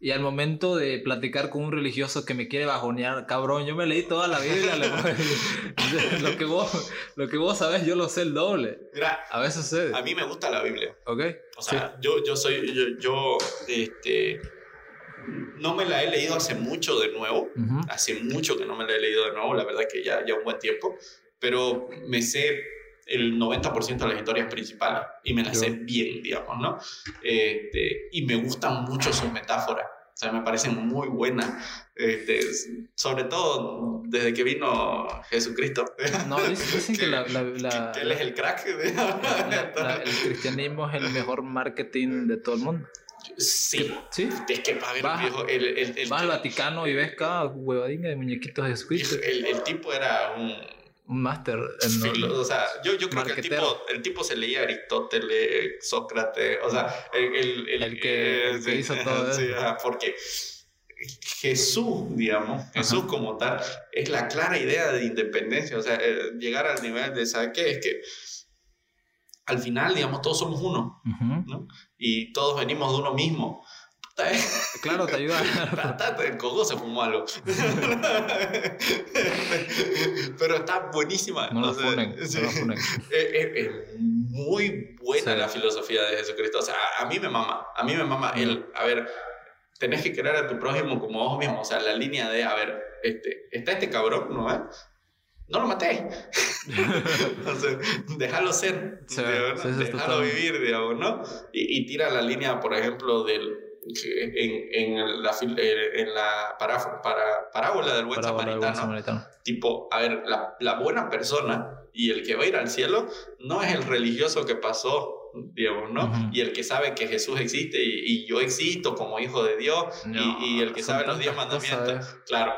Y al momento de platicar con un religioso que me quiere bajonear, cabrón, yo me leí toda la Biblia. lo, que vos, lo que vos sabés, yo lo sé el doble. Mira, a veces sé. A mí me gusta la Biblia. Ok. O sea, yo, yo soy, yo, yo, este, no me la he leído hace mucho de nuevo. Hace mucho que no me la he leído de nuevo, la verdad que ya, ya un buen tiempo. Pero me sé el 90% de las historias principales y me las sé bien, digamos, ¿no? Este, y me gustan mucho sus metáforas. O sea, me parecen muy buenas. Este, sobre todo desde que vino Jesucristo. No, dicen, que, la, la, él es el crack. el cristianismo es el mejor marketing de todo el mundo. Sí. ¿Sí? Es que para ver vas, viejo, el, el, el, vas al Vaticano y ves cada huevadinga de muñequitos de Jesucristo. el tipo era un un máster en o sea yo, yo creo que el tipo, el tipo se leía Aristóteles Sócrates o sea el, el, el que, eh, hizo todo sí, porque Jesús digamos Jesús como tal es la clara idea de independencia o sea eh, llegar al nivel de ¿sabe qué? es que al final digamos todos somos uno ¿no? y todos venimos de uno mismo Claro, te ayuda. el coco se fumó algo. Pero está buenísima. No lo funen. Es, muy buena la filosofía de Jesucristo. O sea, a mí me mama. A mí me mama el, a ver, tenés que querer a tu prójimo como vos mismo. O sea, la línea de, a ver, este, está este cabrón, ¿no? no lo maté. déjalo ser, déjalo vivir, digamos, ¿no? Y, y, tira la línea, por ejemplo, del, en, en, la, eh, en la para, para, parábola del buen, samaritano, Tipo, a ver, la, la, buena persona y el que va a ir al cielo no es el religioso que pasó, digamos, ¿no? Y el que sabe que Jesús existe y, y yo existo como hijo de Dios y, y, el que sabe los diez mandamientos. Claro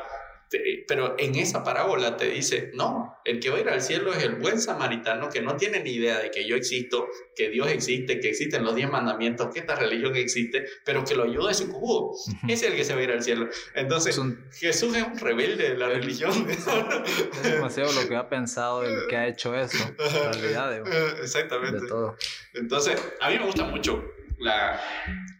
pero en esa parábola te dice, no, el que va a ir al cielo es el buen samaritano que no tiene ni idea de que yo existo, que Dios existe, que existen los diez mandamientos, que esta religión existe, pero que lo ayuda a ese cubo. Es el que se va a ir al cielo. Entonces, Jesús es un rebelde de la religión. Es demasiado lo que ha pensado y lo que ha hecho eso. En realidad, Exactamente. De todo. Entonces, a mí me gusta mucho la,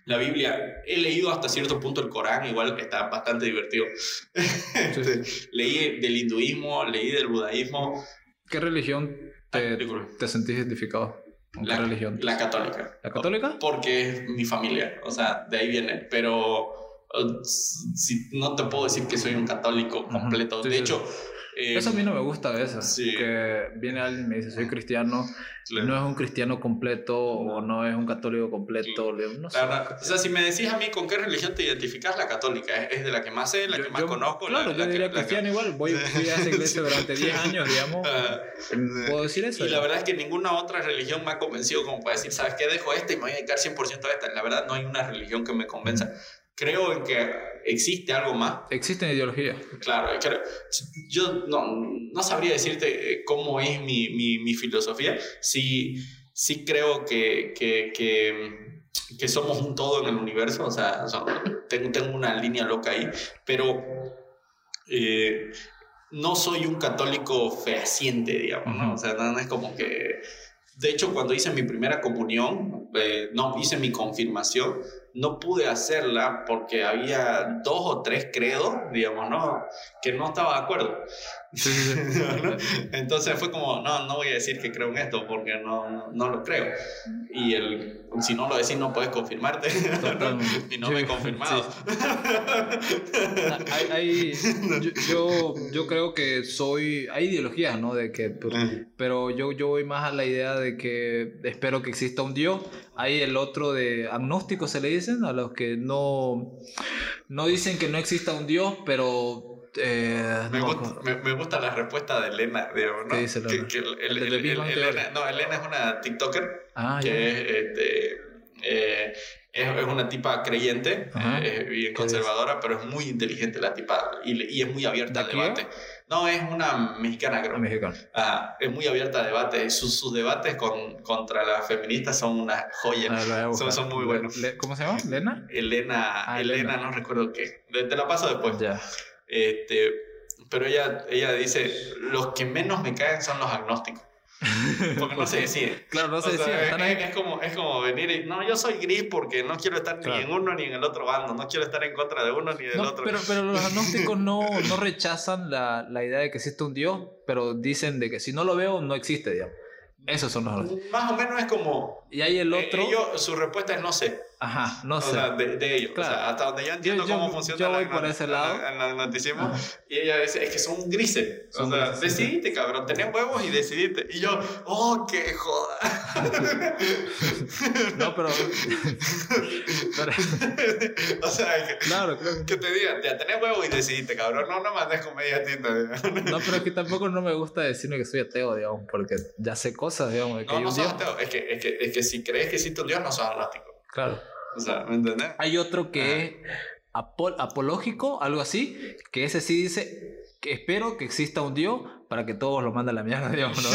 la Biblia. He leído hasta cierto punto el Corán, igual está bastante divertido. leí del hinduismo, leí del budaísmo. ¿Qué religión te, te sentís identificado? la, qué religión? La católica. ¿La católica? Porque es mi familia, o sea, de ahí viene. Pero uh, si, no te puedo decir que soy un católico completo. de hecho, Eso a mí no me gusta a veces. Que viene alguien y me dice, soy cristiano, no es un cristiano completo o no es un católico completo. No sé. O sea, si me decís a mí con qué religión te identificas, la católica es, de la que más sé, la que más conozco. Claro, la, yo diría cristiano igual. Voy, fui a esa iglesia durante 10 años, digamos. ¿Puedo decir eso? Y la verdad es que ninguna otra religión me ha convencido como para decir, ¿sabes qué? Dejo esta y me voy a dedicar 100% a esta. La verdad, no hay una religión que me convenza creo en que existe algo más. Existen ideologías. Claro, yo no, no, sabría decirte eh, cómo es mi, mi, mi filosofía. Sí, sí creo que, que, que, que, somos un todo en el universo, o sea, tengo, tengo, una línea loca ahí, pero eh, no soy un católico fehaciente, digamos, ¿no? O sea, no es como que... De hecho, cuando hice mi primera comunión, eh, no, hice mi confirmación, no pude hacerla porque había dos o tres credos, digamos, ¿no? Que no estaba de acuerdo. Entonces fue como, no, no voy a decir que creo en esto porque no, no, lo creo. Y el, si no lo decís, no puedes confirmarte. y no me he confirmado. hay, yo, yo, creo que soy, hay ideologías, ¿no? De que, pues, pero yo, yo voy más a la idea de que espero que exista un Dios. Hay el otro de agnóstico, se le dicen, a los que no, no dicen que no exista un Dios, pero eh, me, gusta, la respuesta de Elena. ¿no? ¿Qué dice Elena? no, Elena es una TikToker ah, que este, eh, es, es, una tipa creyente, eh, bien conservadora, pero es muy inteligente la tipa y, es muy abierta al debate. No, es una mexicana, creo. Mexicana. Ah, es muy abierta a debate. Sus, sus debates con, contra las feministas son una joya. Ah, son, son, muy buenos. ¿Cómo se llama? ¿Elena? Elena, ah, Elena, no recuerdo qué. Te la paso después. Ya. Este, pero ella, ella dice, los que menos me caen son los agnósticos. Porque no se decide. Claro, no se decide. Es, como, es como venir y, no, yo soy gris porque no quiero estar ni en uno ni en el otro bando, no quiero estar en contra de uno ni del otro. Pero, pero los agnósticos no, no rechazan la, la, idea de que existe un Dios, pero dicen de que si no lo veo, no existe, digamos. Esos son los Más o menos es como... Y hay el otro... ellos, su respuesta es no sé. Ajá, no sé. de, de, ellos. O sea, hasta donde yo entiendo cómo funciona yo voy por ese lado. En y ella dice, es que son grises. o sea, decidite, cabrón, tenés huevos y decidite. Y yo, oh, qué joda. no, pero... o sea, que, claro, que te digan, ya tenés huevos y decidite, cabrón. No, no mandes con media tinta. no, pero es que tampoco no me gusta decirme que soy ateo, digamos, porque ya sé cosas, digamos. De que no, no soy ateo. Es que, es, que, es que si crees que existe un Dios, no sos agnóstico. Claro. O sea, ¿me entiendes? Hay otro que es apológico, algo así, que ese sí dice que espero que exista un Dios para que todos lo manden a la mierda, digamos, ¿no?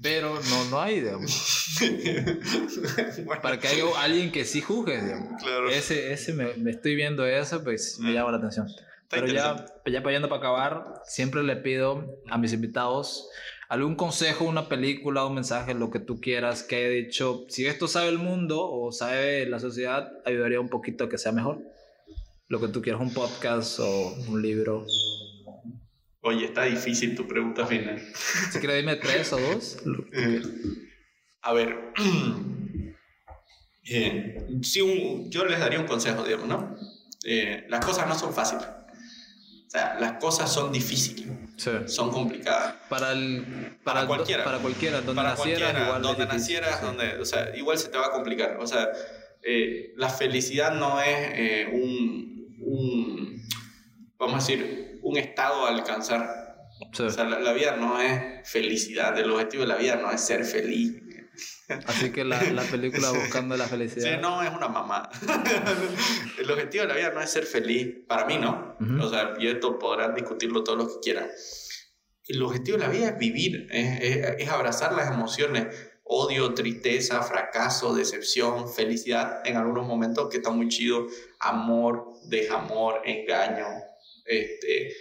Pero no, no hay, digamos. Para que haya alguien que sí juzgue, digamos. Claro. Ese, ese me, me estoy viendo eso, pues me mm. llama la atención. Pero ya, ya para para acabar, siempre le pido a mis invitados algún consejo, una película, un mensaje, lo que tú quieras, que haya dicho, si esto sabe el mundo o sabe la sociedad, ayudaría un poquito a que sea mejor. Lo que tú quieras, un podcast o un libro. Oye, está difícil tu pregunta final. Si quieres, dime tres o dos. a ver. si yo les daría un consejo, digamos, ¿no? Eh, las cosas no son fáciles. Sea, las cosas son difíciles. Son complicadas. Para, el, para, cualquiera. Para cualquiera, donde para nacieras, igual donde nacieras, donde, o sea, igual se te va a complicar. O sea, eh, la felicidad no es eh, un, un, vamos a decir, un estado a alcanzar. O sea, la, la, vida no es felicidad. El objetivo de la vida no es ser feliz. Así que la, la, película Buscando la Felicidad. Sí, no, es una mamá. el objetivo de la vida no es ser feliz, para mí no. O sea, y esto podrán discutirlo todo lo que quieran. El objetivo de la vida es vivir, es, es, abrazar las emociones, odio, tristeza, fracaso, decepción, felicidad en algunos momentos que está muy chido, amor, desamor, engaño, este,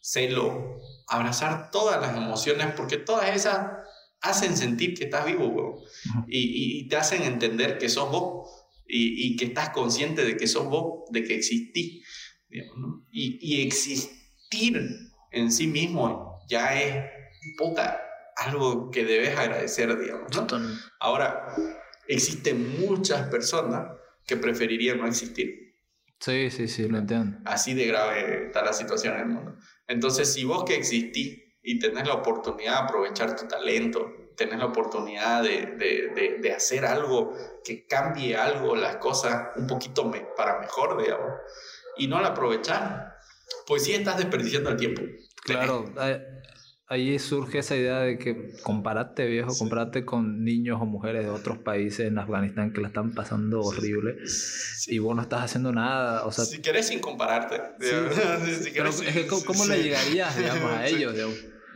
celo, abrazar todas las emociones porque todas esas hacen sentir que estás vivo, y, y, te hacen entender que sos vos y, y, que estás consciente de que sos vos, de que existís. y, y, existir en sí mismo ya es puta, algo que debes agradecer, digamos. Ahora, existen muchas personas que preferirían no existir. Sí, sí, sí, lo entiendo. Así de grave está la situación en el mundo. Entonces, si vos que existís y tenés la oportunidad de aprovechar tu talento, tenés la oportunidad de, de, de, hacer algo que cambie algo, las cosas un poquito para mejor, digamos, y no la aprovechar, pues sí estás desperdiciando el tiempo. Claro, ahí surge esa idea de que comparate, viejo, comparate con niños o mujeres de otros países en Afganistán que la están pasando horrible y vos no estás haciendo nada. O sea, si querés sin compararte. pero es que, ¿cómo, le llegarías, digamos, a ellos?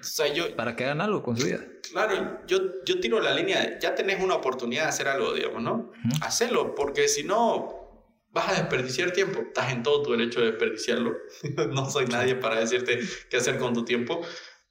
O sea, yo, para que hagan algo con su vida. Claro, yo, yo tiro la línea, ya tenés una oportunidad de hacer algo, digamos, ¿no? Hacelo, porque si no, vas a desperdiciar tiempo. Estás en todo tu derecho de desperdiciarlo. no soy nadie para decirte qué hacer con tu tiempo,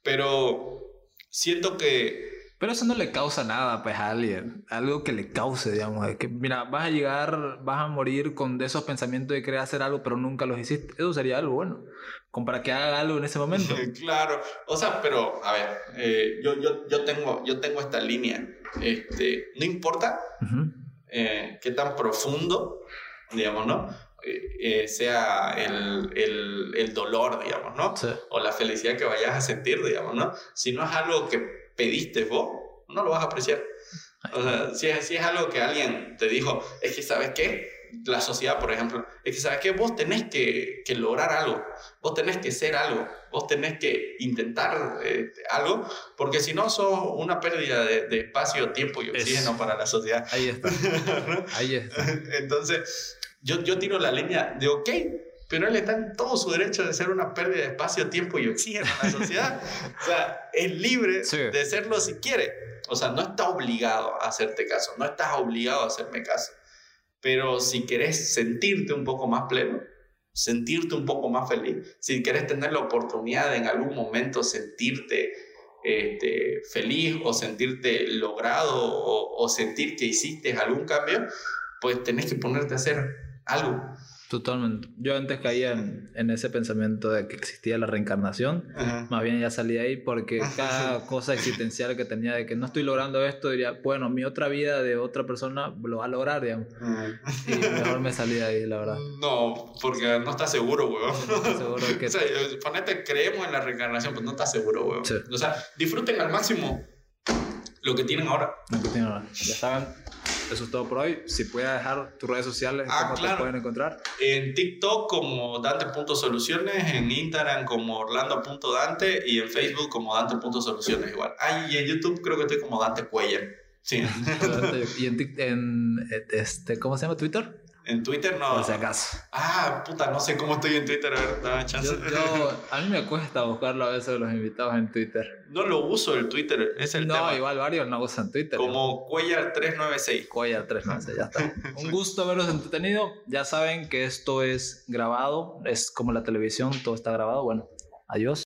pero siento que... Pero eso no le causa nada, pues, a alguien. Algo que le cause, digamos. que, mira, vas a llegar, vas a morir con esos pensamientos de querer hacer algo, pero nunca los hiciste. Eso sería algo bueno. Como para que haga algo en ese momento. claro. O sea, pero, a ver, eh, yo, yo, yo, tengo, yo tengo esta línea. Este, no importa eh, qué tan profundo, digamos, ¿no? Eh, sea el, el, el, dolor, digamos, ¿no? O la felicidad que vayas a sentir, digamos, ¿no? Si no es algo que pediste vos, no lo vas a apreciar. O sea, si es, si es algo que alguien te dijo, es que, ¿sabes qué? La sociedad, por ejemplo, es que, ¿sabes qué? Vos tenés que, que lograr algo, vos tenés que ser algo, vos tenés que intentar eh, algo, porque si no, sos una pérdida de, de espacio, tiempo y oxígeno para la sociedad. Ahí está. Ahí está. Entonces, yo, yo tiro la leña de, ok, pero él está en todo su derecho de ser una pérdida de espacio, tiempo y oxígeno en la sociedad. o sea, es libre de serlo si quiere. O sea, no está obligado a hacerte caso, no estás obligado a hacerme caso. Pero si querés sentirte un poco más pleno, sentirte un poco más feliz, si querés tener la oportunidad de en algún momento sentirte este, feliz o sentirte logrado o, o sentir que hiciste algún cambio, pues tenés que ponerte a hacer algo. Totalmente. Yo antes caía en, en, ese pensamiento de que existía la reencarnación. Más bien ya salí ahí porque cada cosa existencial que tenía de que no estoy logrando esto, diría, bueno, mi otra vida de otra persona lo va a lograr, digamos. Y mejor me salí de ahí, la verdad. No, porque no estás seguro, weón. No estás seguro que... o sea, ponete, creemos en la reencarnación, pues no estás seguro, weón. O sea, disfruten al máximo lo que tienen ahora. Lo que tienen ahora. Ya saben, eso es todo por hoy. Si puedes dejar tus redes sociales, ah, ¿cómo te pueden encontrar? En TikTok como Dante.soluciones, en Instagram como Orlando.dante y en Facebook como Dante.soluciones igual. Ah, y en YouTube creo que estoy como Dante Cuellar. Sí. y en, en, este, ¿cómo se llama Twitter? En Twitter no. Por si acaso. Ah, puta, no sé cómo estoy en Twitter. A ver, dame chance. Yo, a mí me cuesta buscarlo a veces los invitados en Twitter. No lo uso el Twitter, es el no, igual varios no usan Twitter. Como Cuellar396. Cuellar396, ya está. Un gusto verlos entretenido. Ya saben que esto es grabado, es como la televisión, todo está grabado. Bueno, adiós.